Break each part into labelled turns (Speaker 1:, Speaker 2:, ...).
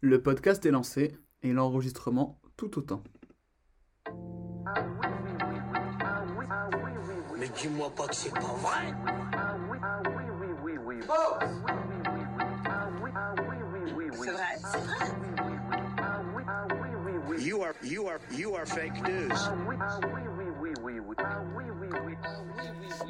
Speaker 1: Le podcast est lancé et l'enregistrement tout autant.
Speaker 2: Mais dis-moi pas que c'est pas vrai.
Speaker 3: C'est vrai, c'est vrai.
Speaker 2: You are, you are, you are fake news.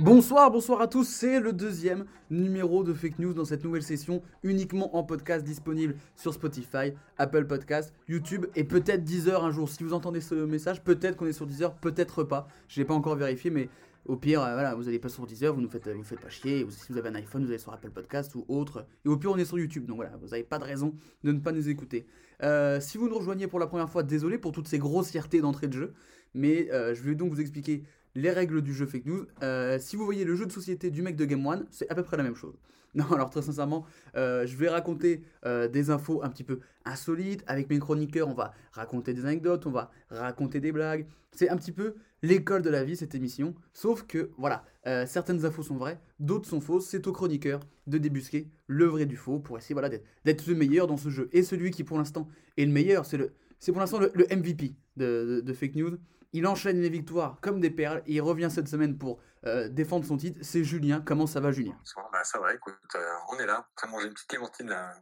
Speaker 1: Bonsoir, bonsoir à tous, c'est le deuxième numéro de Fake News dans cette nouvelle session, uniquement en podcast disponible sur Spotify, Apple Podcast, YouTube et peut-être Deezer un jour. Si vous entendez ce message, peut-être qu'on est sur Deezer, peut-être pas. Je l'ai pas encore vérifié, mais au pire, euh, voilà, vous allez pas sur Deezer, vous nous faites, vous faites pas chier. Si vous avez un iPhone, vous allez sur Apple Podcast ou autre. Et au pire, on est sur YouTube, donc voilà, vous n'avez pas de raison de ne pas nous écouter. Euh, si vous nous rejoignez pour la première fois, désolé pour toutes ces grossièretés d'entrée de jeu, mais euh, je vais donc vous expliquer les règles du jeu fake news. Euh, si vous voyez le jeu de société du mec de Game One, c'est à peu près la même chose. Non, alors très sincèrement, euh, je vais raconter des infos un petit peu insolites. Avec mes chroniqueurs, on va raconter des anecdotes, on va raconter des blagues. C'est un petit peu l'école de la vie, cette émission. Sauf que, voilà, certaines infos sont vraies, d'autres sont fausses. C'est aux chroniqueurs de débusquer le vrai du faux pour essayer voilà, d'être- le meilleur dans ce jeu. Et celui qui, pour l'instant, est le meilleur, c'est pour l'instant le, MVP de fake news. Il enchaîne les victoires comme des perles et il revient cette semaine pour euh, défendre son titre. C'est Julien. Comment ça va, Julien?
Speaker 4: Bonsoir, bah ça va, écoute, euh, on est là, en train de manger une petite clémentine là,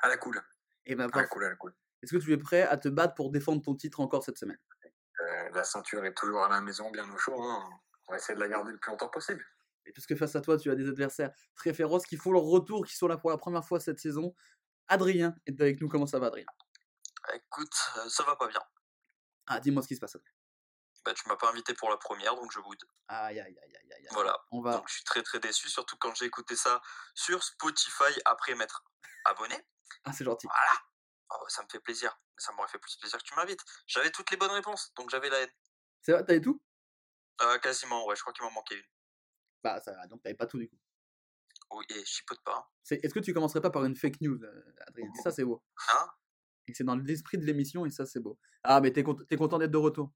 Speaker 4: à la cool.
Speaker 1: Et ben,
Speaker 4: À la cool, à la cool.
Speaker 1: Est-ce que tu es prêt à te battre pour défendre ton titre encore cette semaine?
Speaker 4: Euh, la ceinture est toujours à la maison, bien au chaud. hein. On va essayer de la garder le plus longtemps possible.
Speaker 1: Et puisque face à toi, tu as des adversaires très féroces qui font leur retour, qui sont là pour la première fois cette saison. Adrien est avec nous. Comment ça va, Adrien?
Speaker 5: Écoute, euh, ça va pas bien.
Speaker 1: Ah, dis-moi ce qui se passe. Adrien.
Speaker 5: Bah, tu m'as pas invité pour la première, donc je boude.
Speaker 1: Aïe, aïe, aïe, aïe, aïe.
Speaker 5: Voilà.
Speaker 1: On va.
Speaker 5: Donc je suis très très déçu, surtout quand j'ai écouté ça sur Spotify après m'être abonné.
Speaker 1: Ah, c'est gentil.
Speaker 5: Voilà. Oh, ça me fait plaisir. Ça m'aurait fait plus plaisir que tu m'invites. J'avais toutes les bonnes réponses, donc j'avais la haine.
Speaker 1: C'est vrai, t'avais tout?
Speaker 5: Euh, quasiment, ouais, je crois qu'il m'en manquait une.
Speaker 1: Bah, ça va. Donc, t'avais pas tout du coup.
Speaker 5: Oui, et je chipote pas. hein.
Speaker 1: Est-ce que tu commencerais pas par une fake news, euh, Adrien? Ça, c'est beau.
Speaker 5: Hein?
Speaker 1: Et c'est dans l'esprit de l'émission et ça, c'est beau. Ah, mais t'es cont- t'es content d'être de retour?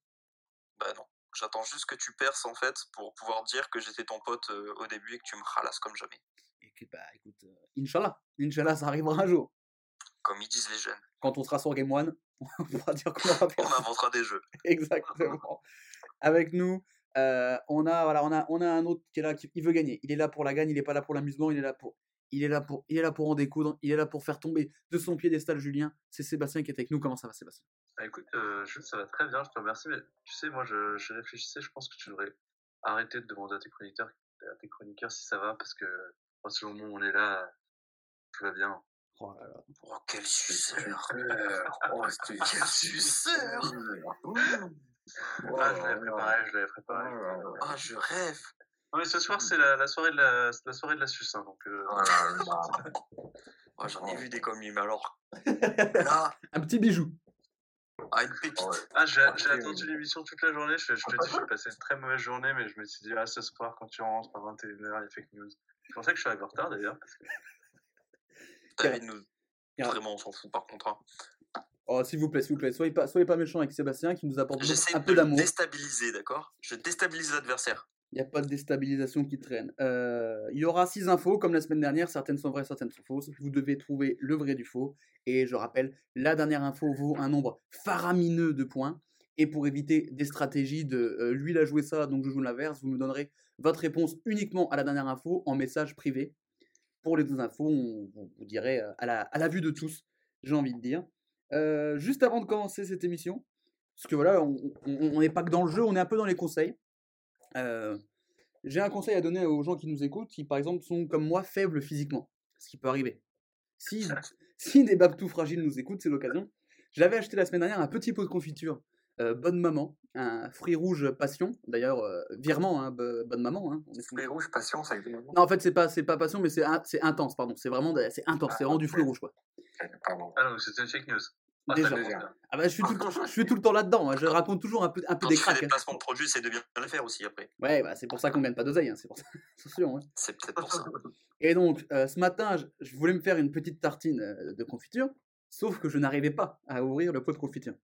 Speaker 5: Bah non. J'attends juste que tu perces en fait pour pouvoir dire que j'étais ton pote euh, au début et que tu me ralasses comme jamais.
Speaker 1: Et que, bah, écoute, euh, Inch'Allah. Inch'Allah, ça arrivera un jour.
Speaker 5: Comme ils disent les jeunes.
Speaker 1: Quand on sera sur Game One, on pourra dire qu'on aura fait
Speaker 5: On inventera des jeux.
Speaker 1: Exactement. Avec nous, euh, on a voilà, on a on a un autre qui est là, qui il veut gagner. Il est là pour la gagne, il est pas là pour l'amusement, il est là pour il est là pour il est là pour en découdre, il est là pour faire tomber de son piédestal Julien. C'est Sébastien qui est avec nous. Comment ça va Sébastien?
Speaker 6: Bah, écoute, euh, Jules, ça va très bien, je te remercie, mais tu sais, moi, je, je réfléchissais, je pense que tu devrais arrêter de demander à tes chroniqueurs, à tes chroniqueurs si ça va, parce que moi, selon moi, on est là, tout va bien.
Speaker 1: Oh là là.
Speaker 5: Oh, quel suceur.
Speaker 4: Oh, c'était-
Speaker 5: Quel suceur.
Speaker 6: Ah, je l'avais préparé, je l'avais préparé.
Speaker 5: Ah, je rêve.
Speaker 6: Non, mais ce soir, c'est la, la soirée de la, la soirée de la suce, hein, donc, euh,
Speaker 4: Oh là là.
Speaker 5: Ah, J'en ai vu des comme lui, mais alors. Là,
Speaker 1: Un petit bijou.
Speaker 5: ah, une pépite.
Speaker 4: Ouais.
Speaker 6: Ah, j'ai j'ai attendu l'émission toute la journée. Je, je te dis, j'ai passé une très mauvaise journée, mais je me suis dit, ah, ce soir, quand tu rentres à 21h, les fake news. Je pensais que je suis arrivé en retard d'ailleurs. parce que-
Speaker 5: David nous.
Speaker 1: Car-
Speaker 5: Vraiment, on s'en fout par contre. hein.
Speaker 1: Oh s'il vous plaît, s'il vous plaît, soyez pas soyez pas méchants avec Sébastien qui nous apporte
Speaker 5: J'essaie
Speaker 1: un
Speaker 5: de
Speaker 1: peu d'amour.
Speaker 5: déstabiliser, d'accord? Je déstabilise l'adversaire.
Speaker 1: Il n'y a pas de déstabilisation qui traîne. Euh, il y aura six infos comme la semaine dernière. Certaines sont vraies, certaines sont fausses. Vous devez trouver le vrai du faux. Et je rappelle, la dernière info vaut un nombre faramineux de points. Et pour éviter des stratégies de euh, lui il a joué ça, donc je joue l'inverse, vous me donnerez votre réponse uniquement à la dernière info en message privé. Pour les deux infos, on vous, direz euh, à la, à la vue de tous, j'ai envie de dire. Juste avant de commencer cette émission, parce que voilà, on n'est pas que dans le jeu, on est un peu dans les conseils. Euh, j'ai un conseil à donner aux gens qui nous écoutent, qui par exemple sont comme moi faibles physiquement, ce qui peut arriver. Si, si des babtous fragiles nous écoutent, c'est l'occasion. J'avais acheté la semaine dernière un petit pot de confiture, euh, Bonne Maman, un fruit rouge passion, d'ailleurs euh, virement, hein, bo- Bonne Maman. Hein, on est
Speaker 4: Les rouges, patience avec des
Speaker 1: Non, en fait, c'est pas, c'est pas passion, mais c'est c'est intense, pardon. C'est vraiment, c'est intense, c'est vraiment du fruit rouge, quoi.
Speaker 4: Pardon.
Speaker 6: Ah non, c'était une fake news. Ah,
Speaker 1: Déjà. Ah bah, je suis tout, le temps- je suis tout le temps là-dedans. hein, Je raconte toujours un peu, un peu
Speaker 5: Quand
Speaker 1: des cracks.
Speaker 5: des placements de produits, c'est de bien les faire aussi après.
Speaker 1: Ouais, bah, c'est pour ça qu'on gagne pas d'oseille, hein, c'est pour ça. Attention, hein.
Speaker 5: C'est peut-être pour ça.
Speaker 1: Et donc, euh, ce matin, je, je voulais me faire une petite tartine euh, de confiture, sauf que je n'arrivais pas à ouvrir le pot de confiture.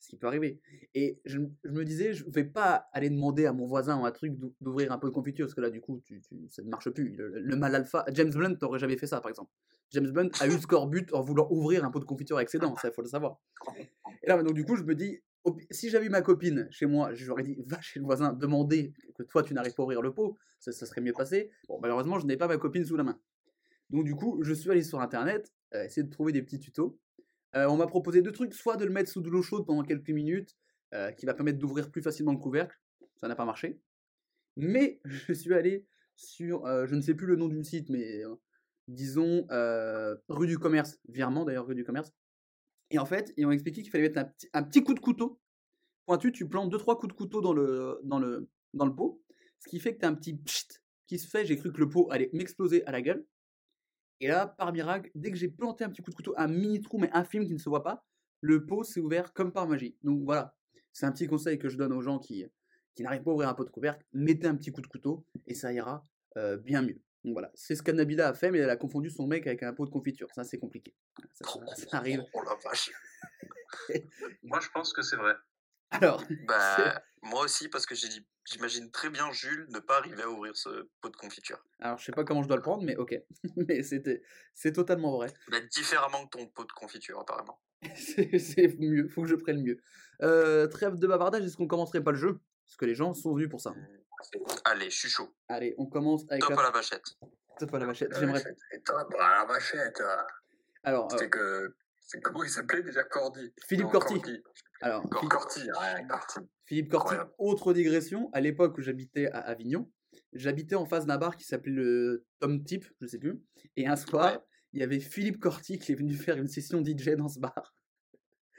Speaker 1: Ce qui peut arriver. Et je, me disais, je vais pas aller demander à mon voisin ou un truc d'ou- d'ouvrir un pot de confiture, parce que là, du coup, tu, tu- ça ne marche plus. Le, le mal alpha, James Blunt n'aurait jamais fait ça, par exemple. James Bond a eu scorbut en voulant ouvrir un pot de confiture avec ses dents, ça, faut le savoir. Et là, donc, du coup, je me dis, si j'avais eu ma copine chez moi, je lui aurais dit, va chez le voisin, demander que toi, tu n'arrives pas à ouvrir le pot, ça, ça serait mieux passé. Bon, malheureusement, je n'ai pas ma copine sous la main. Donc, du coup, je suis allé sur Internet, euh, essayer de trouver des petits tutos. Euh, on m'a proposé deux trucs, soit de le mettre sous de l'eau chaude pendant quelques minutes, euh, qui va permettre d'ouvrir plus facilement le couvercle. Ça n'a pas marché. Mais je suis allé sur, je ne sais plus le nom du site, mais disons euh, rue du commerce, virement d'ailleurs rue du commerce. Et en fait, ils ont expliqué qu'il fallait mettre un petit, un coup de couteau pointu, tu plantes deux trois coups de couteau dans le, dans le, dans le pot, ce qui fait que tu as un petit pchit qui se fait, j'ai cru que le pot allait m'exploser à la gueule. Et là, par miracle, dès que j'ai planté un petit coup de couteau, un mini trou, mais infime qui ne se voit pas, le pot s'est ouvert comme par magie. Donc voilà, c'est un petit conseil que je donne aux gens qui, qui n'arrivent pas à ouvrir un pot de couvercle. Mettez un petit coup de couteau et ça ira euh, bien mieux. Donc voilà, c'est ce qu'Annabila a fait, mais elle a confondu son mec avec un pot de confiture. Ça, c'est compliqué. Ça, ça- ça arrive.
Speaker 5: Oh la vache.
Speaker 6: Moi, je pense que c'est vrai.
Speaker 1: Alors,
Speaker 5: Bah, moi aussi, parce que j'imagine très bien Jules ne pas arriver à ouvrir ce pot de confiture.
Speaker 1: alors je sais pas comment je dois le prendre, mais ok. mais c'était, c'est totalement vrai.
Speaker 5: Mais différemment que ton pot de confiture, apparemment.
Speaker 1: c'est c'est mieux, faut que je prenne mieux. Euh, trêve de bavardage, est-ce qu'on commencerait pas le jeu? Parce que les gens sont venus pour ça.
Speaker 5: Allez, je suis chaud.
Speaker 1: Allez, on commence avec
Speaker 5: Top
Speaker 1: la,
Speaker 5: à la vachette.
Speaker 1: top à la vachette. J'aimerais.
Speaker 4: Toi, bah, la vachette.
Speaker 1: Alors,
Speaker 4: C'était
Speaker 1: euh,
Speaker 4: que. c'est comment il s'appelait déjà? Cordy
Speaker 1: Philippe Corti.
Speaker 4: Cordy.
Speaker 1: alors
Speaker 5: Cor-
Speaker 4: Corti, ouais, Corti.
Speaker 1: Philippe Corti, autre digression. À l'époque où j'habitais à Avignon, j'habitais en face d'un bar qui s'appelait le Tom Tip, je sais plus. Et un soir,
Speaker 5: Ouais.
Speaker 1: il y avait Philippe Corti qui est venu faire une session DJ dans ce bar.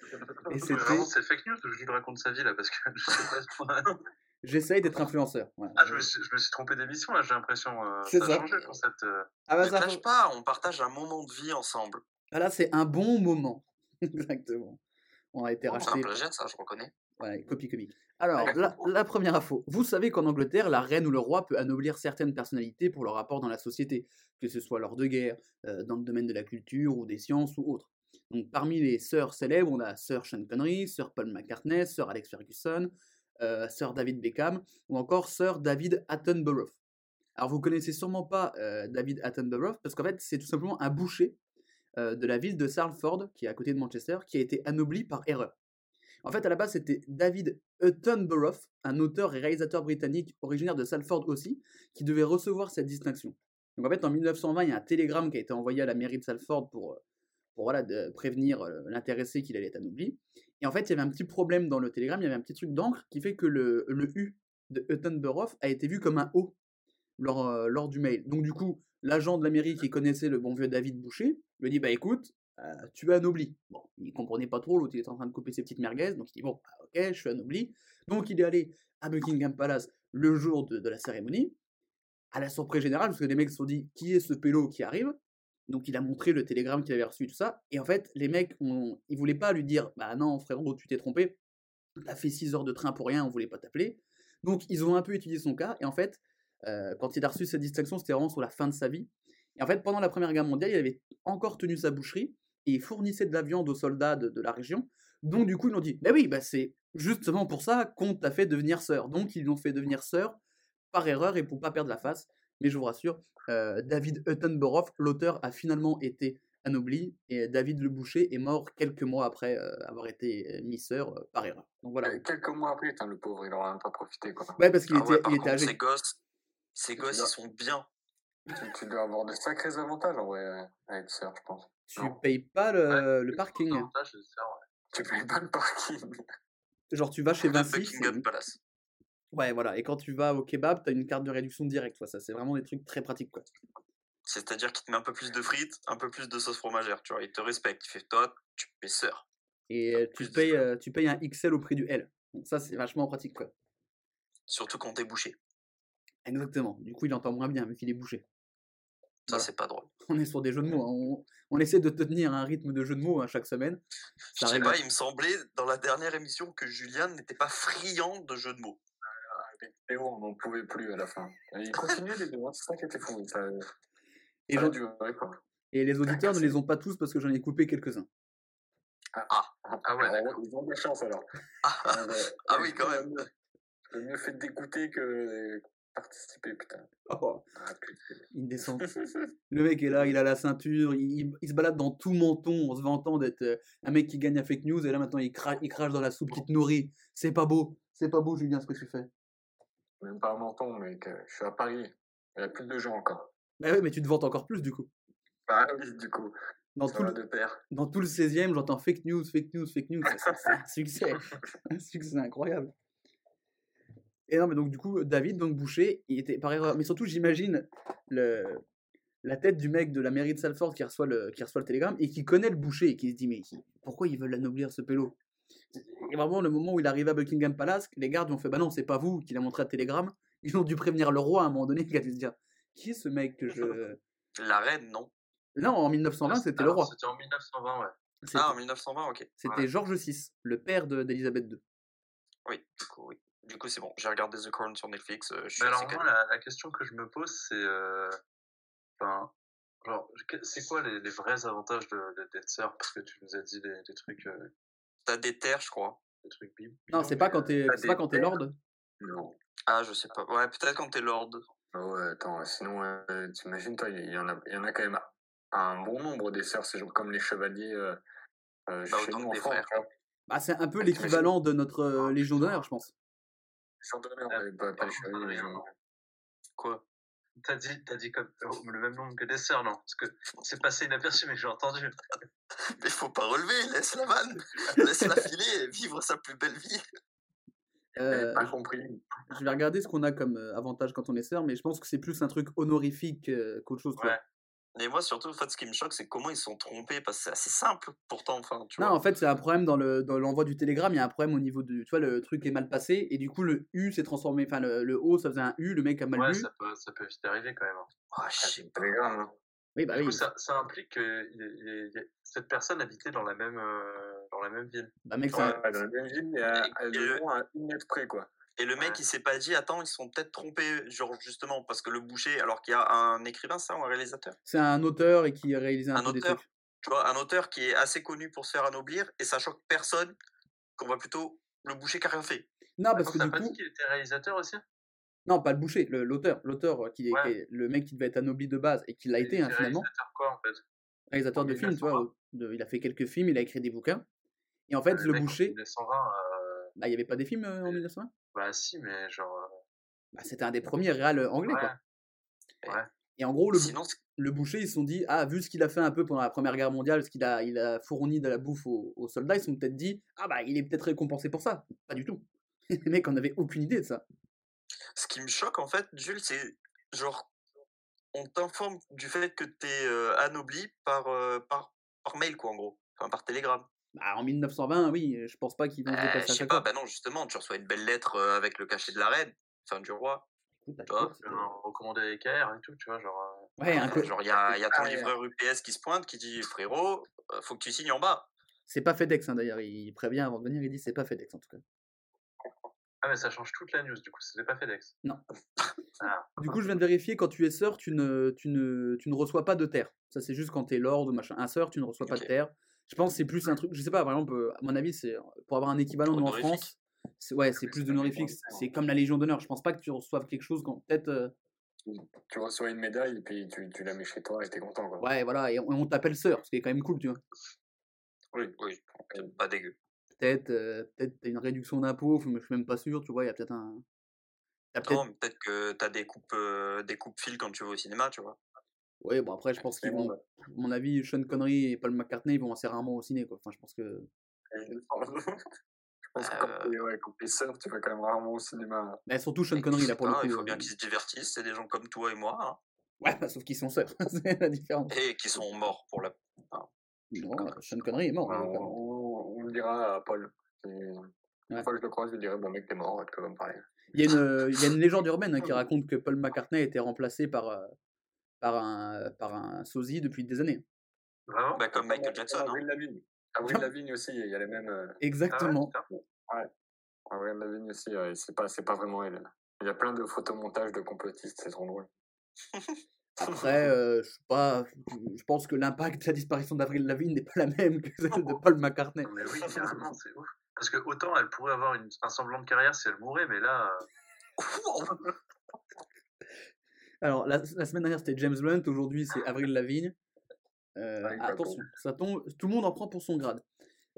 Speaker 1: Et c'était.
Speaker 6: C'est fake news que Jules raconte sa vie là, parce que je sais pas.
Speaker 1: J'essaye d'être influenceur. voilà.
Speaker 6: Ah, je me suis, je me suis trompé d'émission là, j'ai l'impression. euh,
Speaker 1: C'est
Speaker 6: ça a
Speaker 1: ça.
Speaker 6: changé dans cette. euh,
Speaker 1: Ah bah ça.
Speaker 5: pas, on partage un moment de vie ensemble.
Speaker 1: Ah là, c'est un bon moment. Exactement. On a été
Speaker 5: C'est un
Speaker 1: racheté.
Speaker 5: plagiat, ça, je reconnais.
Speaker 1: Voilà, copie comique. Alors, la, la première info. Vous savez qu'en Angleterre, la reine ou le roi peut anoblir certaines personnalités pour leur rapport dans la société, que ce soit lors de guerre, euh, dans le domaine de la culture ou des sciences ou autres. Donc, parmi les sœurs célèbres, on a Sir Sean Connery, Sir Paul McCartney, Sir Alex Ferguson, euh, Sir David Beckham ou encore Sir David Attenborough. Alors, vous connaissez sûrement pas euh, David Attenborough parce qu'en fait, c'est tout simplement un boucher euh, de la ville de Salford, qui est à côté de Manchester, qui a été anobli par erreur. En fait, à la base, c'était David Attenborough, un auteur et réalisateur britannique originaire de Salford aussi, qui devait recevoir cette distinction. Donc en fait, en 1920, il y a un télégramme qui a été envoyé à la mairie de Salford pour, pour voilà, de prévenir l'intéressé qu'il allait être anobli. Et en fait, il y avait un petit problème dans le télégramme, il y avait un petit truc d'encre qui fait que le, U de Attenborough a été vu comme un O lors, euh, lors du mail. Donc du coup, l'agent de la mairie qui connaissait le bon vieux David Boucher lui dit, bah écoute, euh, tu es anobli. Bon, il comprenait pas trop, l'autre il était en train de couper ses petites merguez, donc il dit, bon, bah, ok, je suis anobli. Donc il est allé à Buckingham Palace le jour de, de la cérémonie, à la surprise générale, parce que les mecs se sont dit, qui est ce pélo qui arrive? Donc il a montré le télégramme qu'il avait reçu, tout ça. Et en fait, les mecs, ont, ils voulaient pas lui dire, bah non frérot, tu t'es trompé. T'as fait 6 heures de train pour rien, on voulait pas t'appeler. Donc ils ont un peu étudié son cas. Et en fait, euh, quand il a reçu cette distinction, c'était vraiment sur la fin de sa vie. Et en fait, pendant la Première Guerre mondiale, il avait encore tenu sa boucherie et il fournissait de la viande aux soldats de, de la région. Donc du coup, ils l'ont dit, bah oui, bah c'est justement pour ça qu'on t'a fait devenir sœur. Donc ils l'ont fait devenir sœur par erreur et pour pas perdre la face. Mais je vous rassure, euh, David Attenborough, l'auteur, a finalement été anobli et David Le Boucher est mort quelques mois après euh, avoir été euh, mis sœur euh, par erreur. Donc voilà.
Speaker 4: Euh, Quelques mois après, le pauvre, il aura même pas profité, quoi.
Speaker 1: Ouais, parce qu'il
Speaker 5: Ah
Speaker 1: était,
Speaker 5: ouais, par
Speaker 1: il était
Speaker 5: contre,
Speaker 1: âgé.
Speaker 5: ces gosses, ces gosses,
Speaker 4: dois-
Speaker 5: ils sont bien.
Speaker 4: Tu, tu dois avoir de sacrés avantages, en vrai, à être sœur, je pense.
Speaker 1: Tu
Speaker 6: Non.
Speaker 1: payes pas le,
Speaker 6: Ouais,
Speaker 1: le parking.
Speaker 6: c'est ça, ouais.
Speaker 4: Tu payes pas le parking.
Speaker 1: Genre tu vas chez Vinci.
Speaker 5: Buckingham Palace.
Speaker 1: Ouais, voilà. Et quand tu vas au kebab, t'as une carte de réduction directe. quoi. Ça, c'est vraiment des trucs très pratiques. Quoi.
Speaker 5: C'est-à-dire qu'il te met un peu plus de frites, un peu plus de sauce fromagère, tu vois. Il te respecte. Il fait toi, tu es sœur.
Speaker 1: Et tu payes, euh, tu payes un XL au prix du L. Donc ça, c'est vachement pratique. Quoi.
Speaker 5: Surtout quand t'es bouché.
Speaker 1: Exactement. Du coup, il entend moins bien vu qu'il est bouché.
Speaker 5: Ça,
Speaker 1: Voilà.
Speaker 5: c'est pas drôle.
Speaker 1: On est sur des jeux de mots. hein. On, on essaie de tenir un rythme de jeu de mots hein, chaque semaine.
Speaker 5: Je
Speaker 1: Ça
Speaker 5: sais
Speaker 1: arrive
Speaker 5: pas, il me semblait dans la dernière émission que Julian n'était pas friand de jeux de mots.
Speaker 4: Avec Théo, on n'en pouvait plus à la fin. Et ils continuaient les deux, hein, c'est ça qui était fou. Ça,
Speaker 1: Et,
Speaker 4: ça a
Speaker 1: j'en-
Speaker 4: duré, quoi.
Speaker 1: et les auditeurs ne les ont pas tous parce que j'en ai coupé quelques-uns.
Speaker 6: Ah ouais,
Speaker 4: Alors, Ils ont de la chance, alors.
Speaker 5: Ah,
Speaker 4: Euh,
Speaker 5: ah oui, quand même.
Speaker 4: Le mieux fait d'écouter que, participer, putain.
Speaker 1: Oh,
Speaker 4: Ah,
Speaker 1: descente. Le mec est là, il a la ceinture, il, il se balade dans tout menton en se vantant d'être euh, un mec qui gagne à fake news et là maintenant il, cra- il crache dans la soupe qui te nourrit. C'est pas beau, c'est pas beau Julien ce que tu fais.
Speaker 4: Même pas un menton, mec. euh, Je suis à Paris. Il y a plus de gens encore.
Speaker 1: Bah oui, mais tu te vantes encore plus du coup.
Speaker 4: Bah oui, du coup.
Speaker 1: Dans tout, le, dans tout le 16e, j'entends fake news, fake news, fake news. C'est- un succès. un succès incroyable. Et non, mais donc du coup, David, donc Boucher, il était par erreur. Mais surtout, j'imagine le, la tête du mec de la mairie de Salford qui reçoit le, qui reçoit le télégramme et qui connaît le Boucher et qui se dit Mais qui- pourquoi ils veulent l'anoblir ce pélo? Et vraiment, le moment où il arrive à Buckingham Palace, les gardes lui ont fait Bah non, c'est pas vous qui l'a montré à télégramme. Ils ont dû prévenir le roi à un moment donné qui a dû se dire Qui est ce mec que je.
Speaker 5: La reine, non
Speaker 1: Non, en 1920, c'était le roi.
Speaker 6: C'était en 1920, ouais.
Speaker 1: C'était
Speaker 5: Ah, en 1920, ok.
Speaker 1: c'était George VI, le père de- d'Elisabeth II.
Speaker 5: Oui, du coup, oui. Du coup, c'est bon. J'ai regardé The Crown sur Netflix. euh, je suis
Speaker 6: Mais alors, moi, la, la question que je me pose, c'est. euh, Enfin. Genre, c'est quoi les, les vrais avantages de, de- d'être sœur? Parce que tu nous as dit des, des trucs. euh,
Speaker 5: T'as des terres, je crois.
Speaker 6: des trucs bib-
Speaker 1: Non, c'est pas quand t'es c'est pas quand t'es lord?
Speaker 4: Non.
Speaker 5: Ah, je sais pas. Ouais, peut-être quand t'es lord.
Speaker 4: Ah ouais, attends, sinon, euh, t'imagines, toi, il y, en a, il y en a quand même un bon nombre des sœurs, c'est genre comme les chevaliers euh, euh,
Speaker 5: Bah,
Speaker 4: chez nous en
Speaker 5: des
Speaker 4: France.
Speaker 1: Bah, c'est un peu
Speaker 4: Ah,
Speaker 1: l'équivalent de notre euh, Légion d'honneur, je pense.
Speaker 4: Légion d'honneur,
Speaker 6: Ah,
Speaker 4: ouais, pas, pas les chevaliers.
Speaker 5: Quoi?
Speaker 6: T'as dit, t'as dit comme, oh, le même nombre que des sœurs, non Parce que c'est passé inaperçu, mais j'ai entendu.
Speaker 5: Mais faut pas relever, laisse la vanne. Laisse-la filer et vivre sa plus belle vie.
Speaker 1: Euh,
Speaker 4: pas compris.
Speaker 1: je vais regarder ce qu'on a comme euh, avantage quand on est sœur, mais je pense que c'est plus un truc honorifique euh, qu'autre chose. tu vois.
Speaker 6: Ouais.
Speaker 5: Et moi, surtout, en fait, ce qui me choque, c'est comment ils sont trompés. Parce que c'est assez simple, pourtant. Enfin, tu
Speaker 1: Non,
Speaker 5: vois?
Speaker 1: en fait, c'est un problème dans le dans l'envoi du télégramme. Il y a un problème au niveau du. Tu vois, le truc est mal passé et du coup, le U s'est transformé. Enfin, le, le O, ça faisait un U, le mec a mal
Speaker 6: Ouais,
Speaker 1: lu.
Speaker 6: ça peut, ça peut vite arriver quand même.
Speaker 5: Ah, je
Speaker 4: télégramme, hein.
Speaker 1: Oui, bah
Speaker 6: du
Speaker 1: oui.
Speaker 6: coup, ça, ça implique que cette personne habitait dans la même, euh, dans la même ville.
Speaker 1: Bah, mec, ça.
Speaker 4: Ouais, dans la même ville, mais à, à, loin, à une mètre près, quoi.
Speaker 5: Et le mec,
Speaker 6: Ouais.
Speaker 5: il s'est pas dit, attends, ils sont peut-être trompés, genre justement, parce que le boucher, alors qu'il y a un écrivain, ça, ou un réalisateur?
Speaker 1: C'est un auteur et qui a réalisé un,
Speaker 5: Un
Speaker 1: peu des
Speaker 5: auteur.
Speaker 1: trucs.
Speaker 5: Tu vois, un auteur qui est assez connu pour se faire anoblir, et ça choque personne, qu'on voit plutôt le boucher qui a rien fait.
Speaker 1: Non, parce
Speaker 6: Attends,
Speaker 1: que du
Speaker 6: pas
Speaker 1: coup.
Speaker 6: dit qu'il était réalisateur aussi?
Speaker 1: Non, pas le boucher, le- l'auteur. L'auteur, euh, qui est,
Speaker 6: Ouais.
Speaker 1: qui est le mec qui devait être anobli de base et qui l'a été hein, finalement.
Speaker 6: réalisateur quoi, en fait?
Speaker 1: Réalisateur de films, tu vois.
Speaker 6: 1920.
Speaker 1: de- il a fait quelques films, il a écrit des bouquins. Et en fait, le boucher.
Speaker 6: 1920, euh,
Speaker 1: Bah, il n'y avait pas des films euh, en 1920
Speaker 6: bah si, mais genre.
Speaker 1: bah, C'était un des premiers réals euh, anglais,
Speaker 6: ouais.
Speaker 1: quoi.
Speaker 6: Ouais.
Speaker 1: Et en gros, le,
Speaker 5: Sinon,
Speaker 1: le boucher, ils se sont dit, ah, vu ce qu'il a fait un peu pendant la Première Guerre mondiale, ce qu'il a, il a fourni de la bouffe aux, aux soldats, ils se sont peut-être dit, ah bah, il est peut-être récompensé pour ça. Pas du tout. Les mecs, on n'avait aucune idée de ça.
Speaker 5: ce qui me choque, en fait, Jules, c'est genre, on t'informe du fait que t'es euh, anobli par, euh, par, par mail, quoi, en gros. Enfin, par télégramme.
Speaker 1: Bah, en 1920, oui, je pense pas qu'ils vont se
Speaker 5: Euh,
Speaker 1: déplacer
Speaker 5: je sais pas, bah non, justement, tu reçois une belle lettre euh, avec le cachet de la reine, enfin du roi.
Speaker 1: Écoute, à
Speaker 5: tu vois,
Speaker 6: recommandé équerre et tout, tu vois, genre. euh,
Speaker 1: Ouais, un
Speaker 5: Euh,
Speaker 1: co-
Speaker 5: Genre, il y a, il y a ton livreur UPS qui se pointe, qui dit frérot, euh, faut que tu signes en bas.
Speaker 1: c'est pas FedEx, hein, d'ailleurs. Il prévient avant de venir, il dit, c'est pas FedEx, en tout cas.
Speaker 6: Ah, mais ça change toute la news, du coup, c'était pas FedEx.
Speaker 1: Non.
Speaker 6: Ah,
Speaker 1: Du coup, je viens de vérifier, quand tu es sœur, tu ne, tu ne, tu ne reçois pas de terre. Ça, c'est juste quand tu es lord ou machin. Un sœur, tu ne reçois pas de terre. Je pense que c'est plus un truc, je sais pas, par exemple, euh, à mon avis, c'est pour avoir un équivalent nous en. France. c'est- Ouais, c'est plus
Speaker 4: c'est
Speaker 1: de
Speaker 4: un
Speaker 1: honorifique.
Speaker 4: équivalent.
Speaker 1: C'est comme la Légion d'honneur. Je pense pas que tu reçoives quelque chose quand peut-être. euh,
Speaker 4: Tu reçois une médaille et puis tu, tu la mets chez toi et t'es content, quoi.
Speaker 1: Ouais, voilà, et on, on t'appelle sœur, ce qui est quand même cool, tu vois.
Speaker 5: Oui, oui, pas dégueu.
Speaker 1: Peut-être euh, peut-être t'as une réduction d'impôt, mais je suis même pas sûr, tu vois, il y a peut-être un. Peut-être.
Speaker 5: Non, peut-être que t'as des coupes, euh, des coupes fil quand tu vas au cinéma, tu vois.
Speaker 1: Ouais, bon, après, je pense qu'ils
Speaker 4: bon,
Speaker 1: vont. À mon avis, Sean Connery et Paul McCartney, ils vont assez rarement au ciné, quoi. Enfin, je pense que.
Speaker 4: Je pense que t'es ouais, quand t'es sœur, tu vas quand même rarement au cinéma.
Speaker 1: Mais surtout Sean Connery, là, pour le coup.
Speaker 5: Il faut
Speaker 1: euh,
Speaker 5: bien qu'ils se divertissent, c'est des gens comme toi et moi, hein,
Speaker 1: Ouais, bah, sauf qu'ils sont sœurs, c'est la différence.
Speaker 5: et qui sont morts pour la.
Speaker 1: Non, Sean Connery est mort.
Speaker 4: On,
Speaker 1: hein,
Speaker 4: on, on le dira à Paul. Et Une
Speaker 1: Ouais.
Speaker 4: fois que je le croise, je lui dirai, bah mec, t'es mort, tu peux me parler.
Speaker 1: Il y, a une, euh, il y a une légende urbaine hein, qui raconte que Paul McCartney a été remplacé par, euh, par, un, par un sosie depuis des années.
Speaker 6: Vraiment?
Speaker 5: Bah, comme Michael Jackson. Hein.
Speaker 4: Avril Lavigne. Avril Lavigne aussi, il y a les mêmes. euh,
Speaker 1: Exactement.
Speaker 6: Ah ouais, putain.
Speaker 4: Avril Lavigne aussi, ouais, c'est pas, c'est pas vraiment elle. Il y a plein de photomontages de complotistes, c'est trop drôle.
Speaker 1: Après, euh, je sais pas, je pense que l'impact de la disparition d'Avril Lavigne n'est pas la même que celle de Paul McCartney.
Speaker 6: Mais oui, carrément, c'est ouf. Parce que autant elle pourrait avoir une, un semblant de carrière si elle mourait, mais là.
Speaker 1: Alors, la, la semaine dernière, c'était James Blunt. Aujourd'hui, c'est Avril Lavigne. Euh,
Speaker 4: bah
Speaker 1: attention, ça tombe, tout le monde en prend pour son grade.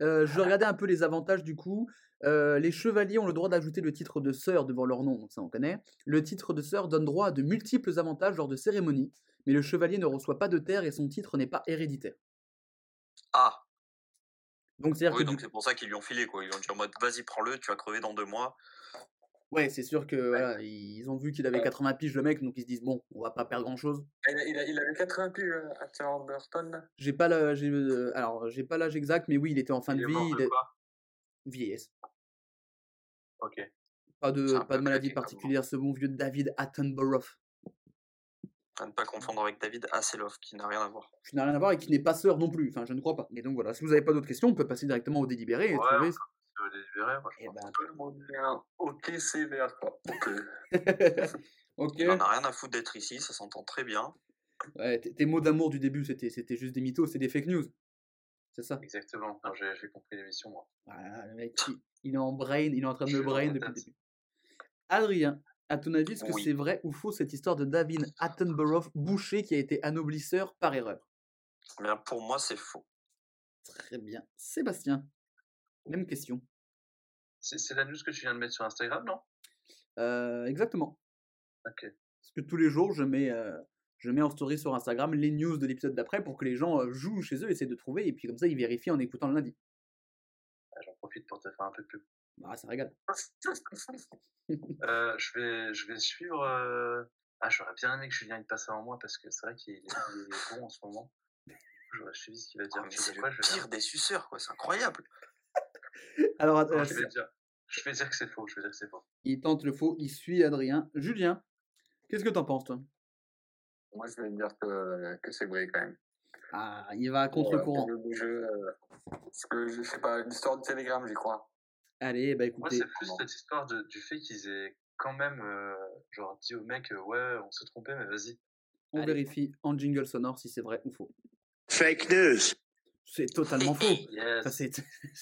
Speaker 1: Euh, je regardais un peu les avantages du coup. Euh, les chevaliers ont le droit d'ajouter le titre de sœur devant leur nom, donc ça on connaît. Le titre de sœur donne droit à de multiples avantages lors de cérémonies, mais le chevalier ne reçoit pas de terre et son titre n'est pas héréditaire.
Speaker 5: Ah,
Speaker 1: Donc c'est-à-dire
Speaker 5: oui,
Speaker 1: que du-
Speaker 5: donc c'est pour ça qu'ils lui ont filé, quoi. Ils lui ont dit en mode, vas-y, prends-le, tu vas crever dans deux mois.
Speaker 1: Ouais, c'est sûr que voilà, ils ont vu qu'il avait 80 piges le mec, donc ils se disent bon, on va pas perdre grand-chose.
Speaker 4: Il, a- il, a- il avait 80 piges à Tim Burton.
Speaker 1: J'ai pas la, j'ai, euh, alors j'ai pas l'âge exact, mais oui, il était en fin
Speaker 6: Il
Speaker 1: de vie,
Speaker 6: mort
Speaker 1: il
Speaker 6: de
Speaker 1: est
Speaker 6: quoi?
Speaker 1: Vieillesse.
Speaker 6: Ok.
Speaker 1: Pas de, pas de maladie
Speaker 5: comme
Speaker 1: particulière, ce bon vieux David Attenborough.
Speaker 5: À ne pas confondre avec David Hasselhoff, qui n'a rien à voir.
Speaker 1: Qui n'a rien à voir et qui n'est pas sœur non plus. Enfin, je ne crois pas. Et donc voilà, si vous n'avez pas d'autres questions, on peut passer directement au délibéré et
Speaker 6: Ouais,
Speaker 1: trouver.
Speaker 6: Libérer Moi, je
Speaker 1: Eh
Speaker 6: pense
Speaker 1: ben,
Speaker 4: Tout le monde un OK sévère, quoi. OK.
Speaker 1: ok.
Speaker 5: Il en a rien à foutre d'être ici, ça s'entend très bien.
Speaker 1: Ouais, tes mots d'amour du début, c'était, c'était juste des mythos, c'est des fake news. C'est ça.
Speaker 6: Exactement. Non, j'ai j'ai compris l'émission, moi.
Speaker 1: Voilà, le mec, il, il est en brain, il est en train de me brain depuis le début. Adrien, à ton avis, est-ce que
Speaker 5: Oui.
Speaker 1: c'est vrai ou faux cette histoire de David Attenborough boucher qui a été anoblisseur par erreur?
Speaker 5: Eh Bien, pour moi, c'est faux.
Speaker 1: Très bien. Sébastien, même question.
Speaker 6: C'est la news que tu viens de mettre sur Instagram, non?
Speaker 1: Euh, exactement.
Speaker 6: Ok.
Speaker 1: Parce que tous les jours, je mets, euh, je mets en story sur Instagram les news de l'épisode d'après pour que les gens euh, jouent chez eux, essaient de trouver, et puis comme ça, ils vérifient en écoutant le lundi.
Speaker 6: Ah, J'en profite pour te faire un peu de pub.
Speaker 1: Bah, ça régale.
Speaker 6: Euh, je, vais, je vais suivre. euh, Ah, j'aurais bien aimé que Julien il passe avant moi parce que c'est vrai qu'il est, bon en ce moment. J'aurais suivi ce qu'il va
Speaker 5: Ah,
Speaker 6: dire. sais
Speaker 5: c'est
Speaker 6: quoi,
Speaker 5: le
Speaker 6: je vais
Speaker 5: pire des suceurs, quoi. C'est incroyable.
Speaker 1: Alors,
Speaker 6: Non,
Speaker 1: euh,
Speaker 6: je vais dire, je vais dire que c'est faux. Je vais dire que c'est faux.
Speaker 1: il tente le faux, il suit Adrien. Julien, qu'est-ce que t'en penses, toi?
Speaker 4: Moi, je vais dire que, que c'est vrai, quand même.
Speaker 1: Ah, il va à contre-courant.
Speaker 4: Pour le jeu, euh, parce que, je sais pas, l'histoire du Telegram, j'y crois.
Speaker 1: Allez, bah
Speaker 6: Moi,
Speaker 1: écoutez,
Speaker 6: c'est plus cette histoire de- du fait qu'ils aient quand même euh, genre dit au mec euh, ouais, on s'est trompé, mais vas-y.
Speaker 1: on
Speaker 6: allez.
Speaker 1: vérifie en jingle sonore si c'est vrai ou faux.
Speaker 2: Fake news.
Speaker 1: C'est totalement faux.
Speaker 6: Yes.
Speaker 1: Enfin, c'est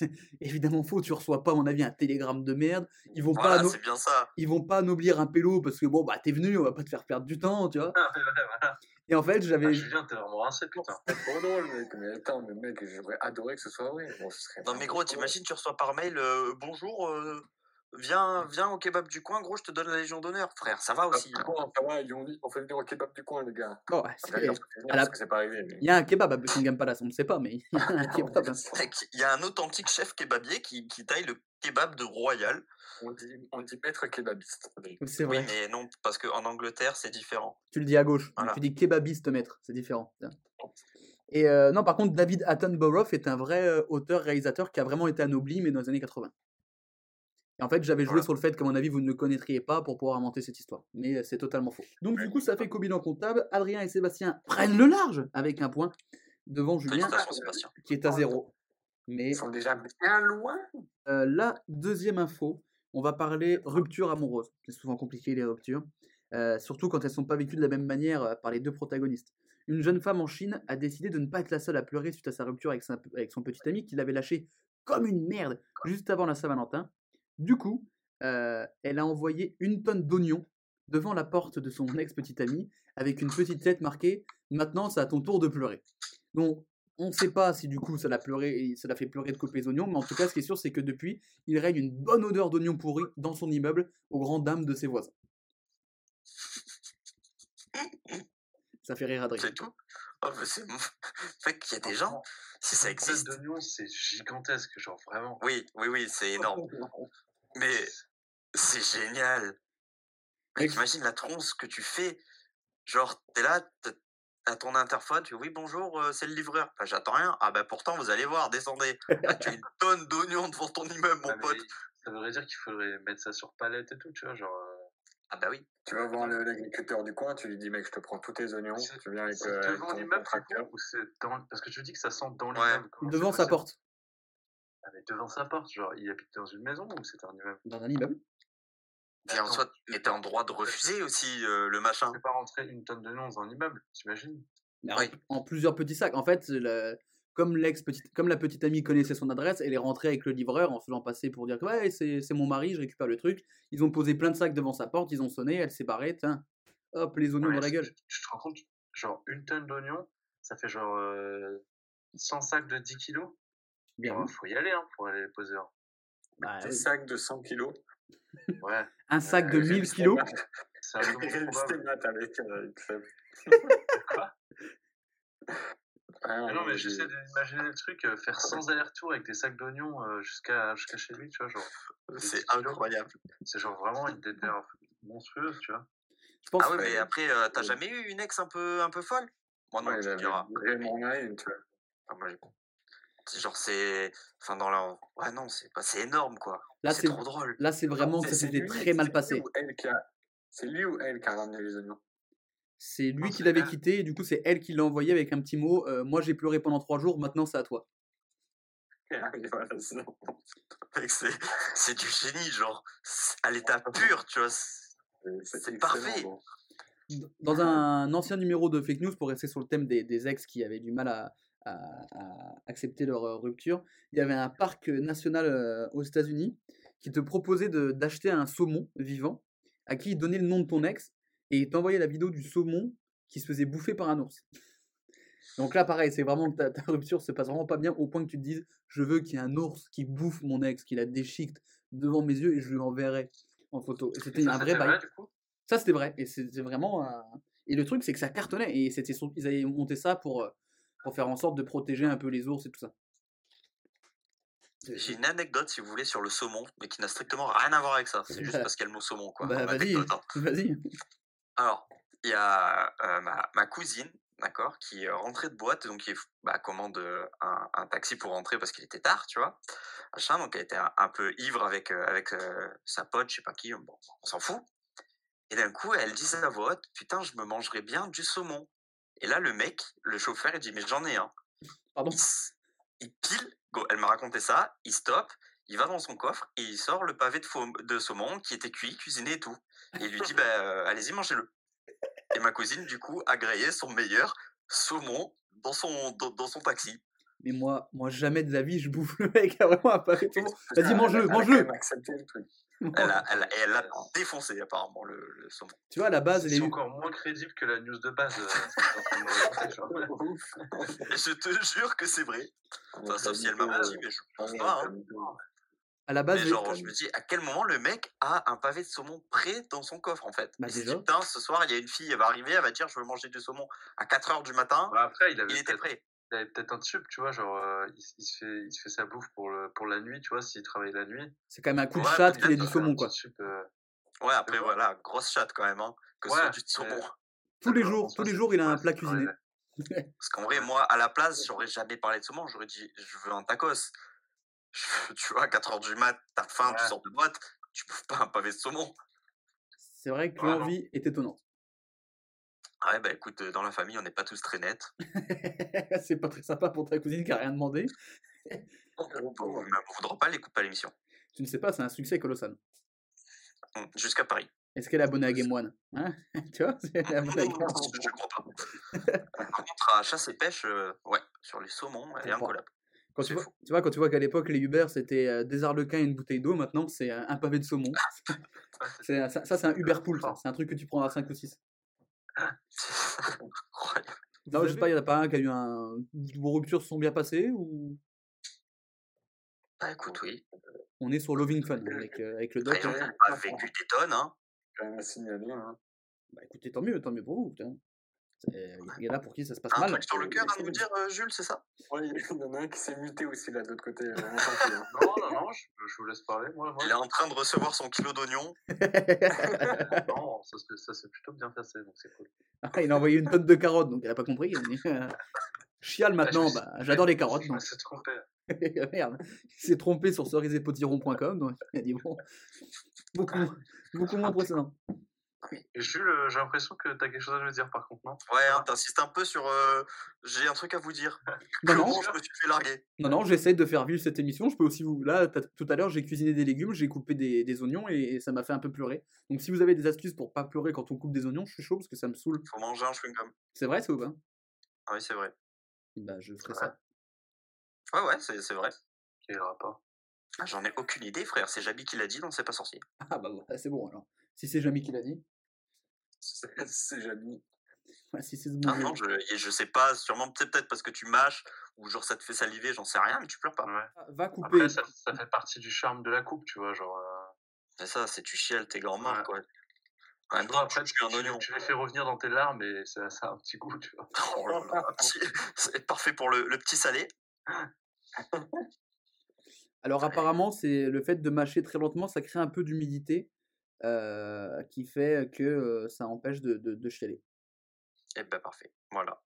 Speaker 1: évidemment faux. Tu reçois pas, à mon avis, un télégramme de merde. Ils vont pas,
Speaker 5: Voilà,
Speaker 1: anno-
Speaker 5: c'est bien ça.
Speaker 1: ils vont pas anoblir un pélo parce que bon, bah t'es venu, on va pas te faire perdre du temps, tu vois.
Speaker 6: Ah, voilà.
Speaker 1: Et en fait,
Speaker 6: Ah,
Speaker 1: j'avais,
Speaker 6: Julien, t'es vraiment rincé, putain.
Speaker 4: C'est trop drôle, mec. Mais attends, mais mec, j'aurais adoré que ce soit vrai. Bon, ce serait
Speaker 5: Non, mais gros, t'imagines, tu reçois par mail euh, Bonjour, euh, viens, viens au kebab du coin, gros, je te donne la Légion d'honneur. Frère, ça va aussi.
Speaker 4: Ah, bon, ça va, ils ont dit, on fait venir au kebab du coin, les gars.
Speaker 1: bon, c'est- la-
Speaker 4: parce que c'est pas arrivé. mais-
Speaker 1: il y a un kebab à Buckingham Palace, on ne sait pas, mais il y a un kebab. hein.
Speaker 5: Il y a un authentique chef kebabier qui, qui taille le kebab de Royal.
Speaker 4: On dit, on dit maître kebabiste.
Speaker 1: C'est
Speaker 5: Oui,
Speaker 1: vrai.
Speaker 5: mais non, parce qu'en Angleterre, c'est différent.
Speaker 1: Tu le dis à gauche.
Speaker 5: Voilà.
Speaker 1: Tu dis kebabiste, maître. C'est différent. tiens. Et euh, non, par contre, David Attenborough est un vrai euh, auteur-réalisateur qui a vraiment été anobli, mais dans les années 80. Et en fait, j'avais joué
Speaker 5: Voilà.
Speaker 1: sur le fait qu'à mon avis, vous ne le connaîtriez pas pour pouvoir inventer cette histoire. Mais euh, c'est totalement faux. Donc, du coup, ça fait qu'au bilan comptable, Adrien et Sébastien prennent le large avec un point devant Julien, qui est à zéro. Mais
Speaker 4: Ils sont déjà bien loin.
Speaker 1: euh, la deuxième info, on va parler rupture amoureuse. C'est souvent compliqué les ruptures, euh, surtout quand elles sont pas vécues de la même manière par les deux protagonistes. Une jeune femme en Chine a décidé de ne pas être la seule à pleurer suite à sa rupture avec, sa- avec son petit ami qui l'avait lâché comme une merde juste avant la Saint-Valentin. Du coup, euh, elle a envoyé une tonne d'oignons devant la porte de son ex-petit ami avec une petite tête marquée Maintenant, c'est à ton tour de pleurer. Donc, on ne sait pas si du coup ça l'a pleuré, ça l'a fait pleurer de couper les oignons, mais en tout cas, ce qui est sûr, c'est que depuis, il règne une bonne odeur d'oignons pourris dans son immeuble, aux grandes dames de ses voisins. Ça fait rire Adrien.
Speaker 5: C'est tout? Oh, mais c'est... Fait qu'il y a des gens, si ça existe.
Speaker 6: d'oignon, c'est gigantesque, genre vraiment.
Speaker 5: Oui, oui, oui, c'est énorme. Mais c'est génial.
Speaker 1: Mec,
Speaker 5: Mec, imagine la tronce que tu fais. Genre, t'es là, t'as- à ton interphone, tu dis oui, bonjour, euh, c'est le livreur. Bah, j'attends rien. Ah, bah pourtant, vous allez voir, descendez. Tu as une tonne d'oignons devant ton immeuble, mon
Speaker 6: Ah,
Speaker 5: pote.
Speaker 6: Ça voudrait dire qu'il faudrait mettre ça sur palette et tout, tu vois, genre. euh,
Speaker 5: Ah, bah oui.
Speaker 4: Tu vas voir le- l'agriculteur du coin, tu lui dis, mec, je te prends tous tes oignons,
Speaker 6: C'est-
Speaker 4: tu viens avec,
Speaker 6: C'est
Speaker 4: euh, avec
Speaker 6: devant
Speaker 4: ton
Speaker 6: l'immeuble, du
Speaker 4: tracteur.
Speaker 6: ou c'est dans... Parce que tu dis que ça sent dans l'immeuble. comment
Speaker 1: devant sa
Speaker 6: possible
Speaker 1: porte,
Speaker 6: mais devant sa porte, genre, il habite dans une maison ou c'est un immeuble?
Speaker 1: Dans un immeuble.
Speaker 5: Et en soi, mais t'es en droit de refuser aussi euh, le machin.
Speaker 6: Tu fais pas rentrer une tonne d'oignons dans un immeuble, t'imagines?
Speaker 1: Mais
Speaker 5: Oui.
Speaker 1: en, en plusieurs petits sacs. En fait, le- comme l'ex petite, comme la petite amie connaissait son adresse, elle est rentrée avec le livreur en se faisant passer pour dire que ouais, c'est c'est mon mari, je récupère le truc. Ils ont posé plein de sacs devant sa porte, ils ont sonné, elle s'est barrée, tiens, hop, les oignons
Speaker 6: Ouais,
Speaker 1: dans la
Speaker 6: tu-
Speaker 1: gueule.
Speaker 6: Tu, tu te rends compte, genre une tonne d'oignons, ça fait genre euh, 100 sacs de 10 kilos.
Speaker 1: Bien vu.
Speaker 6: faut y aller hein, pour aller les poser.
Speaker 1: Bah,
Speaker 4: Des
Speaker 1: oui.
Speaker 4: sacs de 100 kilos.
Speaker 6: Ouais,
Speaker 1: Un sac de
Speaker 4: Euh,
Speaker 1: 1000
Speaker 4: Reste
Speaker 1: kilos.
Speaker 4: mat.
Speaker 6: c'est un
Speaker 4: avec, euh, Seb.
Speaker 6: Quoi?
Speaker 4: Ah,
Speaker 6: Mais non, mais
Speaker 4: j'ai-
Speaker 6: j'essaie d'imaginer le truc, euh, faire 100 allers-retours avec des sacs d'oignons euh, jusqu'à jusqu'à chez lui, tu vois, genre.
Speaker 5: C'est
Speaker 6: 10 kilos.
Speaker 5: incroyable.
Speaker 6: C'est genre vraiment une déterre monstrueuse, tu vois.
Speaker 1: Je pense
Speaker 5: Ah oui, mais après, euh, t'as jamais eu une ex un peu, un peu folle? Moi non,
Speaker 4: Ouais,
Speaker 5: tu diras.
Speaker 4: vraiment rien, tu vois.
Speaker 5: Ah, moi, genre, c'est. Enfin, dans la. Ouais, non, c'est pas... c'est énorme, quoi.
Speaker 1: Là,
Speaker 5: c'est trop drôle.
Speaker 1: là, c'est vraiment que ça s'était très mal passé.
Speaker 4: C'est lui ou elle qui a ramené les oignons?
Speaker 1: C'est lui
Speaker 6: Non,
Speaker 1: qui l'avait quitté, et du coup, c'est elle qui l'a envoyé avec un petit mot euh, Moi, j'ai pleuré pendant trois jours, maintenant, c'est à toi.
Speaker 4: Voilà, c'est-
Speaker 5: du génie, genre. À l'état pur, tu vois. c'est- parfait.
Speaker 4: bon.
Speaker 1: Dans un ancien numéro de fake news, pour rester sur le thème des, des ex qui avaient du mal à, à- à accepter leur euh, rupture, il y avait un parc national euh, aux États-Unis qui te proposait d'acheter un saumon vivant à qui il donnait le nom de ton ex et il t'envoyait la vidéo du saumon qui se faisait bouffer par un ours. Donc là, pareil, c'est vraiment que ta, ta rupture se passe vraiment pas bien au point que tu te dises Je veux qu'il y ait un ours qui bouffe mon ex, qui la déchiquette devant mes yeux et je lui enverrai en photo. Et c'était un vrai bail. Ça, c'était vrai. Et c'était vraiment. Et le truc, c'est que ça cartonnait. Et c'était ils avaient monté ça pour, euh, pour faire en sorte de protéger un peu les ours et tout ça.
Speaker 5: J'ai une anecdote, si vous voulez, sur le saumon, mais qui n'a strictement rien à voir avec ça. C'est juste
Speaker 1: Bah,
Speaker 5: parce qu'il y a le mot saumon, quoi.
Speaker 1: Bah, vas-y,
Speaker 5: hein.
Speaker 1: vas-y.
Speaker 5: Alors, il y a euh, ma, ma cousine, d'accord, qui est rentrée de boîte, donc qui bah, commande euh, un, un taxi pour rentrer parce qu'il était tard, tu vois. Machin, donc elle était un, un peu ivre avec, euh, avec euh, sa pote, je sais pas qui, bon, on s'en fout. Et d'un coup, elle dit à voix haute, putain, je me mangerais bien du saumon. Et là, le mec, le chauffeur, il dit, mais j'en ai un.
Speaker 1: Pardon?
Speaker 5: Il, pile, go, elle m'a raconté ça, il stoppe, il va dans son coffre et il sort le pavé de, de saumon qui était cuit, cuisiné et tout. Et il lui dit, bah, euh, allez-y, mangez-le. Et ma cousine, du coup, a grillé son meilleur saumon dans son, dans, dans son taxi.
Speaker 1: Mais moi, moi, jamais de la vie, je bouffe le mec a vraiment apparaît tout le monde. Vas-y,
Speaker 4: a-
Speaker 1: mange-le,
Speaker 4: elle a.
Speaker 5: Elle elle, a- et elle l'a défoncé, apparemment, le, le saumon.
Speaker 1: Tu vois, à la base, elle
Speaker 6: C'est
Speaker 1: est...
Speaker 6: encore moins crédible que la news de base. euh,
Speaker 5: je te jure que c'est vrai. Enfin, sauf si elle m'a menti, mais je pense pas. Hein.
Speaker 1: à la base,
Speaker 5: Mais genre, je me dis, à quel moment le mec a un pavé de saumon prêt dans son coffre, en fait?
Speaker 1: Bah,
Speaker 5: Il dit, putain, ce soir, il y a une fille, elle va arriver, elle va dire, je veux manger du saumon à 4h du matin.
Speaker 6: Bah, après, il avait
Speaker 5: Il était prêt.
Speaker 6: Il avait peut-être un tube, tu vois, genre, euh, il, se fait, il se fait sa bouffe pour, le, pour la nuit, tu vois, s'il travaille la nuit.
Speaker 1: c'est quand même un coup de
Speaker 5: Ouais,
Speaker 1: chatte qu'il ait du saumon, quoi.
Speaker 6: tube, euh,
Speaker 5: Ouais, après, voilà, grosse chatte quand même, hein, que ce
Speaker 6: Ouais,
Speaker 5: soit du saumon.
Speaker 1: Tous les jours, tous les jours, il a un plat cuisiné.
Speaker 5: Parce qu'en vrai, moi, à la place, j'aurais jamais parlé de saumon, j'aurais dit, je veux un tacos. Je- tu vois, à 4h du mat, t'as faim, tu sors de boîte, tu bouffes pas un pavé de saumon.
Speaker 1: C'est vrai que l'envie est étonnante.
Speaker 5: Ah Ouais, bah écoute, euh, dans la famille, on n'est pas tous très nets.
Speaker 1: c'est pas très sympa pour ta cousine qui a rien demandé.
Speaker 5: On ne voudra pas, elle écoute pas l'émission.
Speaker 1: Tu ne sais pas, c'est un succès colossal.
Speaker 5: Hum, Jusqu'à Paris.
Speaker 1: Est-ce qu'elle est abonnée à Game One hein? Tu vois est à One.
Speaker 5: Je crois pas. Par contre, à chasse et pêche, euh, ouais, sur les saumons, elle est incollable.
Speaker 1: Quand tu, vois, tu vois, quand tu vois qu'à l'époque, les Uber, c'était euh, des arlequins et une bouteille d'eau, maintenant, c'est euh, un pavé de saumon. Ça, ça, c'est un Uber Pool. C'est un truc que tu prends à 5 ou 6.
Speaker 5: Incroyable.
Speaker 1: Non, je sais pas, il n'y en a pas un qui a eu un. Vos ruptures se sont bien passées ou?
Speaker 5: Bah écoute, oui.
Speaker 1: on est sur Loving Fun avec, euh, avec le doc
Speaker 5: Après,
Speaker 1: hein.
Speaker 5: on a vécu des tonnes, hein.
Speaker 4: Quand même à signaler. Hein.
Speaker 1: Bah écoutez, tant mieux, tant mieux pour vous. putain. Il y en a pour qui ça se passe
Speaker 5: Un
Speaker 1: mal.
Speaker 5: truc sur le cœur à nous dire, euh, Jules, c'est ça?
Speaker 4: Ouais, il y en a un qui s'est muté aussi là de l'autre côté. euh, hein.
Speaker 6: Non, non, non, je, je vous laisse parler. Moi, moi
Speaker 5: Il est en train de recevoir son kilo d'oignon.
Speaker 6: non, ça, ça s'est plutôt bien passé, donc c'est cool.
Speaker 1: Ah, il a envoyé une tonne de carottes, donc il a pas compris. Il a dit, euh, Chiale maintenant,
Speaker 6: je me
Speaker 1: bah, j'adore les carottes.
Speaker 6: Me suis trompé.
Speaker 1: Merde, il s'est trompé sur cerisepotiron.com, donc il a dit bon, beaucoup, beaucoup moins impressionnant.
Speaker 6: Jules, euh, j'ai l'impression que t'as quelque chose à nous dire par contre, non?
Speaker 5: Ouais, hein, t'insistes un peu sur. euh, J'ai un truc à vous dire.
Speaker 1: Non, non,
Speaker 5: Comment je me suis fait larguer
Speaker 1: non, non, j'essaie de faire vivre cette émission. Je peux aussi vous. Là, tout à l'heure, j'ai cuisiné des légumes, j'ai coupé des, des oignons et, et ça m'a fait un peu pleurer. Donc, si vous avez des astuces pour pas pleurer quand on coupe des oignons, je suis chaud parce que ça me saoule.
Speaker 5: Faut manger un chewing-gum.
Speaker 1: C'est vrai, ça ou pas?
Speaker 5: Ah oui, c'est vrai.
Speaker 1: Bah, je ferai
Speaker 6: Ouais.
Speaker 1: ça.
Speaker 5: Ouais, ouais, c'est c'est vrai.
Speaker 6: Quel rapport?
Speaker 5: Ah, J'en ai aucune idée, frère. C'est Jabi qui l'a dit, non, c'est pas sorcier.
Speaker 1: Ah bah bon, c'est bon alors. Si c'est Jamie qui l'a dit.
Speaker 4: C'est c'est Jamie.
Speaker 1: Ouais, si c'est ce
Speaker 5: Ah non, je, je sais pas, sûrement peut-être peut-être parce que tu mâches ou genre ça te fait saliver, j'en sais rien, mais tu pleures pas.
Speaker 6: Ouais.
Speaker 1: Va couper.
Speaker 6: Après, ça, ça fait partie du charme de la coupe, tu vois. Genre, euh,
Speaker 5: C'est ça, c'est tu chiales, t'es grand mort,
Speaker 6: Ouais.
Speaker 5: quoi. En
Speaker 6: vois, après,
Speaker 5: tu
Speaker 6: tu,
Speaker 5: un oignon.
Speaker 6: tu les fais revenir dans tes larmes et ça, ça a un petit goût, tu vois.
Speaker 5: Oh là là, c'est parfait pour le, le petit salé.
Speaker 1: Alors apparemment, c'est le fait de mâcher très lentement, ça crée un peu d'humidité euh, qui fait que euh, ça empêche de, de, de chialer.
Speaker 5: Et ben parfait, voilà.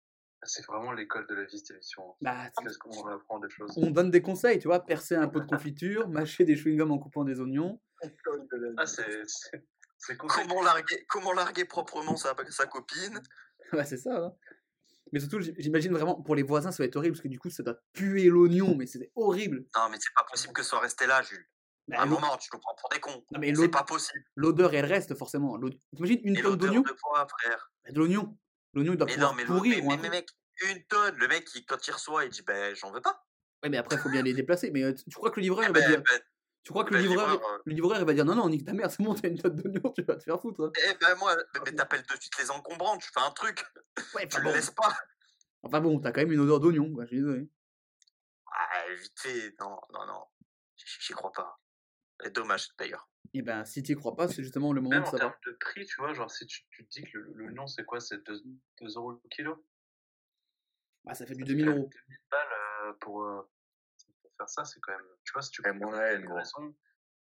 Speaker 6: C'est vraiment l'école de la vie, cette émission.
Speaker 1: Bah,
Speaker 6: Qu'est-ce qu'on apprend des choses?
Speaker 1: on donne des conseils, tu vois, percer un pot de confiture, mâcher des chewing-gums en coupant des oignons.
Speaker 6: Ah, c'est.
Speaker 5: Comment larguer, comment larguer proprement sa, sa copine?
Speaker 1: Ouais, c'est ça. hein. Mais surtout, j'imagine vraiment, pour les voisins, ça va être horrible, parce que du coup, ça doit puer l'oignon, mais c'est horrible.
Speaker 5: Non, mais c'est pas possible que ce soit resté là, Jules.
Speaker 1: Bah,
Speaker 5: À un moment, tu nous prends pour des cons.
Speaker 1: Non, mais
Speaker 5: C'est pas possible.
Speaker 1: L'odeur, elle reste forcément. T'imagines une
Speaker 5: Et
Speaker 1: tonne d'oignon
Speaker 5: de quoi, frère?
Speaker 1: Bah, De l'oignon. L'oignon, il doit
Speaker 5: Mais
Speaker 1: pouvoir
Speaker 5: non, mais, le-
Speaker 1: pourrir.
Speaker 5: mais, mec, une tonne. Le mec, il- quand il reçoit, il dit Ben, j'en veux pas.
Speaker 1: Ouais, mais après, il faut bien les déplacer. Mais tu crois que le livreur,
Speaker 5: Eh
Speaker 1: il va
Speaker 5: ben,
Speaker 1: dire...
Speaker 5: ben,
Speaker 1: Tu crois que
Speaker 5: ben,
Speaker 1: le livreur,
Speaker 5: livreur,
Speaker 1: le livreur, il va dire non, non, nique ta mère, c'est bon, t'as une tonne d'oignon, tu vas te faire foutre. hein.
Speaker 5: eh ben, moi, mais- mais t'appelles de suite les encombrants, tu fais un truc.
Speaker 1: Ouais,
Speaker 5: Tu le
Speaker 1: bon.
Speaker 5: laisses pas.
Speaker 1: Enfin bon, t'as quand même une odeur d'oignon, quoi, je suis désolé.
Speaker 5: Ah, vite fait. Non, non, non. J'y crois pas. Dommage, d'ailleurs.
Speaker 1: Et ben, si t'y crois pas, c'est justement le moment
Speaker 6: Même
Speaker 1: de
Speaker 6: en
Speaker 1: savoir.
Speaker 6: termes de prix, tu vois, genre si tu, tu te dis que le, le nom c'est quoi C'est 2, euros le kilo?
Speaker 1: Bah, ça fait du
Speaker 6: Ça fait
Speaker 1: 2000
Speaker 6: quand même
Speaker 1: euros.
Speaker 6: 2000 balles euh, pour, euh, pour faire ça, c'est quand même. Tu vois, si tu prends
Speaker 4: mon haine, gros.
Speaker 6: raison,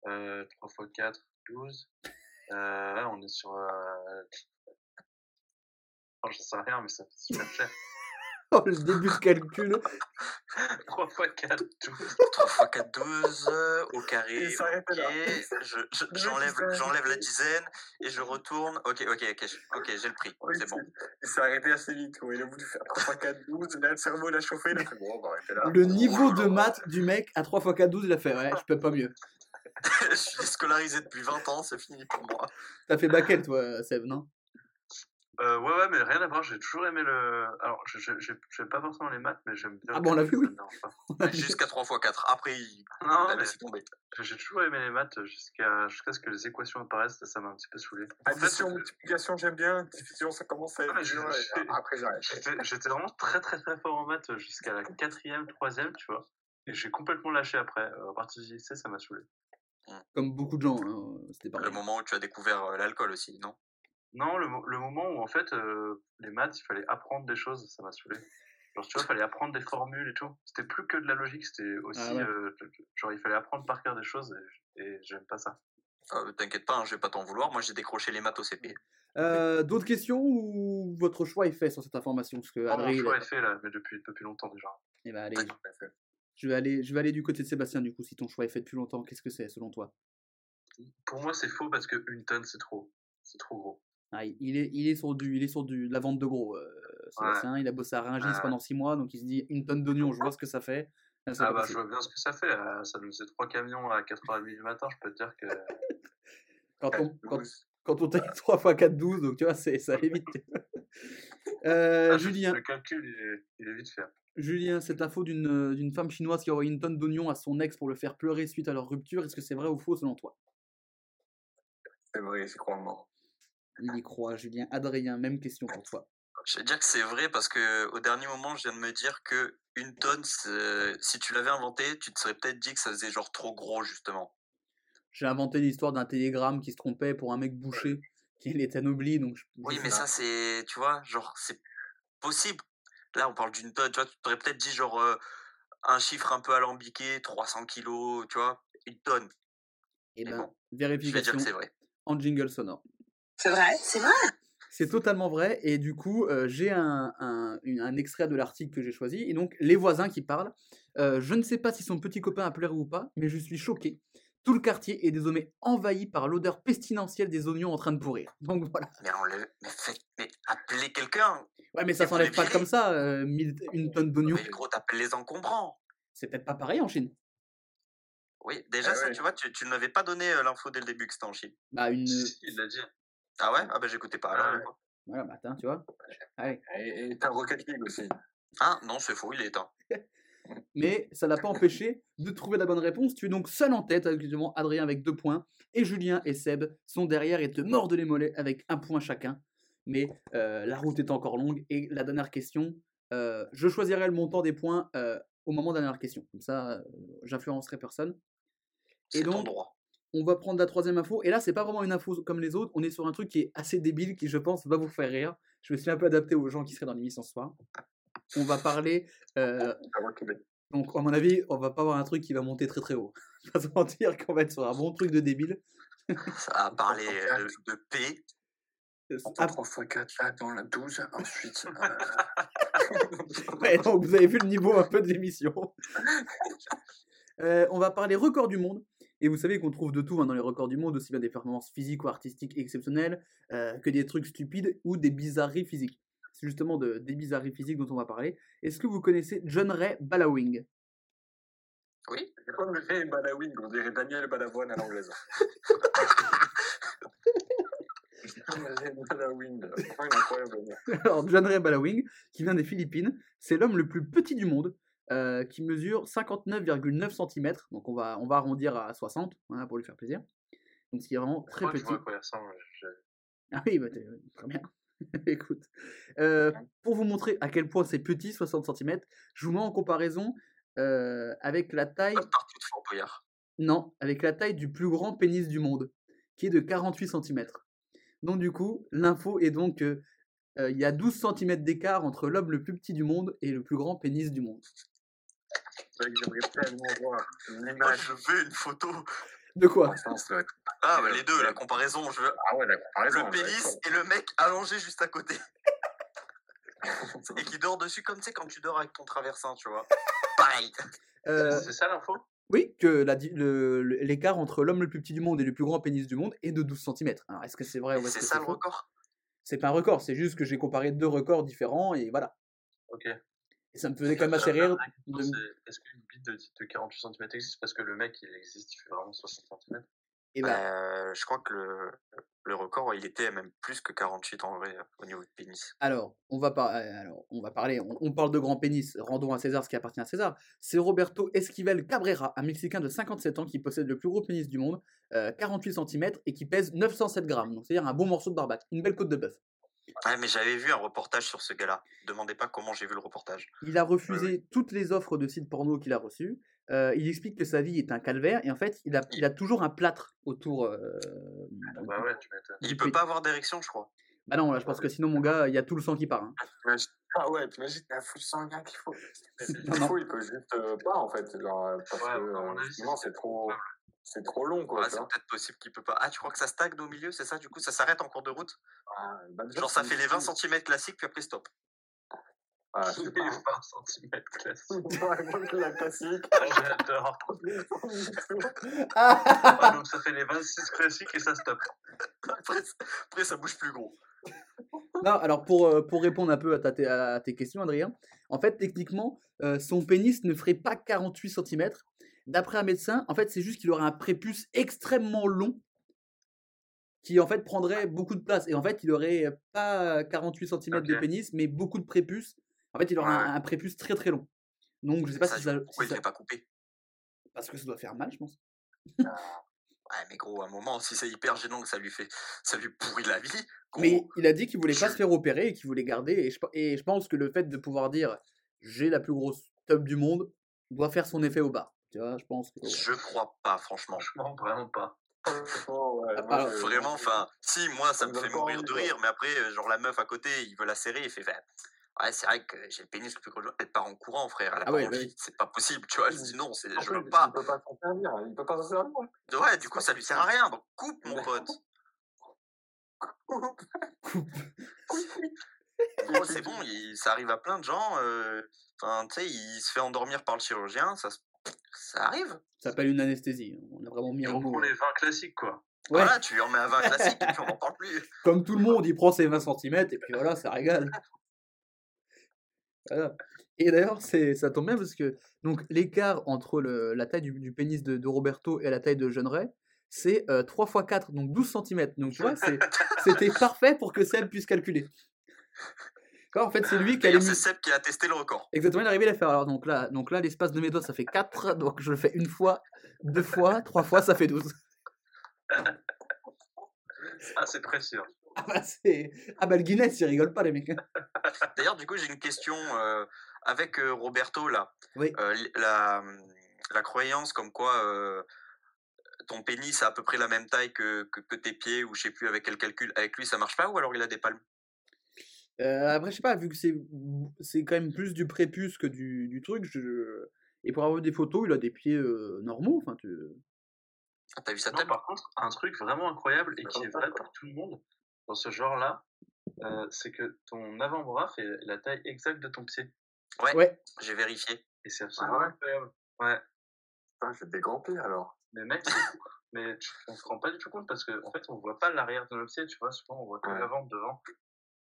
Speaker 6: euh, 3 x 4, 12. Euh, on est sur. Euh... Oh, j'en sais rien, mais ça fait super cher.
Speaker 1: Oh, le début de calcul.
Speaker 6: 3 x 4, 12.
Speaker 5: 3 x 4, 12, euh, au carré,
Speaker 4: Il
Speaker 5: ok,
Speaker 4: là.
Speaker 5: je- je-
Speaker 4: il
Speaker 5: j'enlève j'enlève la dizaine et je retourne, ok, ok, ok, ok, j'ai le prix,
Speaker 4: Oui,
Speaker 5: c'est bon.
Speaker 4: Il s'est arrêté assez vite. quoi. Il a voulu faire 3 4 12. Là, le cerveau l'a chauffé. Il a fait bon, on va arrêter là.
Speaker 1: Le niveau de maths du mec à 3 x 4, 12, il a fait ouais, je peux pas mieux.
Speaker 5: je suis scolarisé depuis 20 ans, c'est fini pour moi.
Speaker 1: T'as fait bac L, toi, Seb, non?
Speaker 6: Euh, ouais, ouais, mais rien à voir, j'ai toujours aimé le. Alors, je- je- j'ai- j'aime pas forcément les maths, mais j'aime bien.
Speaker 1: Ah
Speaker 6: le
Speaker 1: bon, on l'a vu,
Speaker 6: pas.
Speaker 5: Jusqu'à 3 x 4, après il,
Speaker 6: Non,
Speaker 5: laissé tomber.
Speaker 6: j'ai toujours aimé les maths jusqu'à jusqu'à ce que les équations apparaissent, ça m'a un petit peu saoulé. En fait,
Speaker 4: Addition,
Speaker 6: euh,
Speaker 4: multiplication, j'aime bien. Division, ça commence à
Speaker 6: Ah,
Speaker 4: être dur.
Speaker 6: j'ai-
Speaker 4: Après, j'arrête.
Speaker 6: J'étais vraiment très très très fort en maths jusqu'à la quatrième, troisième, tu vois. Et j'ai complètement lâché après. À partir du lycée, ça m'a saoulé.
Speaker 1: Comme beaucoup de gens, hein, c'était
Speaker 5: Le
Speaker 1: pareil.
Speaker 5: moment où tu as découvert euh, l'alcool aussi, non?
Speaker 6: Non, le, mo- le moment où en fait, euh, les maths, il fallait apprendre des choses, ça m'a saoulé. Genre, tu vois, il fallait apprendre des formules et tout. C'était plus que de la logique, c'était aussi.
Speaker 1: Ah ouais.
Speaker 6: euh, genre, il fallait apprendre par cœur des choses et, et j'aime pas ça.
Speaker 5: Euh, T'inquiète pas, hein, je vais pas t'en vouloir, moi j'ai décroché les maths au CP.
Speaker 1: Euh, D'autres questions ou votre choix est fait sur cette information? Parce que
Speaker 6: Oh, mon
Speaker 1: Adrien,
Speaker 6: choix
Speaker 1: est-
Speaker 6: est fait là, mais depuis, depuis longtemps déjà.
Speaker 1: Eh ben, allez, je vais aller, je vais aller du côté de Sébastien du coup. Si ton choix est fait depuis longtemps, qu'est-ce que c'est selon toi?
Speaker 6: Pour moi, c'est faux parce que une tonne, c'est trop. C'est trop gros.
Speaker 1: Ah, il- est, il est sur du, il est sur du, de la vente de gros. euh, Sébastien, il a bossé à Rungis
Speaker 6: Ouais.
Speaker 1: pendant 6 mois, donc il se dit une tonne d'oignons, je vois ce que ça fait. Là, c'est
Speaker 6: Ah
Speaker 1: pas
Speaker 6: bah, je vois bien ce que ça fait. euh, Ça nous faisait trois camions à 4h30 du matin, je peux te dire que.
Speaker 1: Quand on, quand, quand on taille 3 x 4, 12, donc tu vois, c'est, ça allait vite. Euh,
Speaker 6: Ah,
Speaker 1: Julien,
Speaker 6: Le calcul, il est, il est vite fait.
Speaker 1: Julien, cette info d'une, d'une femme chinoise qui a envoyé une tonne d'oignons à son ex pour le faire pleurer suite à leur rupture, est-ce que c'est vrai ou faux selon toi?
Speaker 4: C'est vrai, c'est crois mort.
Speaker 1: Il y croit, Julien. Adrien, même question pour toi.
Speaker 5: Je vais dire que c'est vrai parce que au dernier moment, je viens de me dire que une tonne, si tu l'avais inventé, tu te serais peut-être dit que ça faisait genre trop gros justement.
Speaker 1: J'ai inventé l'histoire d'un télégramme qui se trompait pour un mec bouché, qui est anobli, donc je-
Speaker 5: Oui, mais ça c'est, tu vois, genre c'est possible. Là, on parle d'une tonne, tu vois, tu t'aurais peut-être dit genre euh, un chiffre un peu alambiqué, 300 kilos, tu vois, une tonne.
Speaker 1: Eh
Speaker 5: Mais
Speaker 1: ben,
Speaker 5: bon, Je vais
Speaker 1: vérification
Speaker 5: dire que c'est vrai.
Speaker 1: en jingle sonore.
Speaker 3: C'est vrai, c'est vrai.
Speaker 1: C'est totalement vrai, et du coup, euh, j'ai un, un- extrait de l'article que j'ai choisi, et donc les voisins qui parlent. Euh, je ne sais pas si son petit copain a pleuré ou pas, mais je suis choqué. Tout le quartier est désormais envahi par l'odeur pestilentielle des oignons en train de pourrir. Donc voilà.
Speaker 5: Mais on le, mais faites, mais appelez quelqu'un.
Speaker 1: Ouais, mais ça s'enlève pas comme ça, euh, mille- une tonne d'oignons.
Speaker 5: Mais gros, t'appelles les encombrants.
Speaker 1: C'est peut-être pas pareil en Chine.
Speaker 5: Oui, déjà
Speaker 4: Ah
Speaker 5: ça,
Speaker 4: ouais.
Speaker 5: tu vois, tu, tu ne m'avais pas donné euh, l'info dès le début que c'était en Chine.
Speaker 1: Bah, une.
Speaker 6: Il l'a dit.
Speaker 5: Ah ouais? Ah bah j'écoutais pas.
Speaker 6: Ah.
Speaker 1: Voilà, bah, attends, tu vois. Allez.
Speaker 4: Et et t'as Rocket League aussi.
Speaker 5: Ah non, c'est faux, il est éteint.
Speaker 1: Mais ça l'a pas empêché de trouver la bonne réponse. Tu es donc seul en tête, actuellement Adrien avec deux points. Et Julien et Seb sont derrière et te mordent les mollets avec un point chacun. Mais euh, la route est encore longue. Et la dernière question, euh, je choisirai le montant des points euh, au moment de la dernière question. Comme ça, j'influencerai personne. Et
Speaker 5: ton
Speaker 1: donc,
Speaker 5: droit.
Speaker 1: On va prendre la troisième info. Et là, c'est pas vraiment une info comme les autres. On est sur un truc qui est assez débile, qui je pense va vous faire rire. Je me suis un peu adapté aux gens qui seraient dans l'émission ce soir. On va parler. euh,
Speaker 4: vais-
Speaker 1: donc, à mon avis, on va pas avoir un truc qui va monter très très haut. Pas se mentir qu'on va être sur un bon truc de débile.
Speaker 5: Ça a parlé de, de.
Speaker 1: Euh,
Speaker 4: On
Speaker 1: ah,
Speaker 4: prend 3 x 4 là dans la 12. Ensuite, euh,
Speaker 1: ouais, donc vous avez vu le niveau un peu de l'émission. Euh, on va parler records du monde. Et vous savez qu'on trouve de tout hein, dans les records du monde, aussi bien des performances physiques ou artistiques exceptionnelles, euh, que des trucs stupides ou des bizarreries physiques. C'est justement de, des bizarreries physiques dont on va parler. Est-ce que vous connaissez John Ray Ballawing?
Speaker 5: Oui.
Speaker 4: le fait Balawing On dirait Daniel Balavoine à l'anglaise. Balawing.
Speaker 1: Alors, John Ray Ballawing, qui vient des Philippines, c'est l'homme le plus petit du monde, euh, qui mesure 59,9 cm. Donc, on va, on va arrondir à 60 hein, pour lui faire plaisir. Donc, ce qui est vraiment
Speaker 6: Je
Speaker 1: très petit.
Speaker 6: vois ressemble. Je-
Speaker 1: Ah oui, bah, très bien. Écoute, euh, pour vous montrer à quel point c'est petit, 60 cm, je vous mets en comparaison euh, avec la taille,
Speaker 5: Pas partout de Fort Boyard.
Speaker 1: non, avec la taille du plus grand pénis du monde, qui est de 48 cm. Donc du coup, l'info est donc que euh, il y a 12 cm d'écart entre l'homme le plus petit du monde et le plus grand pénis du monde.
Speaker 4: Mec, J'aimerais tellement voir une
Speaker 5: Moi,
Speaker 4: image.
Speaker 5: je veux une photo.
Speaker 1: De quoi?
Speaker 4: Ah,
Speaker 5: Ah, bah, les deux,
Speaker 4: ouais.
Speaker 5: la comparaison. Je veux
Speaker 4: Ah ouais, la comparaison.
Speaker 5: le pénis et le mec allongé juste à côté. et qui dort dessus comme tu sais quand tu dors avec ton traversin, tu vois. Pareil.
Speaker 1: Euh,
Speaker 6: C'est ça l'info?
Speaker 1: Oui, que l'écart entre l'homme le plus petit du monde et le plus grand pénis du monde est de 12 cm. Alors est-ce que c'est vrai ou est-ce
Speaker 5: C'est ça le record?
Speaker 1: C'est pas un record, c'est juste que j'ai comparé deux records différents et voilà.
Speaker 6: Ok.
Speaker 1: Et ça me faisait quand même assez rire. de-
Speaker 6: Est-ce qu'une bite de, de 48 cm existe? Parce que le mec, il existe, il fait vraiment 60 cm.
Speaker 1: Et bah,
Speaker 5: Euh, je crois que le, le record, il était même plus que 48 en vrai au niveau de pénis.
Speaker 1: alors, on va, par- euh, alors, on va parler, on, on parle de grand pénis, rendons à César ce qui appartient à César. C'est Roberto Esquivel Cabrera, un Mexicain de 57 ans qui possède le plus gros pénis du monde, euh, 48 cm et qui pèse 907 grammes. Donc c'est-à-dire un bon morceau de barbac, une belle côte de bœuf.
Speaker 5: Ouais, mais j'avais vu un reportage sur ce gars-là. Demandez pas comment j'ai vu le reportage.
Speaker 1: Il a refusé toutes les offres de sites porno qu'il a reçues. Euh, il explique que sa vie est un calvaire et en fait, il a, il a toujours un plâtre autour. euh,
Speaker 6: Bah ouais, tu m'étonnes.
Speaker 1: du
Speaker 5: Il peut pas avoir d'érection, je crois.
Speaker 1: Bah non, là, je pense que sinon, mon gars, il y a tout le sang qui part. hein.
Speaker 4: T'imagines- Ah ouais, t'imagines un flux sanguin qu'il faut. Il faut, il peut juste euh, pas en fait. Genre, euh, parce
Speaker 6: Ouais,
Speaker 4: que euh,
Speaker 6: c'est
Speaker 4: trop, c'est trop long quoi.
Speaker 5: Ouais,
Speaker 4: tu
Speaker 5: c'est peut-être possible qu'il peut pas. Ah, tu crois que ça stagne au milieu, c'est ça Du coup, ça s'arrête en cours de route?
Speaker 4: Ah, bah, déjà,
Speaker 5: Genre, ça
Speaker 4: c'est
Speaker 5: fait les 20
Speaker 4: difficile.
Speaker 5: cm classiques, puis après stop.
Speaker 4: Ah, je sais pas.
Speaker 6: 20 cm classique.
Speaker 4: Ouais, moi, la classique.
Speaker 6: J'adore.
Speaker 1: Ah
Speaker 6: Ah, donc ça fait les 26 classiques et ça stoppe.
Speaker 5: Après, après, ça bouge plus gros.
Speaker 1: Non, alors pour, euh, pour répondre un peu à, ta- tes- à tes questions, Adrien, en fait, techniquement, euh, son pénis ne ferait pas 48 cm. D'après un médecin, en fait, c'est juste qu'il aurait un prépuce extrêmement long qui, en fait, prendrait beaucoup de place. Et en fait, il aurait pas 48 cm de pénis, mais beaucoup de prépuce. En fait, il aurait un, un prépuce très très long. Donc, je sais pas
Speaker 5: ça,
Speaker 1: si ça.
Speaker 5: pourquoi
Speaker 1: si
Speaker 5: il
Speaker 1: ça-
Speaker 5: l'avait pas coupé?
Speaker 1: Parce que ça doit faire mal, je pense.
Speaker 5: Ouais, mais gros, à un moment, si c'est hyper gênant que ça lui fait. Ça lui pourrit la vie. Gros,
Speaker 1: Mais il a dit qu'il voulait pas se faire opérer et qu'il voulait garder. Et je, pe- et je pense que le fait de pouvoir dire j'ai la plus grosse tub du monde doit faire son effet au bas. Tu vois, je pense que.
Speaker 5: je crois pas, franchement.
Speaker 6: Franchement, vraiment pas.
Speaker 4: Ouais, moi, je-
Speaker 5: Vraiment, enfin, si, moi, ça
Speaker 4: ça
Speaker 5: me
Speaker 4: me
Speaker 5: fait mourir
Speaker 4: envie,
Speaker 5: de rire, mais après, euh, genre, la meuf à côté, il veut la serrer, il fait, fait, ouais, c'est vrai que j'ai le pénis le plus gros. Elle part en courant, frère, elle a
Speaker 1: Ah
Speaker 5: pas
Speaker 1: ouais,
Speaker 5: envie,
Speaker 1: bah
Speaker 5: c'est pas possible, tu vois. Je dis non, c'est, je veux
Speaker 4: il
Speaker 5: pas.
Speaker 4: peut pas s'en servir. Il peut pas s'en servir.
Speaker 5: Ouais, du coup, ça lui sert à rien, donc coupe, mon pote. Gros, c'est bon, il- ça arrive à plein de gens. euh, Enfin, tu sais, il se fait endormir par le chirurgien, ça, se- ça arrive.
Speaker 1: Ça s'appelle une anesthésie. On a vraiment mis
Speaker 6: Il
Speaker 1: un
Speaker 6: reprend les 20 classiques, quoi.
Speaker 1: Ouais,
Speaker 5: Voilà, tu lui en mets un vin classique et puis on n'en parle plus.
Speaker 1: comme tout le monde, il prend ses 20 cm et puis voilà, ça régale. Voilà. Et d'ailleurs, c'est, ça tombe bien parce que donc l'écart entre le- la taille du, du pénis de, de Roberto et la taille de Jeune Ray, c'est euh, 3 x 4, donc 12 cm. Donc tu vois, c'était parfait pour que Seb puisse calculer. D'accord En fait, c'est lui qui a les
Speaker 5: c'est Seb qui a testé le record.
Speaker 1: Exactement, il est arrivé à les faire. Alors, donc là, donc là l'espace de mes doigts, ça fait 4. Donc, je le fais une fois, deux fois, trois fois, ça fait 12.
Speaker 6: Ah, c'est précieux.
Speaker 1: Ah bah, c'est... ah bah, le Guinness, ils rigolent pas, les mecs.
Speaker 5: D'ailleurs, du coup, j'ai une question euh, avec euh, Roberto là.
Speaker 1: Oui.
Speaker 5: Euh, la, la croyance comme quoi ton pénis a à peu près la même taille que, que, que tes pieds ou je sais plus avec quel calcul. Avec lui, ça marche pas ou alors il a des palmes?
Speaker 1: Euh, après, je sais pas, vu que c'est, c'est quand même plus du prépuce que du, du truc, je... et pour avoir des photos, il a des pieds euh, normaux. Enfin, tu...
Speaker 5: Ah, T'as vu sa tête
Speaker 6: par contre, un truc vraiment incroyable et qui est vrai pour tout le monde dans ce genre-là, euh, c'est que ton avant-bras fait la taille exacte de ton pied.
Speaker 5: Ouais,
Speaker 1: Ouais.
Speaker 5: j'ai vérifié.
Speaker 6: Et c'est absolument
Speaker 4: ouais?
Speaker 6: incroyable. Ouais.
Speaker 4: Putain, j'ai des grands pieds alors.
Speaker 6: Mais mec, mais tu, on se rend pas du tout compte parce qu'en en fait, on voit pas l'arrière de nos pieds, tu vois? Souvent, on voit que
Speaker 4: Ouais.
Speaker 6: l'avant devant.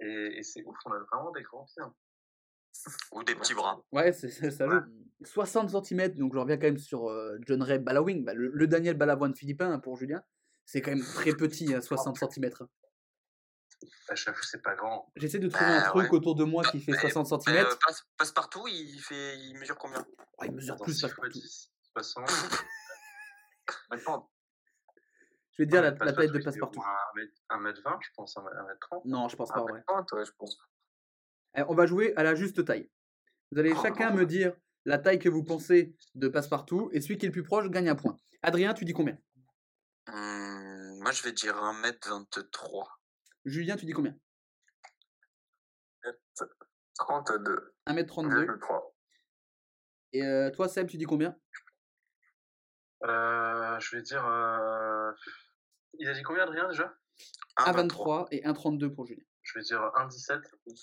Speaker 6: Et, et c'est ouf, on a vraiment des grands pieds. hein.
Speaker 5: Ou des petits bras.
Speaker 1: Ouais, c'est, ça joue. 60 cm, donc je reviens quand même sur euh, John Ray Ballawing, bah, le, le Daniel Balavoine philippin hein, pour Julien. C'est quand même très petit, hein, 60 cm.
Speaker 6: À chaque fois, c'est pas grand.
Speaker 1: J'essaie de trouver un
Speaker 5: Bah,
Speaker 1: truc
Speaker 5: ouais.
Speaker 1: autour de moi qui fait
Speaker 5: mais-
Speaker 1: 60
Speaker 5: Mais,
Speaker 1: cm.
Speaker 5: euh, passe, passe partout, il fait, il mesure combien?
Speaker 1: Il mesure
Speaker 6: Attends,
Speaker 1: plus,
Speaker 6: 6
Speaker 1: passe
Speaker 6: fois
Speaker 1: partout.
Speaker 6: 10, 60.
Speaker 4: Maintenant,
Speaker 1: Je vais te dire la,
Speaker 6: Ouais,
Speaker 1: la taille de
Speaker 6: Passepartout, il
Speaker 1: passe-partout.
Speaker 6: fait au moins 1m20, je pense, 1m30.
Speaker 1: Non, je pense pas,
Speaker 4: maintenant, ouais, je pense.
Speaker 1: Eh, On va jouer à la juste taille. Vous allez chacun me dire la taille que vous pensez de passe-partout, et celui qui est le plus proche gagne un point. Adrien, tu dis combien?
Speaker 5: Hum, Moi, je vais dire 1m23.
Speaker 1: Julien, tu dis combien?
Speaker 4: 32,
Speaker 1: 1m32.
Speaker 4: 3.
Speaker 1: Et euh, toi, Seb, tu dis combien?
Speaker 6: Je vais dire. euh, Il a dit combien, Adrien, déjà?
Speaker 1: 1,23 et 1,32 pour Julien.
Speaker 6: Je vais dire 1,17.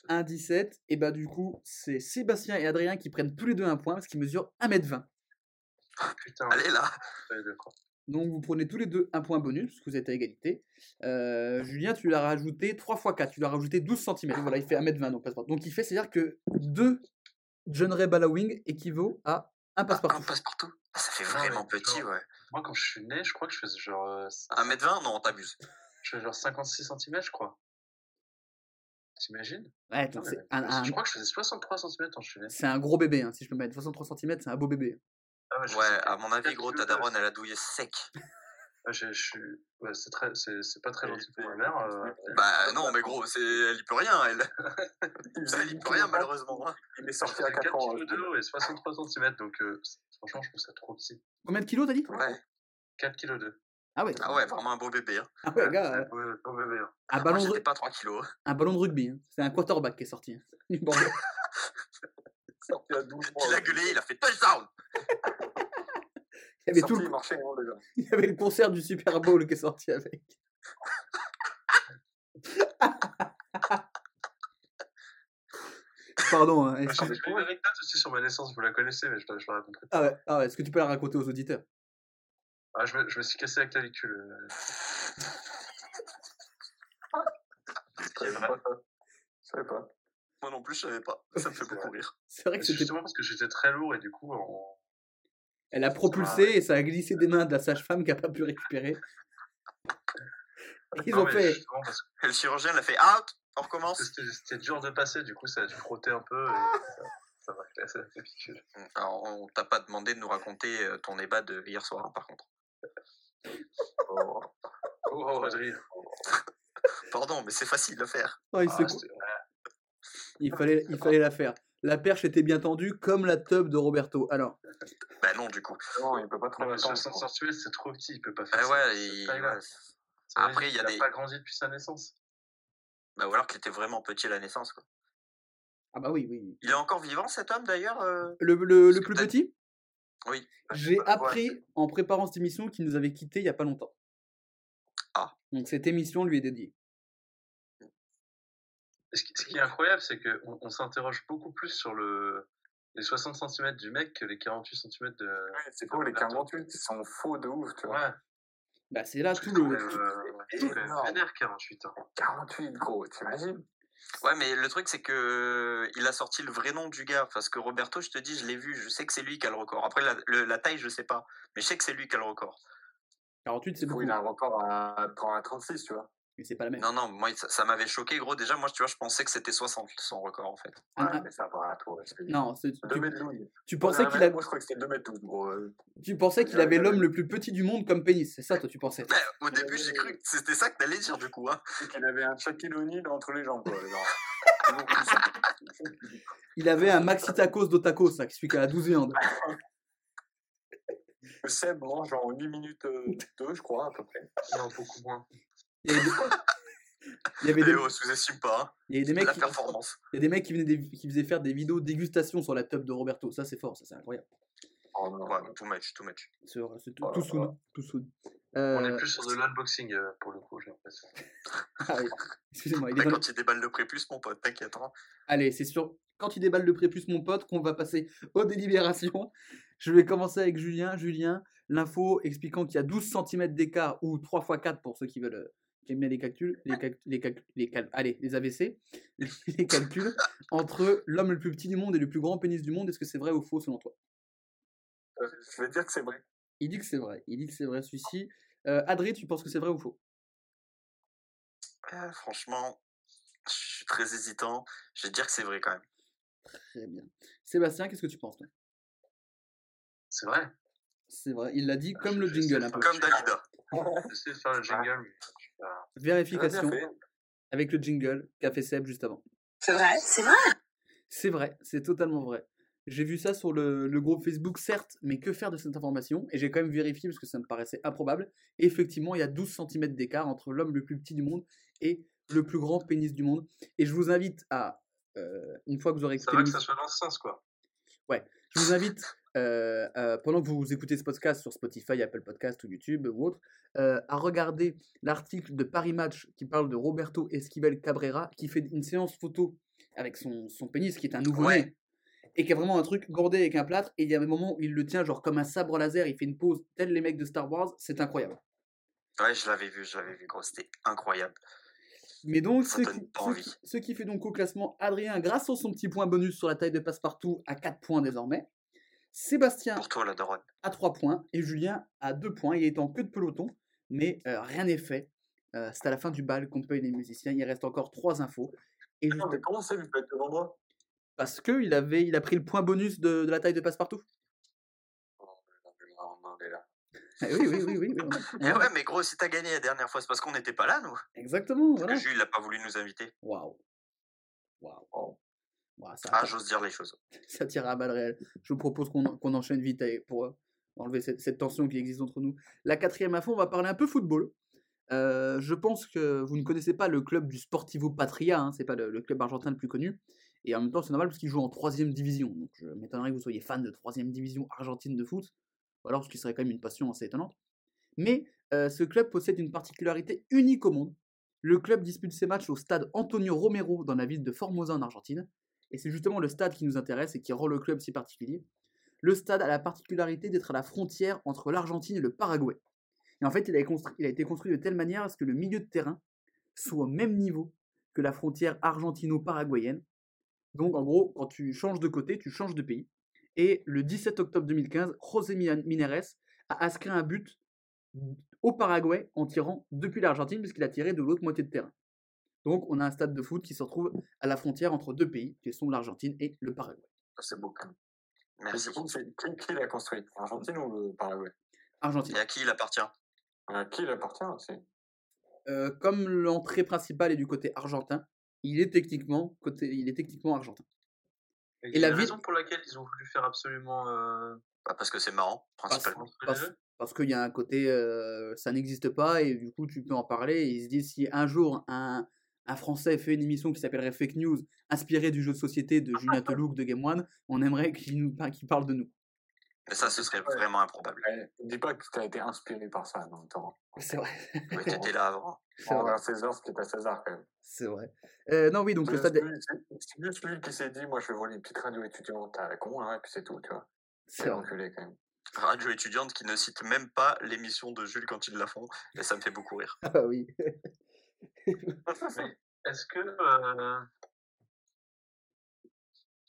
Speaker 1: 1,17. Et bah, du coup, c'est Sébastien et Adrien qui prennent tous les deux un point parce qu'ils mesurent 1m20.
Speaker 6: Putain,
Speaker 5: Allez là.
Speaker 1: Donc, vous prenez tous les deux un point bonus parce que vous êtes à égalité. Euh, Julien, tu l'as rajouté 3 x 4. Tu l'as rajouté 12 cm. Voilà, il fait 1m20. Donc. Donc, il fait, c'est-à-dire que 2 John Ray Ballawing équivaut à un
Speaker 5: Un
Speaker 1: passe-partout.
Speaker 5: passe-partout Ah, Ça fait
Speaker 6: Ouais,
Speaker 5: vraiment petit, ouais.
Speaker 6: Moi, quand je suis né, je crois que je faisais genre. euh,
Speaker 5: 1m20 Non, t'abuses.
Speaker 6: Je faisais genre 56 cm, je crois. T'imagines?
Speaker 1: Ouais, attends,
Speaker 6: Non,
Speaker 1: c'est
Speaker 6: mais
Speaker 1: un, un-
Speaker 6: Je crois que je faisais 63 cm quand je suis né.
Speaker 1: c'est un gros bébé, hein, si je peux me mettre. 63 cm, c'est un beau bébé.
Speaker 6: Ah
Speaker 5: Ouais,
Speaker 6: sais
Speaker 5: à mon avis, gros, ta daronne, elle a douillé sec.
Speaker 6: Ouais, je, je. Ouais, c'est très, c'est, c'est pas très gentil pour ma mère. euh,
Speaker 5: Bah non, mais gros, c'est, elle y peut rien, elle. Elle y peut rien, malheureusement. hein.
Speaker 4: Il est sorti à
Speaker 6: 4
Speaker 4: 4 ans.
Speaker 6: kg de haut et 63 cm, donc euh, franchement, je trouve ça trop petit.
Speaker 1: Combien de kilos, t'as dit?
Speaker 5: Ouais.
Speaker 6: 4 kg 2.
Speaker 1: Ah ouais,
Speaker 5: Ah ouais, vraiment un beau bébé. Hein.
Speaker 1: ah ouais, gars, euh,
Speaker 6: Ouais, bon bébé. hein.
Speaker 1: un,
Speaker 5: Moi,
Speaker 1: ballon de,
Speaker 5: pas 3 kilos.
Speaker 1: un ballon de rugby. hein. C'est un quarterback qui est sorti. hein. Du bordel.
Speaker 4: Sorti à 12 mois.
Speaker 5: Il a gueulé, il a fait touchdown
Speaker 1: il, y avait tout le-
Speaker 4: il marchait, hein, déjà.
Speaker 1: il y avait le concert du Super Bowl qui est sorti avec. Pardon. hein,
Speaker 6: J'ai une anecdote aussi sur ma naissance, vous la connaissez, mais je je la raconterai.
Speaker 1: Ah ouais, ah ouais, est-ce que tu peux la raconter aux auditeurs?
Speaker 6: Ah, je, me, je me suis cassé la clavicule. euh.
Speaker 4: Je savais pas. Je savais pas.
Speaker 5: Moi non plus, je savais pas. Ça me fait beaucoup rire.
Speaker 1: C'est vrai que
Speaker 6: C'est
Speaker 1: c'était.
Speaker 6: justement parce que j'étais très lourd et du coup, en...
Speaker 1: Elle a propulsé et ça a glissé des mains de la sage-femme qui a pas pu récupérer. Ils
Speaker 6: Non,
Speaker 1: ont fait.
Speaker 6: parce
Speaker 5: Et le chirurgien l'a fait out On recommence
Speaker 6: c'était dur de passer, du coup, ça a dû frotter un peu et ça- ça m'a cassé la clavicule.
Speaker 5: Alors, on t'a pas demandé de nous raconter euh, ton débat de hier soir, hein, par contre.
Speaker 4: Oh.
Speaker 6: Oh, Adrien.
Speaker 5: Pardon, mais c'est facile à faire.
Speaker 1: Oh, il,
Speaker 6: Ah,
Speaker 1: il fallait, il fallait la faire. La perche était bien tendue comme la tub de Roberto. Alors,
Speaker 5: Bah non, du coup.
Speaker 4: Non, il peut pas trop attendre.
Speaker 6: 60 cm, c'est trop petit, il peut pas faire
Speaker 5: Ah
Speaker 6: ça.
Speaker 5: ouais, il- ouais. Après, il y a des-
Speaker 6: pas grandi depuis sa naissance.
Speaker 5: Bah, ou alors qu'il était vraiment petit à la naissance. Quoi.
Speaker 1: ah bah oui, oui.
Speaker 5: Il est encore vivant, cet homme, d'ailleurs euh?
Speaker 1: Le, le, plus petit?
Speaker 5: Oui.
Speaker 1: J'ai
Speaker 4: Ouais,
Speaker 1: appris en préparant cette émission qu'il nous avait quittés il y a pas longtemps.
Speaker 5: Ah.
Speaker 1: Donc cette émission lui est dédiée.
Speaker 6: Ce, qui, ce qui est incroyable, c'est qu'on on, s'interroge beaucoup plus sur le, les 60 cm du mec que les 48 cm de.
Speaker 4: Ouais, C'est faux, les 48, ils sont faux de ouf, tu vois.
Speaker 6: Ouais,
Speaker 1: Bah c'est là tout le.
Speaker 6: euh, c'est quand même
Speaker 4: énorme.
Speaker 6: vénère 48 ans.
Speaker 4: 48, gros, t'imagines?
Speaker 5: Ouais, mais le truc, c'est que il a sorti le vrai nom du gars. Parce que Roberto, je te dis, je l'ai vu. Je sais que c'est lui qui a le record. Après, la, le- la taille, je sais pas. Mais je sais que c'est lui qui a le record.
Speaker 1: 48 c'est beaucoup.
Speaker 4: il a un record à, à 36, tu vois.
Speaker 1: Mais c'est pas la même.
Speaker 5: Non, non, moi, ça, ça m'avait choqué, gros. Déjà, moi, tu vois, je pensais que c'était 60 son record, en fait.
Speaker 7: Ouais,
Speaker 1: un-
Speaker 7: mais ça va, toi.
Speaker 1: non, c'est-
Speaker 7: 2
Speaker 1: tu,
Speaker 7: mètres 12.
Speaker 1: tu pensais qu'il avait,
Speaker 7: Moi, je crois que c'était 2 mètres 12, gros. euh.
Speaker 1: tu pensais qu'il avait l'homme le plus petit du monde comme pénis, c'est ça, toi, tu pensais
Speaker 5: Mais au début, j'ai cru que c'était ça que t'allais dire, du coup. Hein.
Speaker 7: C'est qu'il avait un Shaquille O'Neal entre les jambes, quoi. genre.
Speaker 1: Il avait un maxi tacos d'Otacos, ça, celui qui a la 12 viandes.
Speaker 7: Le Seb mange en 8 minutes 2, je crois, à peu près.
Speaker 6: Non, beaucoup moins.
Speaker 1: Il y avait des, il y avait des,
Speaker 5: oh, sous-estime pas, hein.
Speaker 1: il y avait des mecs
Speaker 5: La
Speaker 1: qui,
Speaker 5: performance.
Speaker 1: il y a des mecs qui, venaient des- qui faisaient faire des vidéos dégustation sur la top de Roberto. Ça, c'est fort, ça, c'est incroyable.
Speaker 7: Oh, non.
Speaker 5: Ouais, too much, too much.
Speaker 1: C'est c'est tout,
Speaker 7: Oh là
Speaker 1: tout
Speaker 7: là.
Speaker 1: soon, tout soon.
Speaker 6: On
Speaker 1: Euh,
Speaker 6: est plus sur de l'unboxing euh, pour le coup, j'ai l'impression.
Speaker 1: ah oui, Excusez-moi, il est
Speaker 5: quand il déballe le prépuce, mon pote, t'inquiète. Hein.
Speaker 1: Allez, c'est sûr. Quand tu déballes le prépuce, mon pote, qu'on va passer aux délibérations. Je vais commencer avec Julien. Julien, l'info expliquant qu'il y a 12 cm d'écart ou 3 x 4 pour ceux qui veulent aiment bien les calculs, les, calc- les, calc- les cal- allez, les AVC, les calculs entre l'homme le plus petit du monde et le plus grand pénis du monde. Est-ce que c'est vrai ou faux selon toi?
Speaker 7: Euh, Je vais dire que c'est vrai.
Speaker 1: Il dit que c'est vrai. Il dit que c'est vrai celui-ci. Euh, Adrien, tu penses que c'est vrai ou faux?
Speaker 5: Euh, franchement, je suis très hésitant. Je vais dire que c'est vrai quand même.
Speaker 1: Très bien. Sébastien, qu'est-ce que tu penses
Speaker 6: C'est vrai.
Speaker 1: C'est vrai. Il l'a dit
Speaker 6: Ah,
Speaker 1: comme
Speaker 6: je-
Speaker 1: le
Speaker 6: je sais
Speaker 1: jingle un peu.
Speaker 5: Comme Dalida.
Speaker 6: J'essaie de faire le jingle, mais
Speaker 1: Vérification avec le jingle qu'a fait Seb juste avant.
Speaker 3: C'est vrai, c'est vrai.
Speaker 1: C'est vrai, c'est totalement vrai. J'ai vu ça sur le, le groupe Facebook, certes, mais que faire de cette information? Et j'ai quand même vérifié parce que ça me paraissait improbable. Et effectivement, il y a 12 cm d'écart entre l'homme le plus petit du monde et le plus grand pénis du monde. Et je vous invite à, euh, une fois que vous aurez
Speaker 6: Ça
Speaker 1: écouté
Speaker 6: va que
Speaker 1: l'émission-
Speaker 6: ça soit dans ce sens, quoi.
Speaker 1: je vous invite, euh, euh, pendant que vous écoutez ce podcast sur Spotify, Apple Podcast ou YouTube ou autre, euh, à regarder l'article de Paris Match qui parle de Roberto Esquivel Cabrera, qui fait une séance photo avec son, son pénis, qui est un nouveau-né,
Speaker 5: Ouais.
Speaker 1: et qui a vraiment un truc bordé avec un plâtre, et il y a un moment où il le tient genre comme un sabre laser, il fait une pose tel les mecs de Star Wars, c'est incroyable.
Speaker 5: Ouais, je l'avais vu, je l'avais vu, gros. C'était incroyable.
Speaker 1: Mais donc, ce qui- ce qui fait donc au classement Adrien, grâce à son petit point bonus sur la taille de passe-partout, à 4 points désormais. Sébastien
Speaker 5: Pour toi, la daronne.
Speaker 1: à 3 points et Julien à 2 points. Il est en queue de peloton, mais euh, rien n'est fait. Euh, c'est à la fin du bal qu'on paye les musiciens. Il reste encore 3 infos. Et juste
Speaker 7: mais comment ça, vous faites devant moi?
Speaker 1: Parce que il avait, il a pris le point bonus de, de la taille de passe-partout.
Speaker 7: Oh, mais on est là.
Speaker 1: Eh oui, oui, oui, oui. oui, on
Speaker 5: Eh ouais, mais gros, si t'as gagné la dernière fois, c'est parce qu'on n'était pas là, nous.
Speaker 1: Exactement,
Speaker 5: Parce
Speaker 1: voilà.
Speaker 5: que Jules, il a pas voulu nous inviter.
Speaker 1: Waouh. Waouh. Ça,
Speaker 5: Ah, j'ose dire les choses.
Speaker 1: ça tire à balles réelles. Je vous propose qu'on qu'on enchaîne vite pour euh, enlever cette, cette tension qui existe entre nous. La quatrième info, on va parler un peu football. Euh, je pense que vous ne connaissez pas le club du Sportivo Patria, hein, c'est pas le, le club argentin le plus connu. Et en même temps, c'est normal parce qu'il joue en troisième division. Donc je m'étonnerais que vous soyez fan de troisième division argentine de foot, ou alors ce qui serait quand même une passion assez étonnante. Mais euh, ce club possède une particularité unique au monde. Le club dispute ses matchs au stade Antonio Romero dans la ville de Formosa en Argentine. Et c'est justement le stade qui nous intéresse et qui rend le club si particulier. Le stade a la particularité d'être à la frontière entre l'Argentine et le Paraguay. Et en fait, il a, été construit de telle manière à ce que le milieu de terrain soit au même niveau que la frontière argentino-paraguayenne. Donc, en gros, quand tu changes de côté, tu changes de pays. Et le 17 octobre 2015, José Mi- Mineres a inscrit un but au Paraguay en tirant depuis l'Argentine, puisqu'il a tiré de l'autre moitié de terrain. Donc, on a un stade de foot qui se retrouve à la frontière entre deux pays, qui sont l'Argentine et le Paraguay.
Speaker 7: Ça, C'est beau quand même. Et
Speaker 5: Merci.
Speaker 7: du coup, c'est qui, qui l'a construit? L'Argentine ou le Paraguay?
Speaker 1: Argentine.
Speaker 5: Et à qui il appartient?
Speaker 7: À qui il appartient aussi?
Speaker 1: Euh, comme l'entrée principale est du côté argentin, il est techniquement, côté, il est techniquement argentin.
Speaker 6: Et,
Speaker 1: la
Speaker 6: a une
Speaker 1: ville-
Speaker 6: raison pour laquelle ils ont voulu faire absolument. Euh,
Speaker 5: Bah, Parce que c'est marrant, principalement.
Speaker 1: Parce, parce qu'il y a un côté, euh, ça n'existe pas, et du coup, tu peux en parler. Et ils se disent, si un jour, un, un Français fait une émission qui s'appellerait Fake News, inspirée du jeu de société de Julien Telouk de Game One, on aimerait qu'il nous parle de nous.
Speaker 5: Mais ça, ce serait
Speaker 7: Ouais.
Speaker 5: vraiment improbable.
Speaker 7: Ouais, Dis pas que tu as été inspiré par ça dans le temps.
Speaker 1: C'est vrai.
Speaker 5: Ouais, T'étais là avant.
Speaker 1: C'est vrai.
Speaker 7: César ce qui est à César quand même.
Speaker 1: C'est vrai. Euh, non, oui, donc le
Speaker 7: C'est
Speaker 1: stade.
Speaker 7: juste lui qui s'est dit Moi je vais voler une petite radio étudiante à la con, hein, et puis c'est tout, tu vois.
Speaker 1: C'est
Speaker 7: enculé quand même.
Speaker 5: Radio étudiante qui ne cite même pas l'émission de Jules quand ils la font. Et ça me fait beaucoup rire.
Speaker 1: Ah oui.
Speaker 6: Mais est-ce que. euh,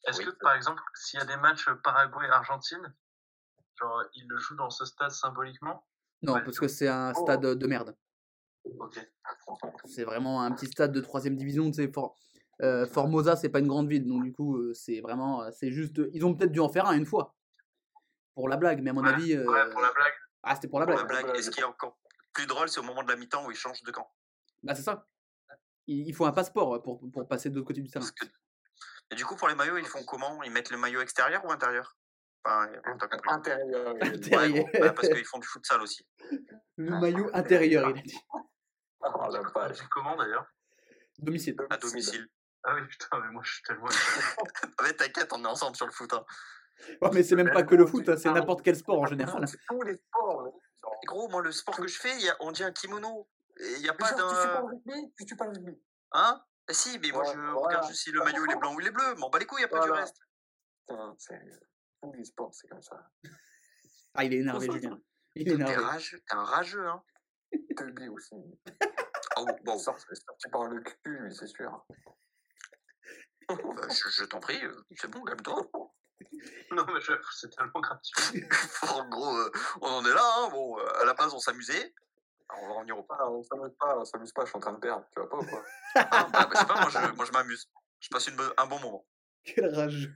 Speaker 6: Est-ce
Speaker 5: Oui.
Speaker 6: que, par exemple, s'il y a des matchs Paraguay-Argentine, genre, ils le jouent dans ce stade symboliquement?
Speaker 1: Non,
Speaker 6: Ouais.
Speaker 1: parce que c'est un
Speaker 7: Oh.
Speaker 1: stade de merde.
Speaker 6: Ok.
Speaker 1: C'est vraiment un petit stade de troisième division. Tu sais, For- euh, Formosa, c'est pas une grande ville, donc du coup, euh, c'est vraiment, c'est juste. Ils ont peut-être dû en faire un une fois pour la blague, mais à mon
Speaker 6: Ouais,
Speaker 1: avis. euh,
Speaker 6: Ouais, pour la blague.
Speaker 1: Ah, c'était pour la
Speaker 5: Pour
Speaker 1: blague.
Speaker 5: la blague.
Speaker 7: blague.
Speaker 5: Et ce qui est encore plus drôle, c'est au moment de la mi-temps où ils changent de camp.
Speaker 1: Bah, c'est ça. Il il faut un passeport pour, pour passer de l'autre côté du terrain.
Speaker 5: Que... Et du coup, pour les maillots, ils font comment? Ils mettent le maillot extérieur ou intérieur? Enfin.
Speaker 7: Intérieur. est-
Speaker 1: Intérieur.
Speaker 5: Ouais, ouais, parce qu'ils font du futsal aussi.
Speaker 1: Le maillot intérieur, il a dit.
Speaker 7: Oh, la page.
Speaker 6: comment d'ailleurs?
Speaker 1: Domicile.
Speaker 5: À domicile.
Speaker 6: Ah oui, putain, mais moi je suis tellement.
Speaker 5: Ah, Mais t'inquiète, on est ensemble sur le foot. hein.
Speaker 1: Ouais, mais c'est même pas que le foot, hein, c'est n'importe quel sport en général.
Speaker 7: C'est tous les sports.
Speaker 5: gros, moi, le sport que je fais, il y a- on dit un kimono. Il n'y a
Speaker 7: Mais
Speaker 5: pas d'un.
Speaker 7: tu suis pas au rugby.
Speaker 5: Hein? Eh Si, mais moi, je
Speaker 7: voilà.
Speaker 5: regarde juste si le maillot il est blanc ou il est bleu. M'en bats les couilles, il n'y a pas du reste.
Speaker 7: Putain, c'est tous les sports, c'est comme ça.
Speaker 1: Ah, il est énervé, Julien. Il est énervé.
Speaker 5: t'es un rageux, hein.
Speaker 7: Teubé aussi.
Speaker 5: Oh, bon,
Speaker 7: sorti par le cul, lui, c'est sûr.
Speaker 5: bah, je, je t'en prie, euh, c'est bon, calme-toi.
Speaker 6: Non, mais j'avoue, c'est tellement gratuit.
Speaker 5: en gros, euh, on en est là, hein. Bon, euh, à la base, on s'amusait. On va revenir au pas.
Speaker 7: Ah, on s'amuse pas, on s'amuse pas, je suis en train de perdre, tu vois pas ou quoi?
Speaker 5: Ah, bah, je sais pas, moi, je, moi, je m'amuse. Je passe une un bon moment.
Speaker 1: Quel rageux.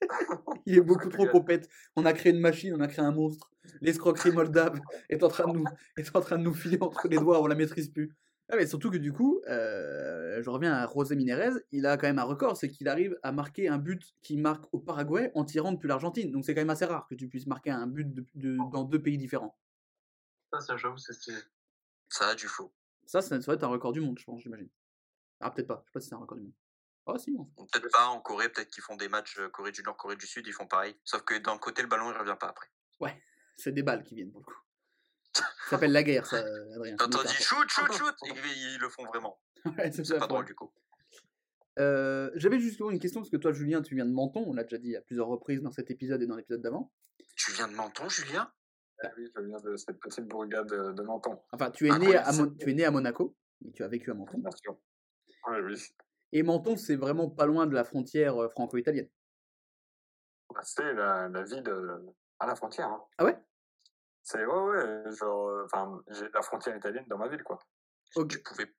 Speaker 1: Il est beaucoup trop popette. On a créé une machine, on a créé un monstre. L'escroquerie moldave est en train de nous, est en train de nous filer entre les doigts, on la maîtrise plus. Ah, mais surtout que du coup, euh, je reviens à José Minerez, il a quand même un record, c'est qu'il arrive à marquer un but qui marque au Paraguay en tirant depuis l'Argentine. Donc c'est quand même assez rare que tu puisses marquer un but de- de- dans deux pays différents.
Speaker 6: Ça, ça j'avoue, c'est stylé.
Speaker 5: Ça a du flow.
Speaker 1: Ça, ça doit être un record du monde, je pense, j'imagine. Ah, peut-être pas, je sais pas si c'est un record du monde. Ah, si, non.
Speaker 5: Peut-être pas en Corée, peut-être qu'ils font des matchs euh, Corée du Nord, Corée du Sud, ils font pareil. Sauf que d'un côté, le ballon, il revient pas après.
Speaker 1: c'est des balles qui viennent pour le coup. Ça s'appelle la guerre, ça, Adrien.
Speaker 5: Quand on dit shoot, shoot, shoot, ils, ils le font vraiment.
Speaker 1: Ouais, c'est
Speaker 5: pas
Speaker 1: ouais.
Speaker 5: drôle du coup.
Speaker 1: Euh, J'avais justement une question, parce que toi, Julien, tu viens de Menton, on l'a déjà dit à plusieurs reprises dans cet épisode et dans l'épisode d'avant.
Speaker 5: Tu viens de Menton, Julien?
Speaker 7: Ah Oui, je viens de cette petite bourgade de, Menton,
Speaker 1: Enfin, tu es, né à Mon- tu es né à Monaco, mais tu as vécu à Menton.
Speaker 7: bien sûr. Oui, oui.
Speaker 1: Et Menton, c'est vraiment pas loin de la frontière euh, franco-italienne.
Speaker 7: Bah, C'est la, la vie de, à la frontière. Hein.
Speaker 1: Ah ouais?
Speaker 7: C'est, ouais, ouais, genre, euh, enfin, j'ai la frontière italienne dans ma ville, quoi.
Speaker 5: Tu pouvais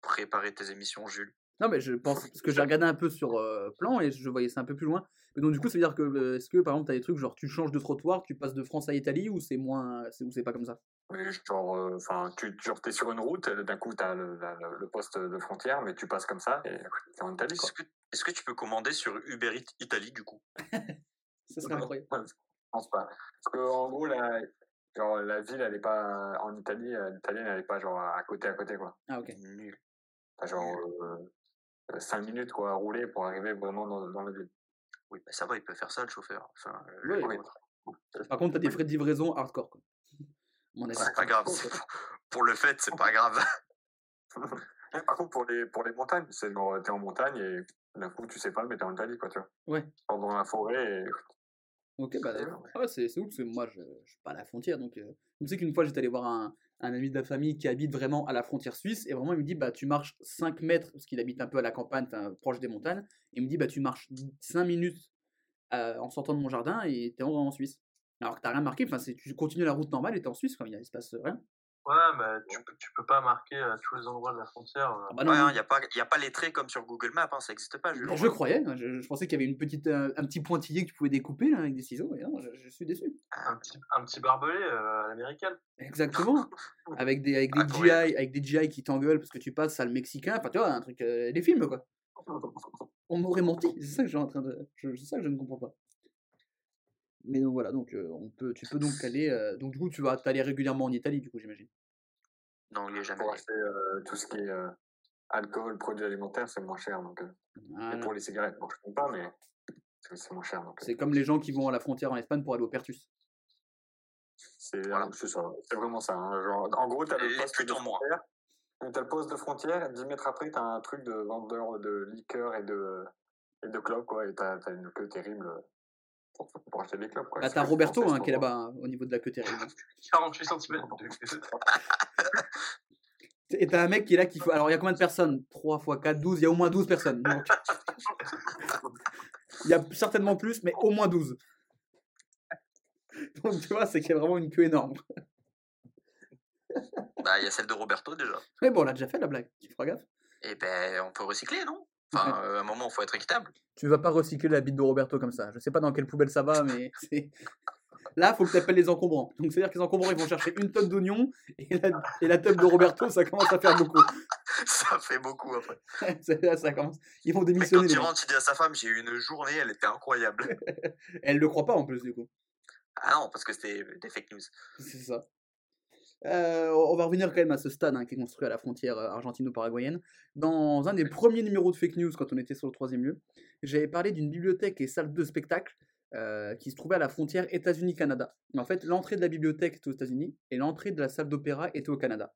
Speaker 5: préparer tes émissions, Jules.
Speaker 1: Non, mais je pense, parce que j'ai regardé un peu sur euh, plan et je voyais ça un peu plus loin. Mais donc, du coup, ça veut dire que, euh, est-ce que par exemple, tu as des trucs genre tu changes de trottoir, tu passes de France à Italie ou c'est moins, c'est- ou c'est pas comme ça?
Speaker 7: Oui, genre, euh, enfin, tu, genre, t'es sur une route, d'un coup, t'as le, la- le, le poste de frontière, mais tu passes comme ça et t'es en Italie, quoi.
Speaker 5: Est-ce que, est-ce que tu peux commander sur Uber Eats Italie du coup?
Speaker 1: Ça serait incroyable.
Speaker 7: Je pense pas. Parce que, en gros, la, genre, la ville, elle est pas, en Italie, euh, l'italienne, elle est pas, genre, à côté, à côté, quoi.
Speaker 1: Ah, ok.
Speaker 7: Genre, euh, 5 minutes, quoi, à rouler pour arriver vraiment dans, dans la ville.
Speaker 5: Oui, bah ça va, il peut faire ça le chauffeur. Enfin,
Speaker 1: Oui,
Speaker 5: le-.
Speaker 1: Par contre, tu as des frais de livraison hardcore. Quoi. Mon avis.
Speaker 5: C'est pas grave. c'est pour, le fait, c'est pas grave.
Speaker 7: Mais Par contre, pour les, pour les montagnes, c'est genre, t'es en montagne et d'un coup, tu sais pas, mais t'es en Italie, quoi, tu vois.
Speaker 1: Ouais.
Speaker 7: Genre dans la forêt et
Speaker 1: Ok, bah
Speaker 7: Et
Speaker 1: d'accord. Ah ouais, c'est c'est ouf, parce que moi, je, je suis pas à la frontière. Donc, euh, je sais qu'une fois, j'étais allé voir un, un ami de la famille qui habite vraiment à la frontière suisse. Et vraiment, il me dit, bah, tu marches 5 mètres, parce qu'il habite un peu à la campagne, proche des montagnes. Et il me dit, bah, tu marches 5 minutes euh, en sortant de mon jardin et t'es en, Suisse. Alors que t'as rien marqué, enfin, tu continues la route normale et t'es en Suisse, quand il, il se passe rien.
Speaker 6: Ouais, mais tu peux, tu peux pas marquer à tous les endroits de la frontière. euh.
Speaker 1: Ah bah
Speaker 5: Il
Speaker 1: non, non.
Speaker 5: n'y a, pas- y a pas les traits comme sur Google Maps, hein, ça n'existe pas, Jules.
Speaker 1: je croyais, hein, je, je pensais qu'il y avait une petite, euh, un petit pointillé que tu pouvais découper là, avec des ciseaux. Et non, je, je suis déçu.
Speaker 6: Un petit, un petit barbelé euh, à l'américaine.
Speaker 1: Exactement. Avec des, avec des GI, avec des GI qui t'engueulent parce que tu passes à le mexicain. Enfin, tu vois, un truc, euh, des films quoi. On m'aurait menti. C'est ça que je suis en train de, je- c'est ça que je ne comprends pas. Mais donc voilà, donc euh, on peut, tu peux donc aller, euh, donc du coup tu vas t'aller régulièrement en Italie du coup j'imagine?
Speaker 5: Non, il est jamais.
Speaker 7: pour acheter euh, tout ce qui est euh, alcool, produits alimentaires, c'est moins cher. Donc, euh, et
Speaker 1: Voilà.
Speaker 7: pour les cigarettes, bon, je ne pas, mais c'est- c'est moins cher. Donc, euh,
Speaker 1: C'est comme les gens qui vont à la frontière en Espagne pour aller au Pertus.
Speaker 7: c'est
Speaker 5: Voilà.
Speaker 7: c'est ça. C'est vraiment ça. hein. Genre, en gros, tu as le
Speaker 5: Et
Speaker 7: poste de
Speaker 5: en moins.
Speaker 7: frontière. T'as le poste de frontière, et 10 mètres après, tu as un truc de vendeur de liqueurs et de, et de clopes, quoi. Et tu as, une queue terrible pour, pour acheter des clopes, quoi.
Speaker 1: Bah, t'as Roberto hein, qui est là-bas hein, au niveau de la queue terrible.
Speaker 6: 48 cm.
Speaker 1: Et t'as un mec qui est là qui faut. Alors il y a combien de personnes? 3 x 4, 12. Il y a au moins 12 personnes. Donc... il y a certainement plus, mais au moins 12. Donc tu vois, c'est qu'il y a vraiment une queue énorme.
Speaker 5: Bah, Bah, il y a celle de Roberto déjà.
Speaker 1: Mais bon, on l'a déjà fait la blague, tu feras gaffe.
Speaker 5: Et ben, on peut recycler, non? Enfin, euh, à un moment, il faut être équitable.
Speaker 1: Tu vas pas recycler la bite de Roberto comme ça. Je sais pas dans quelle poubelle ça va, mais c'est. Là, faut que tu appelles les encombrants. Donc, c'est-à-dire que les encombrants, ils vont chercher une tonne d'oignons et la, et la table de Roberto, ça commence à faire beaucoup.
Speaker 5: Ça fait beaucoup après.
Speaker 1: ça, ça commence. Ils vont
Speaker 5: Mais quand
Speaker 1: démissionner.
Speaker 5: il
Speaker 1: mecs.
Speaker 5: rentre, il dit à sa femme J'ai eu une journée, elle était incroyable.
Speaker 1: Elle le croit pas en plus, du coup.
Speaker 5: ah non, parce que c'était des fake news.
Speaker 1: C'est ça. Euh, on va revenir quand même à ce stade hein, qui est construit à la frontière euh, argentino-paraguayenne. Dans un des premiers numéros de fake news, quand on était sur le troisième lieu, j'avais parlé d'une bibliothèque et salle de spectacle euh, qui se trouvait à la frontière États-Unis-Canada. En fait, l'entrée de la bibliothèque était aux États-Unis et l'entrée de la salle d'opéra était au Canada.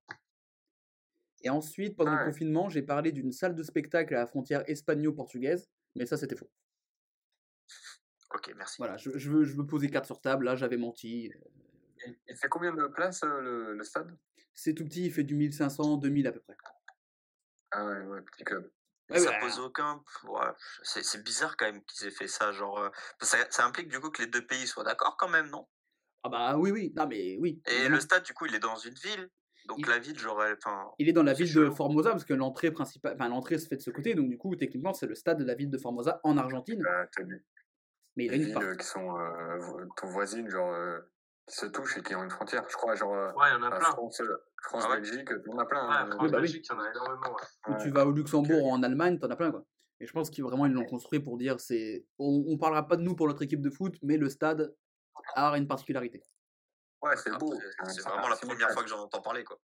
Speaker 1: Et ensuite, pendant
Speaker 7: Ah
Speaker 1: le
Speaker 7: ouais.
Speaker 1: confinement, j'ai parlé d'une salle de spectacle à la frontière espagno-portugaise, mais ça c'était faux.
Speaker 5: Ok, merci.
Speaker 1: Voilà, je, je veux, je veux poser carte sur table, là j'avais menti.
Speaker 7: Il, il fait combien de places euh, le, le stade?
Speaker 1: C'est tout petit, il fait du 1500, 2000 à peu près.
Speaker 7: Ah ouais, ouais, petit club.
Speaker 1: Ouais,
Speaker 5: ça
Speaker 1: bah,
Speaker 5: pose aucun. ouais, c'est bizarre quand même qu'ils aient fait ça. Genre, euh, ça, ça implique du coup que les deux pays soient d'accord quand même, non?
Speaker 1: Ah bah oui, oui, non mais oui.
Speaker 5: Et le stade, du coup, il est dans une ville. Donc
Speaker 1: Il-
Speaker 5: la ville, j'aurais. Enfin,
Speaker 1: Il est dans la ville de. Formosa parce que l'entrée principale, enfin l'entrée se fait de ce côté, donc du coup techniquement c'est le stade de la ville de Formosa en Argentine,
Speaker 7: Bah, t'as des,
Speaker 1: mais il a
Speaker 7: des
Speaker 1: une
Speaker 7: villes
Speaker 1: part.
Speaker 7: qui sont euh, vo- tout voisines, genre, euh, qui se touchent et qui ont une frontière. Je crois, genre, euh,
Speaker 6: Ouais, il y en a
Speaker 7: euh,
Speaker 6: plein.
Speaker 7: France, euh, France
Speaker 5: Ah ouais
Speaker 7: Belgique, tout le monde a plein.
Speaker 6: Ouais,
Speaker 7: hein.
Speaker 6: France,
Speaker 1: Oui, bah oui.
Speaker 6: Belgique, il y en a énormément. Ouais.
Speaker 1: Ou
Speaker 7: Ouais.
Speaker 1: tu vas au Luxembourg ou en Allemagne, t'en as plein quoi. Et je pense qu'ils vraiment ils l'ont construit pour dire c'est, on, on parlera pas de nous pour notre équipe de foot, mais le stade a une particularité.
Speaker 7: Ouais, c'est beau.
Speaker 5: c'est vraiment la première fois que j'en entends parler, quoi.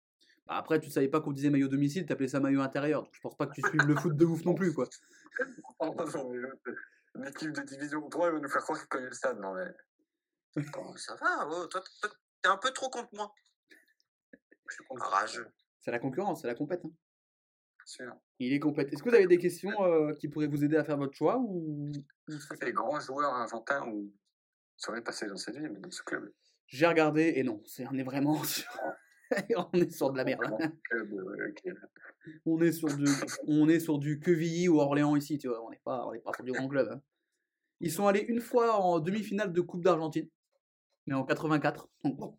Speaker 1: Bah, après tu savais pas qu'on disait maillot domicile, t'appelais ça maillot intérieur, donc je pense pas que tu suives le foot de ouf non plus quoi.
Speaker 7: Oh, non, mais l'autre, Une équipe de division 3, il va nous faire croire qu'il connaît le stade. Non, mais.
Speaker 5: Ça va, toi, t'es un peu trop contre moi.
Speaker 7: Je suis contre.
Speaker 5: Rageux.
Speaker 1: C'est la concurrence, c'est la compète. hein. Il est compète. Est-ce que vous avez des questions euh, qui pourraient vous aider à faire votre choix ou,
Speaker 7: les grands joueurs argentins ou seraient passés dans cette ville, dans ce club
Speaker 1: J'ai regardé et non, c'est, on est vraiment sur... on est sur de la merde.
Speaker 7: Ok.
Speaker 1: On est sur du, on est sur du Quevilly ou Orléans ici, tu vois. On n'est pas, on n'est pas sur du grand club. hein. Ils sont allés une fois en demi-finale de Coupe d'Argentine, mais en 84. Donc bon,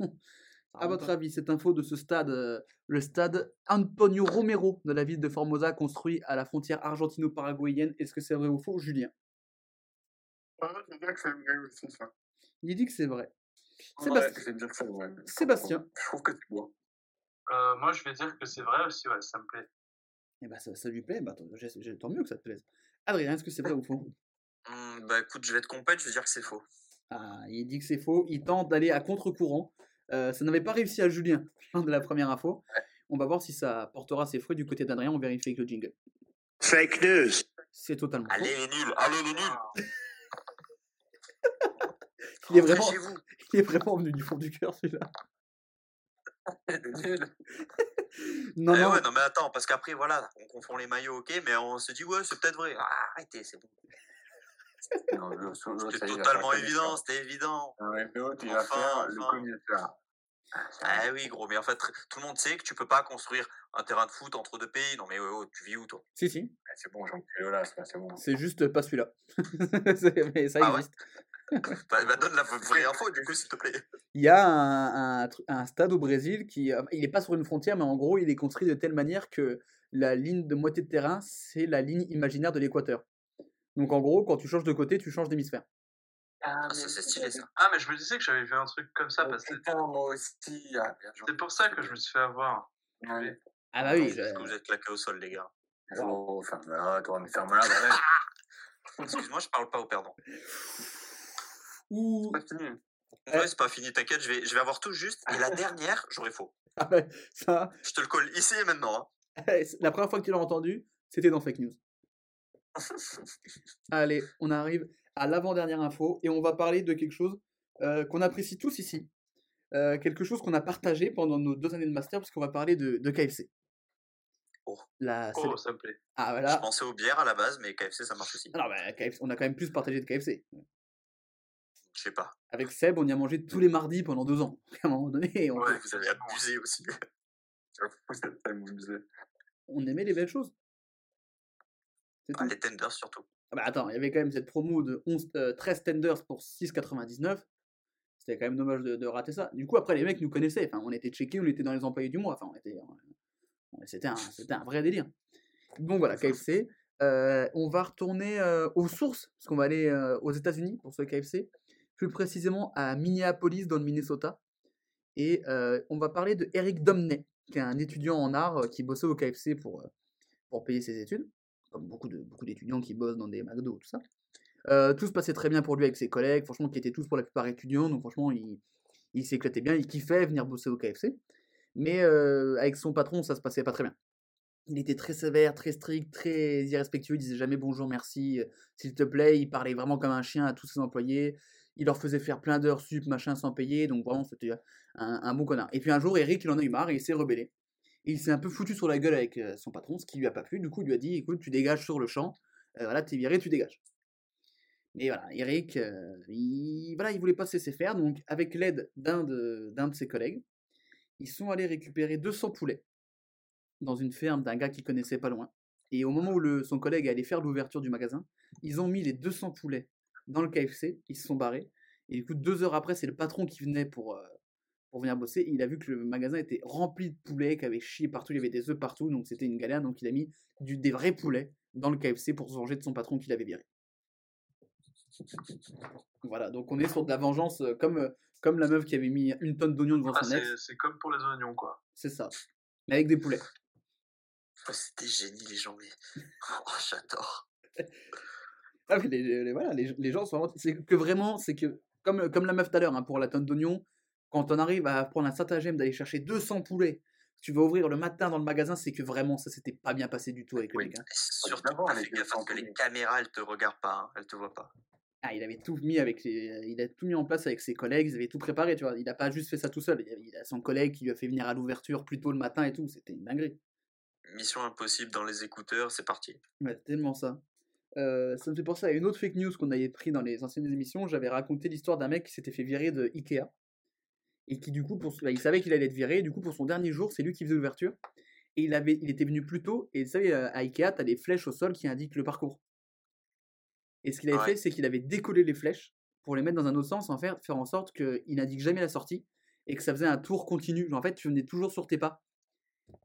Speaker 1: à votre avis, cette info de ce stade, euh, le stade Antonio Romero de la ville de Formosa, construit à la frontière argentino-paraguayenne, est-ce que c'est vrai ou faux, Julien?
Speaker 7: Ah, c'est bien que c'est vrai aussi, ça.
Speaker 1: Il dit que c'est vrai. Sébastien,
Speaker 7: que vrai. Je trouve que c'est beau.
Speaker 6: Euh, moi, je vais dire que c'est vrai aussi, ouais, ça me plaît.
Speaker 1: eh ben, ça, ça lui plaît, bah, tant mieux que ça te plaise. Adrien, est-ce que c'est vrai ou faux?
Speaker 5: Hum, bah écoute, je vais être compète, je vais dire que c'est faux.
Speaker 1: Ah, il dit que c'est faux. Il tente d'aller à contre-courant. Euh, ça n'avait pas réussi à Julien de la première info. On va voir si ça portera ses fruits du côté d'Adrien. On vérifie avec le jingle.
Speaker 2: Fake news.
Speaker 1: C'est totalement faux.
Speaker 5: Allez les nuls, allez les nuls
Speaker 1: Il est vraiment, il est vraiment venu du fond du cœur celui-là. Non,
Speaker 5: Eh
Speaker 1: non.
Speaker 5: ouais, non mais attends, parce qu'après, voilà, on confond les maillots, ok, mais on se dit, ouais, c'est peut-être vrai. Ah, arrêtez, c'est bon. C'était totalement évident, c'était évident.
Speaker 7: Ouais, l'autre, il va
Speaker 5: Enfin,
Speaker 7: le connaisseur.
Speaker 5: Ah oui, gros, mais en fait, tout le monde sait que tu peux pas construire un terrain de foot entre deux pays. Non mais oh, oh, tu vis où, toi?
Speaker 1: Si, si.
Speaker 7: C'est bon, j'en plus là, c'est bon.
Speaker 1: C'est juste pas celui-là. Mais ça
Speaker 5: Ah ouais?
Speaker 1: existe.
Speaker 5: bah, bah, donne la vraie info, du coup, s'il te plaît.
Speaker 1: Il y a un, un tru- un stade au Brésil qui. euh, Il n'est pas sur une frontière, mais en gros, il est construit de telle manière que la ligne de moitié de terrain, c'est la ligne imaginaire de l'équateur. Donc en gros, quand tu changes de côté, tu changes d'hémisphère.
Speaker 7: Ah,
Speaker 5: Ah, ça, c'est stylé, ça.
Speaker 6: Ah, mais je me disais que j'avais vu un truc comme ça,
Speaker 7: Oh,
Speaker 6: parce que
Speaker 7: putain, moi aussi. Ah,
Speaker 6: c'est pour ça que je me suis fait avoir.
Speaker 7: Ouais.
Speaker 1: Ah bah oui,
Speaker 5: Parce
Speaker 1: je-
Speaker 5: que vous êtes claqués au sol, les gars.
Speaker 7: Oh, ferme-la, toi, mais ferme-la, bordel.
Speaker 5: Excuse-moi, je parle pas au perdant.
Speaker 1: Ouh.
Speaker 7: C'est pas fini.
Speaker 5: Ouais, c'est pas fini, t'inquiète, je vais, je vais avoir tout juste. Et la dernière, j'aurai faux.
Speaker 1: Ah ouais, ça,
Speaker 5: Je te le colle ici et maintenant. hein.
Speaker 1: la première fois que tu l'as entendu, c'était dans Fake News. Allez, on arrive à l'avant-dernière info et on va parler de quelque chose euh, qu'on apprécie tous ici. Euh, quelque chose qu'on a partagé pendant nos deux années de master, parce qu'on va parler de, de KFC.
Speaker 5: Oh.
Speaker 1: La
Speaker 6: Oh, ça me plaît.
Speaker 1: Ah
Speaker 5: Je
Speaker 1: voilà.
Speaker 5: pensais aux bières à la base, mais KFC, ça marche aussi.
Speaker 1: Alors, bah, KFC, on a quand même plus partagé de KFC.
Speaker 5: Je sais pas.
Speaker 1: Avec Seb, on y a mangé tous les mardis pendant deux ans. À un moment donné, on,
Speaker 6: Ouais.
Speaker 5: Vous avez abusé aussi.
Speaker 7: J'avoue, c'est pas amusé.
Speaker 1: on aimait les belles choses.
Speaker 5: Ah, les tenders surtout.
Speaker 1: Ah bah attends, il y avait quand même cette promo de 11, euh, 13 tenders pour 6,99. C'était quand même dommage de, de rater ça. Du coup, après, les mecs nous connaissaient. Enfin, on était checkés, on était dans les employés du mois. Enfin, on était. on- C'était un, c'était un vrai délire. Donc voilà, KFC. Euh, on va retourner euh, aux sources, parce qu'on va aller euh, aux États-Unis pour ce KFC, plus précisément à Minneapolis, dans le Minnesota. Et euh, on va parler de Eric Domney, qui est un étudiant en art euh, qui bossait au KFC pour, euh, pour payer ses études, comme beaucoup beaucoup d'étudiants qui bossent dans des McDo, tout ça. Euh, tout se passait très bien pour lui avec ses collègues, franchement, qui étaient tous pour la plupart étudiants, donc franchement, il, il s'éclatait bien, il kiffait venir bosser au KFC. Mais euh, avec son patron, ça se passait pas très bien. Il était très sévère, très strict, très irrespectueux, il disait jamais bonjour, merci, euh, s'il te plaît, il parlait vraiment comme un chien à tous ses employés, il leur faisait faire plein d'heures sup, machin, sans payer, donc vraiment, c'était un bon connard. Et puis un jour, Eric, il en a eu marre et il s'est rebellé. Il s'est un peu foutu sur la gueule avec euh, son patron, ce qui lui a pas plu. Du coup, il lui a dit écoute, tu dégages sur le champ. Euh, voilà, t'es viré, tu dégages. Mais voilà, Eric, euh, il, voilà, il voulait pas se laisser faire. Donc, avec l'aide d'un de, ses collègues, ils sont allés récupérer 200 poulets dans une ferme d'un gars qu'il connaissait pas loin. Et au moment où son collègue allait faire l'ouverture du magasin, ils ont mis les 200 poulets dans le KFC, ils se sont barrés. Et du coup, deux heures après, c'est le patron qui venait pour, pour venir bosser. Il a vu que le magasin était rempli de poulets, qui avaient chié partout, il y avait des œufs partout, donc c'était une galère. Donc il a mis du, des vrais poulets dans le KFC pour se venger de son patron qui l'avait viré. Voilà, donc on est sur de la vengeance euh, comme, euh, comme la meuf qui avait mis une tonne d'oignons devant
Speaker 6: Ah,
Speaker 1: son ex.
Speaker 6: c'est comme pour les oignons, quoi.
Speaker 1: C'est ça. Mais avec des poulets.
Speaker 5: Oh, C'était génie, les gens. Mais... Oh, j'adore.
Speaker 1: Ah, les, les- voilà, les, les gens sont vraiment. C'est que vraiment, c'est que, comme, comme la meuf tout à l'heure, hein, pour la tonne d'oignons, quand on arrive à prendre un stratagème d'aller chercher 200 poulets, tu vas ouvrir le matin dans le magasin, c'est que vraiment ça s'était pas bien passé du tout avec le
Speaker 7: Oui.
Speaker 5: Et surtout, fait gaffe que les
Speaker 7: 200
Speaker 5: caméras, elles te regardent pas, hein, elles te voient pas.
Speaker 1: Ah, il avait tout mis avec les- il a tout mis en place avec ses collègues, ils avaient tout préparé, tu vois. Il a pas juste fait ça tout seul. Il a, son collègue qui lui a fait venir à l'ouverture plus tôt le matin et tout. C'était une dinguerie.
Speaker 5: Mission impossible dans les écouteurs, c'est parti.
Speaker 1: Ouais, tellement ça. Euh, ça me fait penser à une autre fake news qu'on avait pris dans les anciennes émissions. J'avais raconté l'histoire d'un mec qui s'était fait virer de Ikea. Et qui, du coup, pour, bah, il savait qu'il allait être viré. Et du coup, pour son dernier jour, c'est lui qui faisait l'ouverture. Et il, avait, il était venu plus tôt. Et vous savez, euh, à Ikea, tu as des flèches au sol qui indiquent le parcours. Et ce qu'il avait
Speaker 5: Ouais.
Speaker 1: fait, c'est qu'il avait décollé les flèches pour les mettre dans un autre sens, en faire, faire en sorte qu'il n'indique jamais la sortie. Et que ça faisait un tour continu. Genre, en fait, tu venais toujours sur tes pas.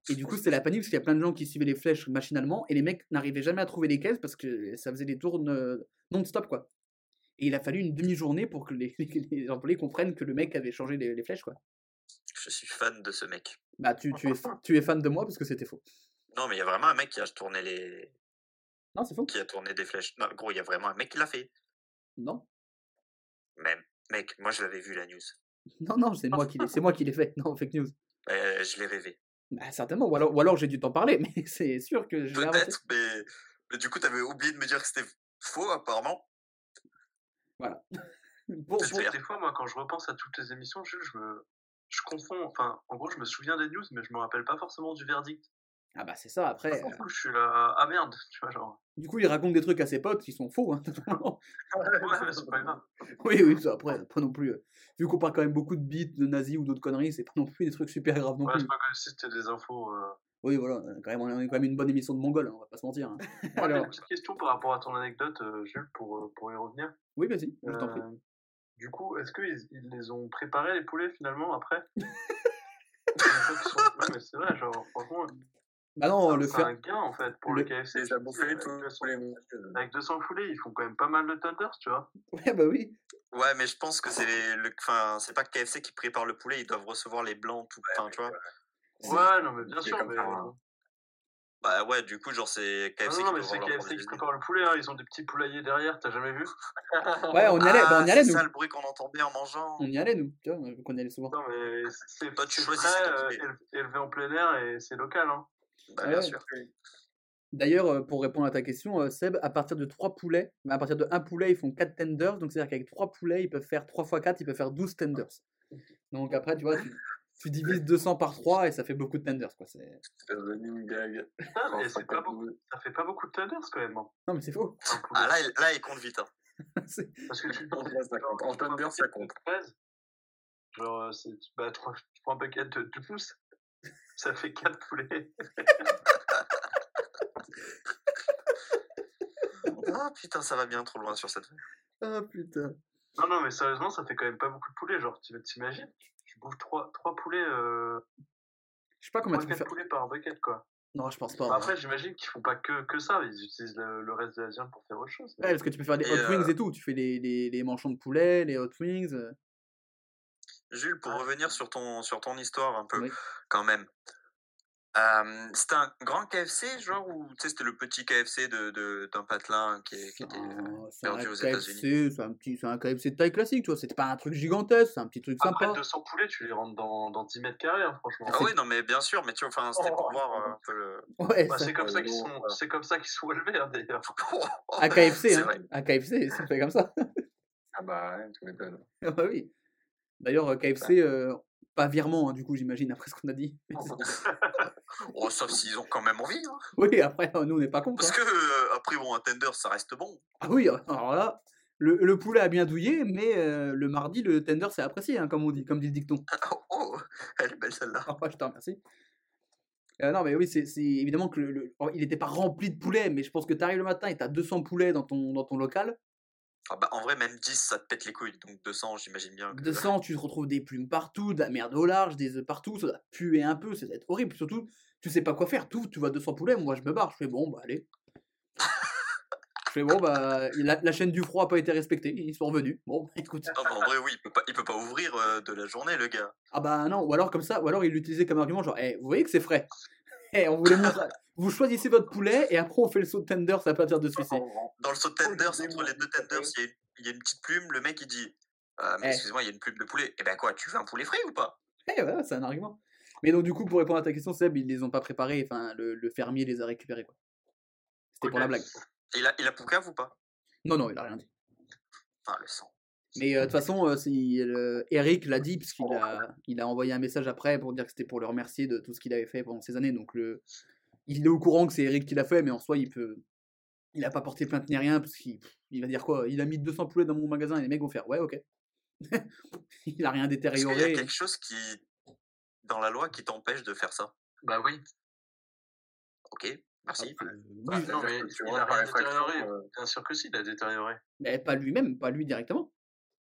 Speaker 1: Et du coup, c'était la panique parce qu'il y a plein de gens qui suivaient les flèches machinalement et les mecs n'arrivaient jamais à trouver les caisses parce que ça faisait des tours ne- non-stop, quoi. Et il a fallu une demi-journée pour que les, les employés comprennent que le mec avait changé les, les flèches, quoi.
Speaker 5: Je suis fan de ce mec.
Speaker 1: Bah, tu, tu, es, tu es fan de moi parce que c'était faux.
Speaker 5: Non, mais il y a vraiment un mec qui a tourné les,
Speaker 1: Non, c'est faux.
Speaker 5: qui a tourné des flèches. Non, gros, il y a vraiment un mec qui l'a fait.
Speaker 1: Non,
Speaker 5: Même, mec, moi je l'avais vu la news.
Speaker 1: non, non, c'est moi qui l'ai c'est moi qui l'ai fait. Non, fake news.
Speaker 5: Euh, je l'ai rêvé.
Speaker 1: Bah, certainement. Ou alors, ou alors j'ai dû t'en parler, mais c'est sûr que je.
Speaker 5: Peut-être, mais, mais du coup, t'avais oublié de me dire que c'était faux, apparemment.
Speaker 1: Voilà. Pour-
Speaker 5: Super.
Speaker 1: pour-
Speaker 6: Des fois, moi, quand je repense à toutes les émissions, je, je me. Je confonds, enfin, en gros, je me souviens des news, mais je me rappelle pas forcément du verdict.
Speaker 1: Ah bah c'est ça, après. Euh,
Speaker 6: coup, je suis là, ah merde, tu vois, genre.
Speaker 1: du coup, il raconte des trucs à ses potes qui sont faux. Hein, totalement.
Speaker 6: Ouais, mais c'est pas grave.
Speaker 1: oui, oui, ça, après, pas non plus. euh, vu qu'on parle quand même beaucoup de beats, de nazis ou d'autres conneries, c'est pas non plus des trucs super graves non
Speaker 6: Ouais,
Speaker 1: plus.
Speaker 6: c'est pas comme si c'était des infos. Euh...
Speaker 1: Oui, voilà, euh, quand même, on est quand même une bonne émission de Mongol, hein, on va pas se mentir. hein. Alors,
Speaker 6: une petite question par rapport à ton anecdote, euh, Jules, pour, euh, pour y revenir.
Speaker 1: oui, vas-y, je t'en prie.
Speaker 6: Du coup, est-ce qu'ils ils les ont préparés, les poulets, finalement, après? Non, mais c'est vrai, genre, franchement,
Speaker 1: Bah non, le
Speaker 6: un gain, en fait, pour
Speaker 1: le-
Speaker 6: le, KFC. Dis,
Speaker 7: bouffait
Speaker 6: avec
Speaker 7: tous
Speaker 6: 200
Speaker 7: les
Speaker 6: Avec 200 poulets, ils font quand même pas mal de Thunders, tu vois.
Speaker 1: Ouais, bah oui.
Speaker 5: Ouais, mais je pense que c'est le, enfin, c'est pas KFC qui prépare le poulet, ils doivent recevoir les blancs tout, enfin, tu vois.
Speaker 6: Ouais, non, mais bien
Speaker 7: C'est
Speaker 6: sûr, mais.
Speaker 7: ça.
Speaker 5: Bah ouais, du coup, genre, c'est
Speaker 6: Non,
Speaker 5: KFC
Speaker 6: non,
Speaker 5: qui
Speaker 6: mais c'est KFC qui prépare le poulet, hein, ils ont des petits poulaillers derrière, t'as jamais vu?
Speaker 1: Ouais, on y allait, bah, on y
Speaker 5: Ah,
Speaker 1: allait,
Speaker 5: c'est
Speaker 1: nous.
Speaker 5: ça le bruit qu'on entendait en mangeant.
Speaker 1: On y allait, nous. Tu vois, vu qu'on y allait souvent.
Speaker 6: Non, mais c'est
Speaker 5: Toi, tu
Speaker 6: c'est
Speaker 5: choisis
Speaker 6: euh, élevé en plein air et c'est local. Hein.
Speaker 5: Bah,
Speaker 1: Ouais.
Speaker 5: bien sûr.
Speaker 1: D'ailleurs, euh, pour répondre à ta question, euh, Seb, à partir de 3 poulets, bah, à partir de 1 poulet, ils font 4 tenders. Donc, c'est-à-dire qu'avec 3 poulets, ils peuvent faire 3 x 4, ils peuvent faire 12 tenders. Donc, après, tu vois, tu, tu divises 200 par 3 et ça fait beaucoup de tenders. Quoi. c'est-
Speaker 7: devenu une Quand
Speaker 6: mais
Speaker 7: ça
Speaker 6: c'est pas
Speaker 7: tape
Speaker 6: beaucoup,
Speaker 7: douze.
Speaker 6: ça fait pas beaucoup de Thunders quand même. hein,
Speaker 1: Non, mais c'est faux.
Speaker 6: poulet.
Speaker 5: Ah là, il- là, il compte vite. Hein.
Speaker 6: Parce que tu
Speaker 7: Là, ça compte. En Thunder, ça compte.
Speaker 6: 13, genre, euh, c'est, bah, tu prends tu prends un paquet de 2 pouces, ça fait 4 poulets.
Speaker 5: Ah putain, ça va bien trop loin sur cette.
Speaker 1: Ah putain.
Speaker 6: Non, non, mais sérieusement, ça fait quand même pas beaucoup de poulets. Genre, tu t'imagines Tu bouffes 3, trois poulets, euh,
Speaker 1: Je sais pas combien
Speaker 6: trois,
Speaker 1: tu faire.
Speaker 6: poulets par bucket, quoi.
Speaker 1: Non, je pense pas. vrai.
Speaker 6: Après, j'imagine qu'ils font pas que, que ça. Ils utilisent le, le reste de la viande pour faire autre chose.
Speaker 1: Ouais, parce que tu peux faire des
Speaker 5: Et,
Speaker 1: hot
Speaker 5: euh,
Speaker 1: wings et tout. Tu fais les, les, les manchons de poulet, les hot wings. euh.
Speaker 5: Jules, pour
Speaker 6: Ah.
Speaker 5: revenir sur ton, sur ton histoire un peu,
Speaker 1: Oui.
Speaker 5: quand même. Euh, c'était un grand KFC, genre, ou tu sais, c'était le petit KFC de, de, d'un patelin qui, est- qui était. euh,
Speaker 1: Non, C'est un
Speaker 5: perdu aux États-Unis.
Speaker 1: KFC, c'est un, petit, c'est un KFC de taille classique, tu vois. C'était pas un truc gigantesque, c'est un petit truc
Speaker 6: Après,
Speaker 1: sympa.
Speaker 6: 200 poulets, tu les rentres dans, dans 10 mètres carrés, hein, franchement.
Speaker 5: Ah oui, non, mais bien sûr, mais tu vois, enfin, c'était pour
Speaker 7: Oh.
Speaker 5: voir euh, un peu le.
Speaker 1: Ouais,
Speaker 6: Bah,
Speaker 1: ça-
Speaker 6: c'est comme ça
Speaker 7: Ouais,
Speaker 6: qu'ils sont, c'est comme ça qu'ils sont élevés, hein, d'ailleurs.
Speaker 1: à KFC,
Speaker 5: C'est
Speaker 1: hein. À KFC, c'est fait comme ça.
Speaker 7: Ah bah, ouais, tu m'étonnes.
Speaker 1: Ah bah oui. D'ailleurs, euh, KFC, euh, pas virement, hein, du coup, j'imagine, après ce qu'on a dit.
Speaker 5: Oh, sauf s'ils ont quand même envie. Hein.
Speaker 1: oui, après, nous, on n'est pas contre.
Speaker 5: Parce
Speaker 1: hein.
Speaker 5: que, euh, après, bon, un tender, ça reste bon.
Speaker 1: Ah oui, alors là, le, le poulet a bien douillé, mais euh, le mardi, le tender, c'est apprécié, hein, comme on dit, comme dit le dicton.
Speaker 5: Oh, oh, elle est belle celle-là.
Speaker 1: Ah, je te remercie. Euh, non, mais oui, c'est évidemment que le, le- oh, il n'était pas rempli de poulets, mais je pense que tu arrives le matin et tu as 200 poulets dans ton, dans ton local.
Speaker 5: Ah bah, en vrai, même 10, ça te pète les couilles. Donc 200, j'imagine bien. Que...
Speaker 1: 200, tu te retrouves des plumes partout, de la merde au large, des œufs partout, ça doit puer un peu, ça doit être horrible. Surtout, tu sais pas quoi faire, tout, tu vois 200 poulets, moi je me barre, je fais bon, bah allez. je fais bon, bah la, la chaîne du froid a pas été respectée, ils sont revenus. Bon, écoute.
Speaker 5: Non, mais en vrai, oui, il peut pas, il peut pas ouvrir euh, de la journée, le gars.
Speaker 1: Ah bah non, ou alors comme ça, ou alors il l'utilisait comme argument, genre, Eh, vous voyez que c'est frais? Eh, on voulait montrer. Vous choisissez votre poulet et après on fait le saut de tender, ça va pas dire de suicide.
Speaker 5: Dans le saut de
Speaker 7: Oh,
Speaker 5: tenders, entre les deux tenders, il y, a une- il y a une petite plume. Le mec, il dit euh, mais
Speaker 1: Eh.
Speaker 5: Excuse-moi, il y a une plume de poulet. Eh ben quoi, tu veux un poulet frais ou pas?
Speaker 1: Eh voilà, c'est un argument. Mais donc du coup, pour répondre à ta question, Seb, ils les ont pas préparés, enfin le, le fermier les a récupérés quoi. C'était pour la blague.
Speaker 5: il a, il a poucave ou pas?
Speaker 1: Non, non, il a rien dit.
Speaker 5: Enfin, le sang.
Speaker 1: Mais euh, de toute façon, euh, euh, Eric l'a dit, puisqu'il a, il a envoyé un message après pour dire que c'était pour le remercier de tout ce qu'il avait fait pendant ces années. Donc le, il est au courant que c'est Eric qui l'a fait, mais en soi, il peut. Il a pas porté plainte ni rien, parce qu'il il va dire quoi Il a mis 200 poulets dans mon magasin et les mecs vont faire Ouais, ok. il a rien
Speaker 5: Est-ce qu'il y a
Speaker 1: détérioré.
Speaker 5: quelque chose qui, dans la loi qui t'empêche de faire ça?
Speaker 6: Bah oui.
Speaker 5: Ok, merci.
Speaker 1: Euh,
Speaker 7: Bah,
Speaker 1: oui,
Speaker 6: Non, mais il
Speaker 7: vois,
Speaker 6: a
Speaker 7: par
Speaker 6: rien détérioré.
Speaker 7: euh,
Speaker 6: Bien sûr que si, il a détérioré.
Speaker 1: mais pas lui-même, pas lui directement.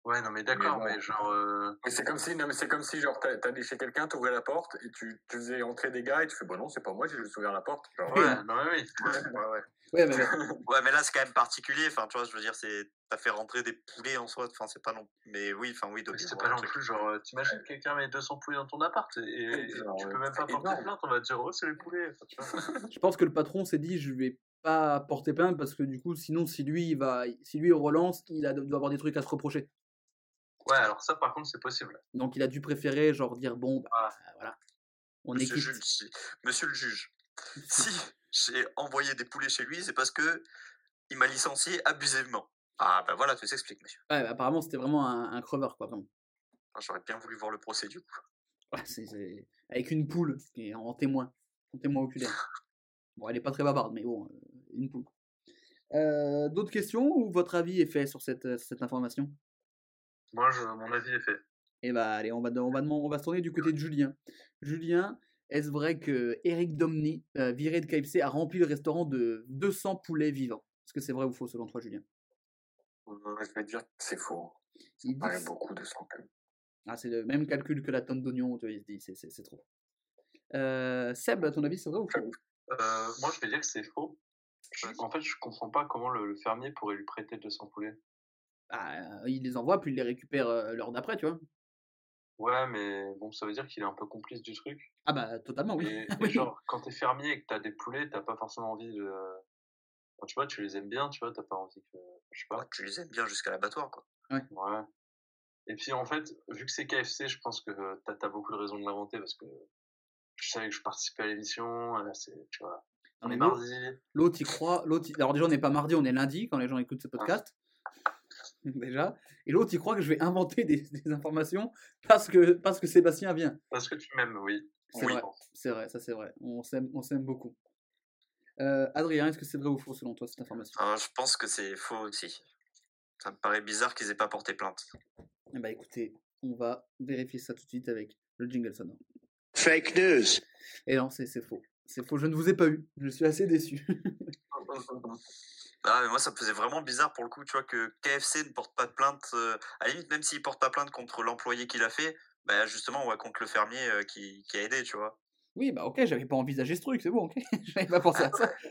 Speaker 6: Ouais, non, mais d'accord,
Speaker 7: bon.
Speaker 6: mais genre. euh,
Speaker 7: Mais c'est comme si, non, mais c'est comme si, genre, t'as- t'allais chez quelqu'un, t'ouvrais la porte et tu, tu faisais entrer des gars et tu fais, bon, non, c'est pas moi, j'ai juste ouvert la porte. Genre,
Speaker 6: Ouais, non, mais oui. Ouais, ouais.
Speaker 1: Ouais, mais,
Speaker 5: Ouais, mais là, c'est quand même particulier. Enfin, tu vois, je veux dire, c'est. T'as fait rentrer des poulets en soi. Enfin, c'est pas non. Mais oui, enfin, oui,
Speaker 6: c'est pas non plus genre, euh, t'imagines quelqu'un met 200 poulets dans ton appart et, et- et
Speaker 7: genre,
Speaker 6: tu peux même pas porter plainte, on va te dire, oh, c'est les poulets. Enfin, tu vois.
Speaker 1: je pense que le patron s'est dit Je vais pas porter plainte parce que du coup, sinon, si lui, il va, si lui il relance, il a, doit avoir des trucs à se reprocher.
Speaker 6: Ouais, alors ça, par contre, c'est possible.
Speaker 1: Donc il a dû préférer genre dire bon bah
Speaker 6: Ah.
Speaker 1: voilà. On est
Speaker 5: Monsieur,
Speaker 1: quitte.
Speaker 5: Si- Monsieur le juge, si j'ai envoyé des poulets chez lui, c'est parce que il m'a licencié abusivement. Ah, ben voilà, tout s'explique, monsieur.
Speaker 1: Ouais, bah, apparemment c'était vraiment un, un creveur quoi vraiment.
Speaker 5: Ah, J'aurais bien voulu voir le procès du coup.
Speaker 1: Ouais, c'est- c'est- Avec une poule qui est en témoin, en témoin oculaire. Bon elle est pas très bavarde mais bon, euh, une poule. Euh, D'autres questions ou votre avis est fait sur cette, euh, cette information?
Speaker 6: Moi, je, mon avis est fait.
Speaker 1: Eh bah allez, on va, on, va, on va se tourner du côté de Julien. Julien, est-ce vrai que Eric Domny, euh, viré de KFC, a rempli le restaurant de 200 poulets vivants? Est-ce que c'est vrai ou faux selon toi, Julien?
Speaker 7: Je vais dire que c'est faux.
Speaker 1: Il dit
Speaker 7: paraît
Speaker 1: que-
Speaker 7: beaucoup de sang, quand même.
Speaker 1: Ah, c'est le même calcul que la tonne d'oignons, tu vois, il se dit, c'est- trop. Euh, Seb, à ton avis, c'est vrai ou faux?
Speaker 6: Euh, moi, je vais dire que c'est faux. Je- en fait, je comprends pas comment le, le fermier pourrait lui prêter 200 poulets.
Speaker 1: Ah, Il les envoie, puis il les récupère euh, l'heure d'après, tu vois?
Speaker 6: Ouais, mais bon, ça veut dire qu'il est un peu complice du truc.
Speaker 1: Ah bah, totalement, oui.
Speaker 6: Et, et
Speaker 1: Oui.
Speaker 6: genre, quand t'es fermier et que t'as des poulets, t'as pas forcément envie de. Enfin, tu vois, tu les aimes bien, tu vois, t'as pas envie que. Je sais pas.
Speaker 5: Ouais, tu les aimes bien jusqu'à l'abattoir, quoi.
Speaker 6: Ouais. Et puis en fait, vu que c'est KFC, je pense que t'as as beaucoup de raisons de l'inventer parce que je savais que je participais à l'émission, c'est, tu vois, on est mardi.
Speaker 1: L'autre, il croit. L'autre, il- Alors, déjà, on n'est pas mardi, on est lundi quand les gens écoutent ce podcast. Déjà. Et l'autre, il croit que je vais inventer des, des informations parce que, parce que Sébastien vient.
Speaker 6: Parce que tu m'aimes, oui.
Speaker 1: C'est
Speaker 6: Oui.
Speaker 1: vrai. C'est vrai, ça c'est vrai. On s'aime, on s'aime beaucoup. Euh, Adrien, est-ce que c'est vrai ou faux selon toi cette information?
Speaker 5: Euh, je pense que c'est faux aussi. Ça me paraît bizarre qu'ils aient pas porté plainte.
Speaker 1: Eh bah écoutez, on va vérifier ça tout de suite avec le jingle sonore.
Speaker 2: Fake news.
Speaker 1: Et non, c'est c'est faux. C'est faux, je ne vous ai pas eu. Je suis assez déçu.
Speaker 5: Ah, mais moi, ça me faisait vraiment bizarre pour le coup, tu vois, que KFC ne porte pas de plainte. euh, à la limite, même s'il porte pas plainte contre l'employé qui l'a fait, bah justement, ouais, contre le fermier euh, qui, qui a aidé, tu vois.
Speaker 1: Oui, bah ok, j'avais pas envisagé ce truc, c'est bon, ok. j'avais pas pensé à ça.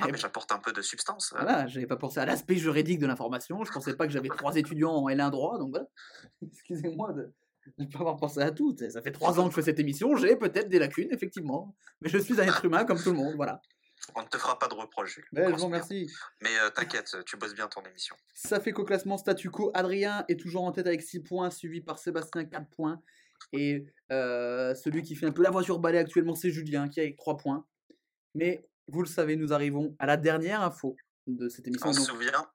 Speaker 5: Ah, mais j'apporte un peu de substance. euh.
Speaker 1: Voilà, j'avais pas pensé à l'aspect juridique de l'information. Je pensais pas que j'avais trois étudiants en L1 droit, donc voilà. Excusez-moi de ne pas avoir pensé à tout. Ça fait trois ans que je fais cette émission, j'ai peut-être des lacunes, effectivement. Mais je suis un être humain comme tout le monde, voilà.
Speaker 5: On ne te fera pas de reproches, Jules.
Speaker 1: Je vous remercie.
Speaker 5: Mais euh, t'inquiète, tu bosses bien ton émission.
Speaker 1: Ça fait qu'au classement statu quo, Adrien est toujours en tête avec 6 points, suivi par Sébastien 4 points. Et euh, celui qui fait un peu la voiture balai actuellement, c'est Julien qui est avec 3 points. Mais vous le savez, nous arrivons à la dernière info de cette émission.
Speaker 5: On se souvient,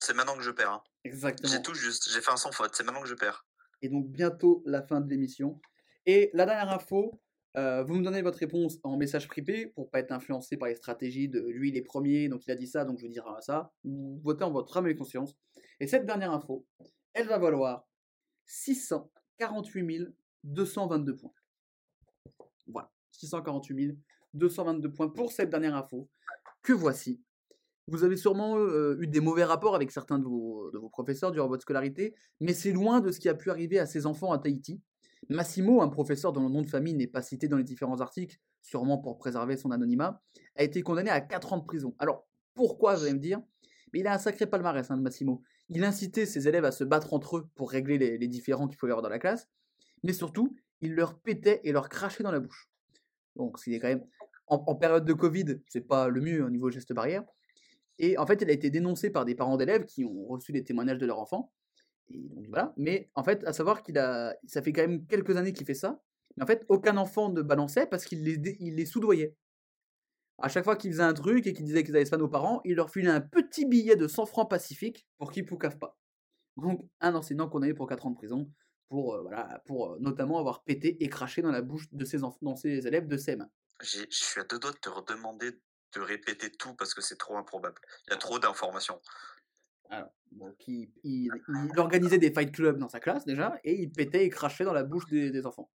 Speaker 5: c'est maintenant que je perds. hein.
Speaker 1: exactement.
Speaker 5: J'ai tout juste, j'ai fait un sans faute, c'est maintenant que je perds.
Speaker 1: et donc bientôt la fin de l'émission. Et la dernière info, euh, vous me donnez votre réponse en message privé pour pas être influencé par les stratégies de lui il est premier, donc il a dit ça, donc je dire euh, ça. Vous votez en votre âme et conscience. Et cette dernière info, elle va valoir 648 222 points. Voilà, 648 222 points pour cette dernière info que voici. Vous avez sûrement euh, eu des mauvais rapports avec certains de vos, de vos professeurs durant votre scolarité, mais c'est loin de ce qui a pu arriver à ces enfants à Tahiti. Massimo, un professeur dont le nom de famille n'est pas cité dans les différents articles, sûrement pour préserver son anonymat, a été condamné à 4 ans de prison. Alors, pourquoi, vous allez me dire? Mais il a un sacré palmarès, hein, Massimo. Il incitait ses élèves à se battre entre eux pour régler les, différends qu'il pouvait avoir dans la classe, mais surtout, il leur pétait et leur crachait dans la bouche. Donc, c'est quand même... En, période de Covid, c'est pas le mieux au niveau geste barrière. Et en fait, il a été dénoncé par des parents d'élèves qui ont reçu des témoignages de leur enfant. Mais en fait, à savoir qu'il a, ça fait quand même quelques années qu'il fait ça. En fait, aucun enfant ne balançait parce qu'il les, il les soudoyait. À chaque fois qu'ils faisaient un truc et qu'ils disaient qu'ils avaient pas nos parents, il leur filait un petit billet de 100 francs pacifiques pour qu'ils poucavent pas. Donc, un enseignant condamné pour 4 ans de prison pour, euh, voilà, pour euh, notamment avoir pété et craché dans la bouche de ses, enf- dans ses élèves de CM1.
Speaker 5: J'ai- Je suis à deux doigts de te redemander de répéter tout parce que c'est trop improbable. Il y a trop d'informations.
Speaker 1: Alors, donc il, il- il organisait des fight clubs dans sa classe déjà, et il pétait et crachait dans la bouche des, des enfants.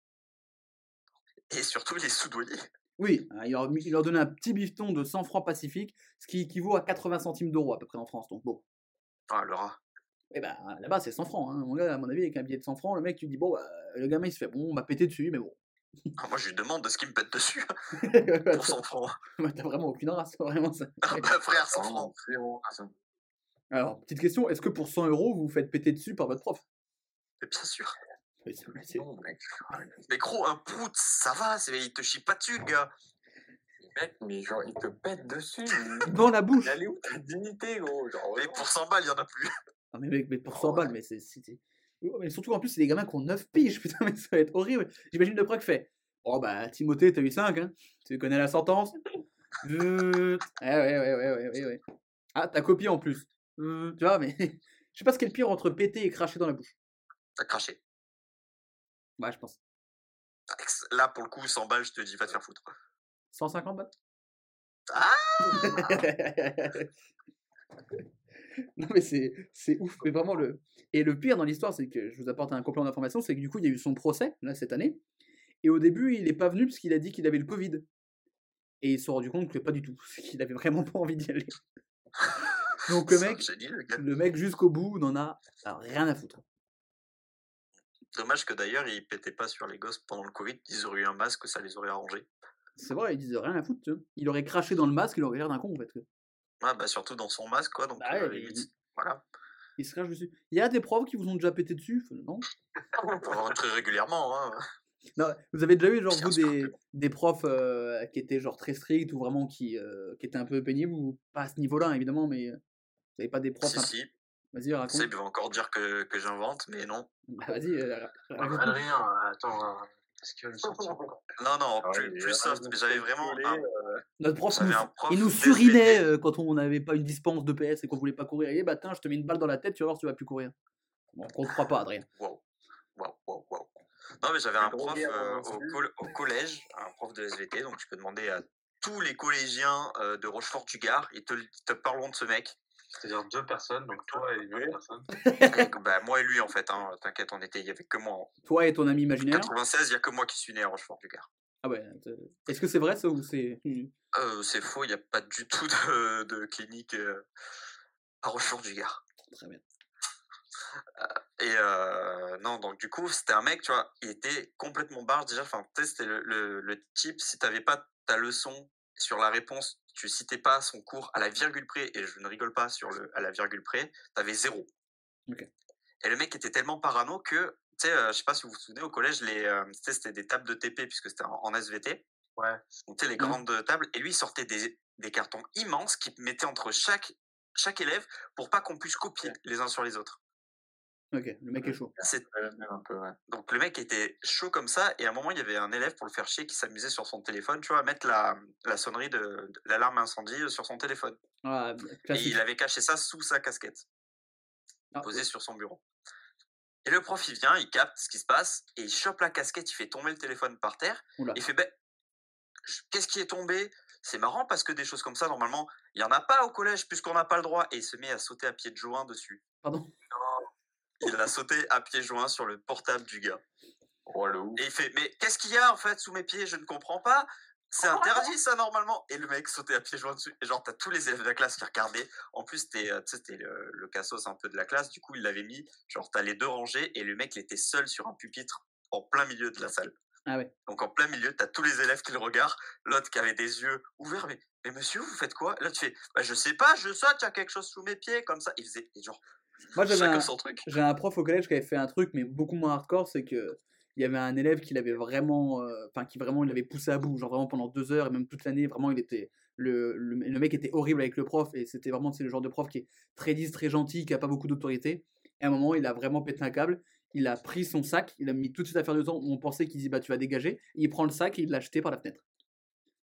Speaker 5: Et surtout, il est soudoyé.
Speaker 1: Oui, hein, il leur, il leur donnait un petit bifton de 100 francs pacifiques, ce qui équivaut à 80 centimes d'euros à peu près en France. Donc bon,
Speaker 5: Ah, le rat.
Speaker 1: et ben là-bas c'est 100 francs. Hein. Mon gars, à mon avis, avec un billet de 100 francs, le mec, tu dis, bon, bah, le gamin il se fait, bon, on m'a pété dessus, mais bon.
Speaker 5: Ah, moi, je lui demande de ce qu'il me pète dessus pour 100 francs.
Speaker 1: T'as vraiment aucune race, vraiment ça.
Speaker 5: Ah, bah, frère, 100
Speaker 7: Vraiment,
Speaker 5: francs.
Speaker 1: Alors, petite question, est-ce que pour 100 euros, vous vous faites péter dessus par votre prof?
Speaker 5: Mais bien sûr.
Speaker 1: Mais c'est- mais c'est-
Speaker 7: Non, mec.
Speaker 5: Mais gros, un prout, ça va, il te chie pas dessus, le gars.
Speaker 7: Mec, mais genre, il te pète dessus.
Speaker 1: Dans la bouche
Speaker 7: Elle est où ta dignité, gros genre,
Speaker 5: Mais pour 100 balles, il y en a plus.
Speaker 1: Non mais mec, mais pour
Speaker 7: Ah
Speaker 1: 100 balles,
Speaker 7: ouais.
Speaker 1: mais c'est... Oh, Mais surtout en plus, c'est des gamins qui ont 9 piges, putain, mais ça va être horrible. J'imagine le proc fait. Oh bah, Timothée, t'as eu 5, hein Tu connais la sentence? Euh, Ouais, ouais, ouais, ouais, ouais, ouais, ouais. Ah, t'as copié en plus. Euh, Tu vois, mais... Je sais pas ce qui est le pire entre péter et cracher dans la bouche.
Speaker 5: T'as craché.
Speaker 1: Ouais, je pense.
Speaker 5: Là, pour le coup, 100 balles, je te dis, va te faire foutre.
Speaker 1: 150 balles?
Speaker 5: Ah
Speaker 1: Non mais c'est ouf, mais vraiment le... Et le pire dans l'histoire, c'est que je vous apporte un complément d'information, c'est que du coup, il y a eu son procès, là, cette année, et au début, il est pas venu parce qu'il a dit qu'il avait le Covid. Et ils se sont rendus compte que pas du tout, qu'il avait vraiment pas envie d'y aller. Donc le mec,
Speaker 5: génie, le
Speaker 1: mec jusqu'au bout n'en a rien à foutre.
Speaker 5: Dommage que d'ailleurs, ils pétaient pas sur les gosses pendant le Covid. Ils auraient eu un masque, ça les aurait arrangés.
Speaker 1: C'est vrai, il disait rien à foutre, tu vois. Il aurait craché dans le masque, il aurait l'air d'un con en fait.
Speaker 5: Ah, bah, surtout dans son masque, quoi. Donc,
Speaker 1: Bah
Speaker 5: euh,
Speaker 1: ouais,
Speaker 5: limite,
Speaker 1: il-
Speaker 5: voilà.
Speaker 1: Il se crache dessus. Il y a des profs qui vous ont déjà pété dessus? Non
Speaker 5: Pour très régulièrement, hein.
Speaker 1: Non, vous avez déjà eu genre vous des, des profs euh, qui étaient genre très stricts ou vraiment qui, euh, qui étaient un peu pénibles ou pas à ce niveau-là évidemment mais euh, vous avez pas des profs
Speaker 5: Si, si.
Speaker 1: Vas-y raconte.
Speaker 5: Ils peuvent encore dire que, que j'invente, mais non.
Speaker 1: Bah, vas-y euh, ra- raconte.
Speaker 6: Adrien, attends, encore
Speaker 5: Non, non,
Speaker 7: Ah
Speaker 5: plus, soft. Mais j'avais
Speaker 7: me
Speaker 5: vraiment un,
Speaker 7: euh,
Speaker 1: Notre prof, nous-
Speaker 5: prof
Speaker 1: il nous surinait euh, quand on n'avait pas une dispense de PS et qu'on voulait pas courir. Et bah tiens, je te mets une balle dans la tête, tu vas voir si tu vas plus courir. Bon, on ne croit pas Adrien.
Speaker 5: Waouh, waouh, waouh, waouh. Non, mais j'avais un prof euh,
Speaker 7: hein,
Speaker 5: au, col- au collège, un prof de SVT, donc tu peux demander à tous les collégiens de Rochefort-du-Gard, ils te, ils te parleront de ce mec.
Speaker 6: C'est-à-dire deux personnes, donc toi et une autre personne.
Speaker 5: Bah, moi et lui, en fait, hein, t'inquiète, on était, il y avait que moi.
Speaker 1: Toi et ton ami
Speaker 5: En
Speaker 1: imaginaire.
Speaker 5: 96, il y a que moi qui suis né à Rochefort-du-Gard.
Speaker 1: Ah ouais. euh, Est-ce que c'est vrai ça ou c'est.
Speaker 5: Euh, c'est faux, il n'y a pas du tout de, de clinique euh, à Rochefort-du-Gard.
Speaker 1: Très bien.
Speaker 5: Et euh, non, donc du coup, c'était un mec, tu vois, il était complètement barge déjà. Enfin, tu sais, c'était le, le, le type, si t'avais pas ta leçon sur la réponse, tu citais pas son cours à la virgule près, et je ne rigole pas sur le à la virgule près, t'avais zéro. Et le mec était tellement parano que, tu sais, euh, je sais pas si vous vous souvenez, au collège, les, euh, c'était des tables de TP, puisque c'était en, en SVT.
Speaker 6: Ouais.
Speaker 5: Donc, les
Speaker 1: Mhm.
Speaker 5: grandes tables. Et lui, il sortait des, des cartons immenses qu'il mettait entre chaque, chaque élève pour pas qu'on puisse copier les uns sur les autres.
Speaker 1: Ok, le mec est chaud.
Speaker 5: C'est
Speaker 7: Ouais, même un peu, ouais.
Speaker 5: donc le mec était chaud comme ça, et à un moment il y avait un élève pour le faire chier qui s'amusait sur son téléphone, tu vois, à mettre la, la sonnerie de, de l'alarme incendie euh, sur son téléphone.
Speaker 1: Ah,
Speaker 5: Et
Speaker 1: classique.
Speaker 5: il avait caché ça sous sa casquette,
Speaker 1: Ah,
Speaker 5: posée sur son bureau. Et le prof il vient, il capte ce qui se passe, et il chope la casquette, il fait tomber le téléphone par terre,
Speaker 1: Oula.
Speaker 5: il fait ben, qu'est-ce qui est tombé? C'est marrant parce que des choses comme ça, normalement, il n'y en a pas au collège puisqu'on n'a pas le droit, et il se met à sauter à pieds joint dessus.
Speaker 1: Pardon?
Speaker 5: Il a sauté à pieds joints sur le portable du gars.
Speaker 7: Oh, le ouf.
Speaker 5: Et il fait, mais qu'est-ce qu'il y a en fait sous mes pieds? Je ne comprends pas. C'est interdit ça normalement. Et le mec sautait à pieds joints dessus. Et genre, t'as tous les élèves de la classe qui regardaient. En plus, c'était euh, tu le, le cassos un peu de la classe. Du coup, il l'avait mis. Genre, t'as les deux rangées. Et le mec, il était seul sur un pupitre en plein milieu de la salle.
Speaker 1: Ah ouais.
Speaker 5: Donc, en plein milieu, t'as tous les élèves qui le regardent. L'autre qui avait des yeux ouverts. Mais, mais monsieur, vous faites quoi? Là, tu fais, bah, je sais pas, je saute, il y a quelque chose sous mes pieds. Comme ça. Il faisait, et genre,
Speaker 1: Moi j'avais un, j'ai un prof au collège qui avait fait un truc, mais beaucoup moins hardcore, c'est que il y avait un élève qui l'avait vraiment, euh, enfin qui vraiment il l'avait poussé à bout, genre vraiment pendant deux heures et même toute l'année, vraiment il était, le, le, le mec était horrible avec le prof et c'était vraiment c'est le genre de prof qui est très lisse, très gentil, qui a pas beaucoup d'autorité. Et à un moment il a vraiment pété un câble, il a pris son sac, il a mis toutes ses affaires dedans, on pensait qu'il dit bah tu vas dégager, et il prend le sac et il l'a jeté par la fenêtre.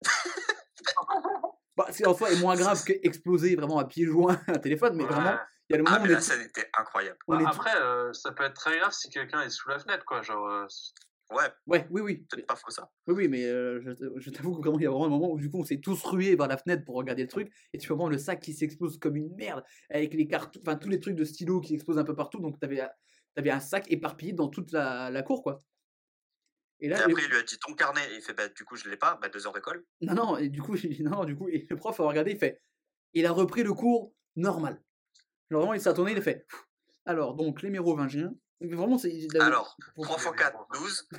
Speaker 1: bah, c'est en soi est moins grave que exploser vraiment à pieds joints un téléphone, mais vraiment il y a le moment
Speaker 5: Ah,
Speaker 1: où est,
Speaker 5: scène était incroyable.
Speaker 1: on
Speaker 6: Bah, après, euh, ça peut être très grave si quelqu'un est sous la fenêtre, quoi. Genre, euh,
Speaker 5: Ouais,
Speaker 1: Ouais, oui, oui.
Speaker 5: peut-être pas faux ça.
Speaker 1: Oui, oui, mais euh, je, je t'avoue que vraiment, il y a vraiment un moment où du coup, on s'est tous rués vers la fenêtre pour regarder le truc, et tu peux voir le sac qui s'explose comme une merde, avec les cartons, enfin tous les trucs de stylo qui explosent un peu partout, donc t'avais, avais un sac éparpillé dans toute la, la cour, quoi. Et
Speaker 5: Et
Speaker 1: là,
Speaker 5: après,
Speaker 1: le-
Speaker 5: il lui a dit ton carnet. Et il fait, bah, du coup, je l'ai pas. Bah, deux heures de colle.
Speaker 1: non, non, et du coup, non, du coup, et le prof a regardé, il fait, il a repris le cours normal. Genre vraiment, il s'est retourné, il a fait, alors, donc, les mérovingiens, vraiment, c'est...
Speaker 5: Alors, 3 x 4, 12.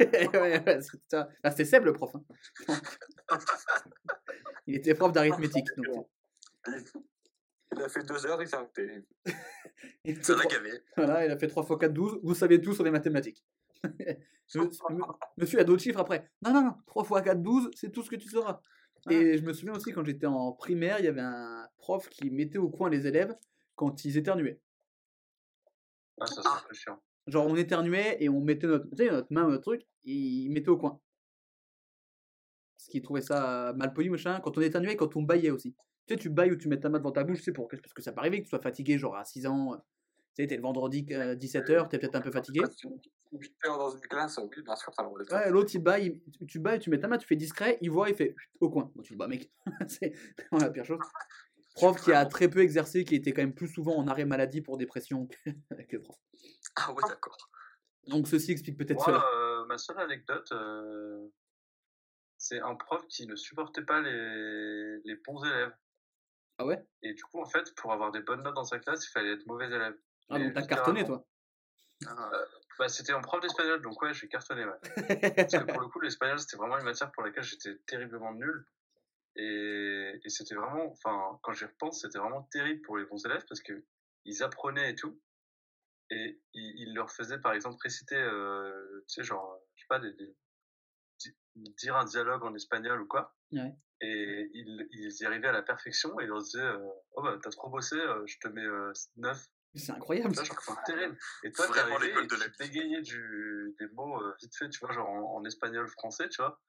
Speaker 1: ouais, ouais, ça. Ah, c'était Seb le prof. hein. il était prof d'arithmétique. Donc,
Speaker 7: Il a fait deux heures, il s'est arrêté.
Speaker 1: il a fait
Speaker 5: C'est là
Speaker 1: trois-. Voilà, il a fait 3 x 4, 12. Vous savez tout sur les mathématiques. Monsieur- Monsieur a d'autres chiffres après. Non, non, non. 3 x 4, 12, c'est tout ce que tu sauras. Et je me souviens aussi quand j'étais en primaire, il y avait un prof qui mettait au coin les élèves quand ils éternuaient.
Speaker 6: ah, ça, c'est chiant.
Speaker 1: Genre on éternuait et on mettait notre, main, notre truc, et il mettait au coin. Parce qu'il trouvait ça mal poli, machin. Quand on éternuait quand on baillait aussi. Tu sais, tu bailles ou tu mets ta main devant ta bouche, c'est pour parce que ça peut arriver que tu sois fatigué, genre à 6 ans. euh, Tu sais, t'es le vendredi 17h, t'es peut-être un peu fatigué.
Speaker 7: Dans une classe, oui, bien sûr, le
Speaker 1: Ouais, l'autre il baille, il- tu- bailles, tu mets ta main, tu fais discret, il voit, il fait au coin. Bon, tu dis, bah mec, c'est vraiment la pire chose. Prof qui a très peu exercé, qui était quand même plus souvent en arrêt maladie pour dépression que, prof.
Speaker 5: Ah ouais, d'accord.
Speaker 1: Donc ceci explique peut-être
Speaker 6: Moi,
Speaker 1: cela.
Speaker 6: euh, ma seule anecdote, euh, c'est un prof qui ne supportait pas les, les bons élèves.
Speaker 1: Ah ouais?
Speaker 6: Et du coup, en fait, pour avoir des bonnes notes dans sa classe, il fallait être mauvais élève.
Speaker 1: Ah donc t'as cartonné toi?
Speaker 6: Bah, c'était un prof d'espagnol, donc ouais, j'ai cartonné, ouais. Parce que pour le coup, l'espagnol, c'était vraiment une matière pour laquelle j'étais terriblement nul. Et, et c'était vraiment, enfin, quand j'y repense, c'était vraiment terrible pour les bons élèves parce que ils apprenaient et tout. Et ils, ils leur faisaient, par exemple, réciter, euh, tu sais, genre, je sais pas, des, des- di- dire un dialogue en espagnol ou quoi.
Speaker 1: Ouais.
Speaker 6: Et ils, ils y arrivaient à la perfection et ils leur disaient, euh, oh bah, t'as trop bossé, euh, je te mets euh, 9.
Speaker 1: C'est incroyable.
Speaker 6: Tu vois, genre, terrible. Et toi, t'arrivais
Speaker 5: l'école
Speaker 6: et
Speaker 5: de
Speaker 6: tu du, des mots euh, vite fait, tu vois, genre en, en espagnol, français, tu vois.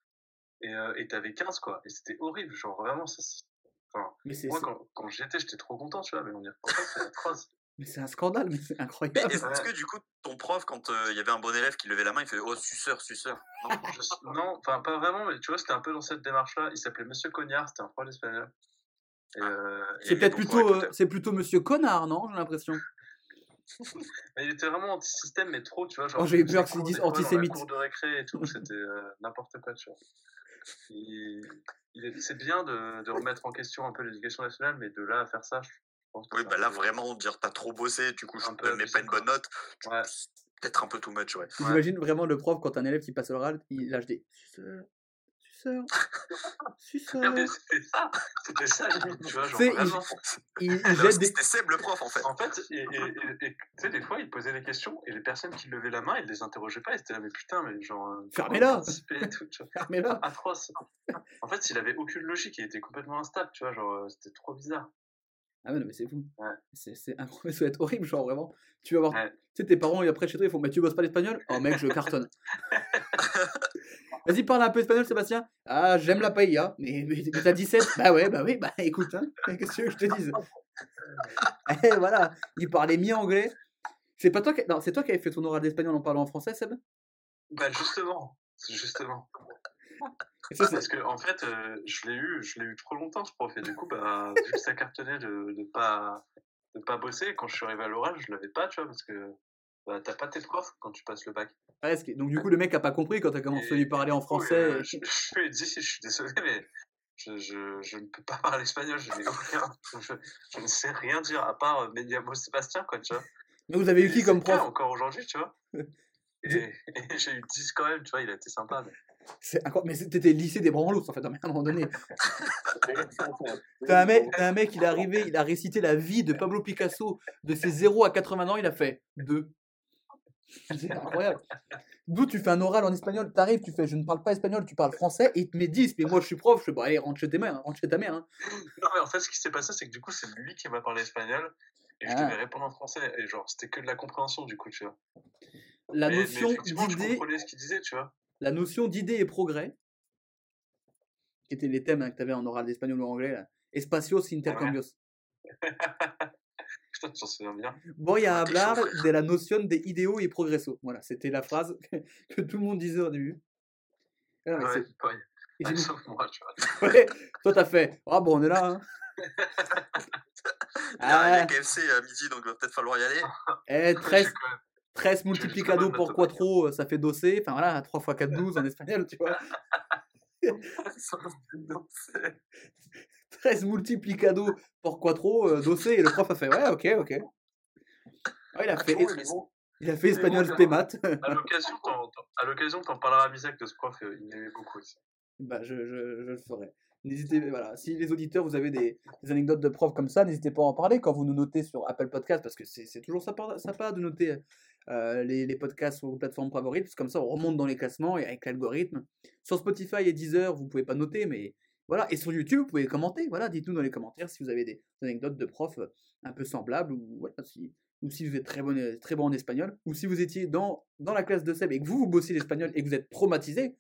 Speaker 6: Et euh, et t'avais 15, quoi. Et c'était horrible, genre vraiment, ça, c'est- enfin,
Speaker 1: Mais c'est
Speaker 6: moi, quand, quand j'y étais, j'étais trop content, tu vois, mais on y repense pas, c'est atroce.
Speaker 1: mais c'est un scandale, mais c'est
Speaker 5: Mais
Speaker 1: incroyable.
Speaker 5: est-ce est-ce que du coup, ton prof, quand euh, il y avait un bon élève qui levait la main, il fait Oh, suceur, suceur? Non,
Speaker 6: Je sais- non, enfin, pas vraiment, mais tu vois, c'était un peu dans cette démarche-là. Il s'appelait Monsieur Cognard, c'était un prof d'espagnol. Et, euh,
Speaker 1: C'est peut-être plutôt, euh, c'est plutôt Monsieur Connard, non J'ai l'impression?
Speaker 6: Mais il était vraiment anti-système, mais trop, tu vois. Genre,
Speaker 1: Oh, j'ai eu peur qu'ils disent
Speaker 6: cours
Speaker 1: antisémite.
Speaker 6: cour de récré et tout, c'était euh, n'importe quoi, tu vois. Il- il est- C'est bien de, de remettre en question un peu l'éducation nationale, mais de là à faire ça, je pense que
Speaker 5: Oui, bah là,
Speaker 6: peu-
Speaker 5: vraiment, dire t'as trop bossé, du coup, je
Speaker 6: Un peu
Speaker 5: ne mets pas une bonne note.
Speaker 6: Ouais.
Speaker 5: Peut-être un peu too much, ouais.
Speaker 1: J'imagine vraiment le prof, quand un élève qui passe l'oral, il lâche des suceurs.
Speaker 6: Mais C'était ça, c'était ça, limite, tu vois, genre
Speaker 1: il-. Il, il des.
Speaker 5: C'était Seb le prof, en fait.
Speaker 6: En fait, et, et- et- et, tu sais, des fois, il posait des questions et les personnes qui levaient la main, ils les interrogeaient pas. Ils étaient là, mais putain, mais genre. euh,
Speaker 1: Fermez-la. Mais là,
Speaker 6: Atroce. En fait, il avait aucune logique, il était complètement instable, tu vois, genre, euh, c'était trop bizarre.
Speaker 1: Ah ouais, non, mais c'est fou.
Speaker 6: Ouais.
Speaker 1: C'est, incroyable, ça doit être horrible, genre vraiment. Tu vas voir,
Speaker 6: Ouais.
Speaker 1: tu sais, tes parents, et après chez toi, ils font, mais tu bosses pas l'espagnol? Oh mec, je cartonne. Vas-y, parle un peu espagnol, Sébastien. Ah, j'aime la paella, mais, mais, mais t'as 17 Bah ouais, bah oui, bah écoute, hein, qu'est-ce que tu veux que je te dise? Eh voilà, il parlait mi-anglais. C'est pas toi qui... Non, c'est toi qui avais fait ton oral d'espagnol en parlant en français, Seb?
Speaker 6: Bah, justement, justement.
Speaker 1: Et ça, c'est-
Speaker 6: Parce que, en fait, euh, je l'ai eu, je l'ai eu trop longtemps, ce prof, et du coup, bah, vu que ça cartonnait de, de pas, de pas bosser, quand je suis arrivé à l'oral, je l'avais pas, tu vois, parce que, bah, t'as pas tes profs quand tu passes le bac.
Speaker 1: Donc du coup, le mec a pas compris quand t'as commencé à lui parler en
Speaker 6: coup,
Speaker 1: français.
Speaker 6: euh, je, je lui ai dit, je suis désolé, mais je, je, je ne peux pas parler espagnol, je ne sais rien dire à part euh, Mediamo Sébastien, quoi, tu vois.
Speaker 1: Mais vous avez eu qui comme prof?
Speaker 6: encore aujourd'hui, tu vois. Et, et j'ai eu 10 quand même, tu vois, il a été sympa. mais-
Speaker 1: C'est. Mais c'était le lycée des branlos en fait, à un moment donné. T'as un, mec, t'as un mec, il est arrivé, il a récité la vie de Pablo Picasso de ses 0 à 80 ans, il a fait 2. C'est incroyable. D'où tu fais un oral en espagnol, t'arrives, tu fais je ne parle pas espagnol, tu parles français, et il te met 10. Mais moi je suis prof, je fais bon, allez, rentre chez, tes mères, rentre chez ta mère. hein.
Speaker 6: Non, mais en fait, ce qui s'est passé, c'est que du coup, c'est lui qui m'a parlé espagnol. Et je
Speaker 1: Ah.
Speaker 6: devais répondre en français. Et genre, c'était que de la compréhension, du coup, tu vois.
Speaker 1: La
Speaker 6: Mais-
Speaker 1: notion
Speaker 6: je
Speaker 1: d'idée,
Speaker 6: ce qu'il disait, tu vois.
Speaker 1: la notion d'idée et progrès, qui étaient les thèmes hein, que tu avais en oral d'espagnol ou anglais, là. Espacios intercambios.
Speaker 6: Putain, tu t'en souviens bien.
Speaker 1: Voy a
Speaker 5: Ah, t'es chaud,
Speaker 1: hablar
Speaker 5: frère.
Speaker 1: de la notion de ideo y progreso. Voilà, c'était la phrase que, tout le monde disait au début. Ah
Speaker 6: Ouais, ouais.
Speaker 1: et
Speaker 6: Sauf moi, tu vois.
Speaker 1: Ouais, toi t'as fait. Ah bon, on est là. Hein.
Speaker 5: Il y a, il y a
Speaker 1: Ah,
Speaker 5: KFC à midi, donc il va peut-être falloir y aller.
Speaker 1: eh,
Speaker 6: J'ai
Speaker 1: 13,
Speaker 6: quand même-
Speaker 1: 13 multiplicado
Speaker 6: note,
Speaker 1: quattro, ça fait dossé. Enfin voilà, 3 x 4, 12 en espagnol, tu vois. 13 multiplicado por quattro, euh, dossé. Et le prof a fait, ouais, ok, ok. Ouais, il a fait, il a fait espagnol spé maths.
Speaker 6: À l'occasion, t'en- t'en- à l'occasion, t'en parleras à Misak de ce prof, euh, il m'aimait beaucoup aussi.
Speaker 1: Bah, je, je, je le ferai. N'hésitez, voilà, si les auditeurs, vous avez des, des anecdotes de profs comme ça, n'hésitez pas à en parler quand vous nous notez sur Apple Podcast, parce que c'est c'est toujours sympa, sympa de noter euh, les, les podcasts sur vos plateformes favorites, parce que comme ça, on remonte dans les classements et avec l'algorithme. Sur Spotify et Deezer, vous pouvez pas noter, mais voilà. Et sur YouTube, vous pouvez commenter. Voilà, dites-nous dans les commentaires si vous avez des, anecdotes de profs euh, un peu semblables, ou, voilà, si, ou si vous êtes très bon, euh, très bon en espagnol, ou si vous étiez dans, dans la classe de Seb et que vous, vous bossez l'espagnol et que vous êtes traumatisé,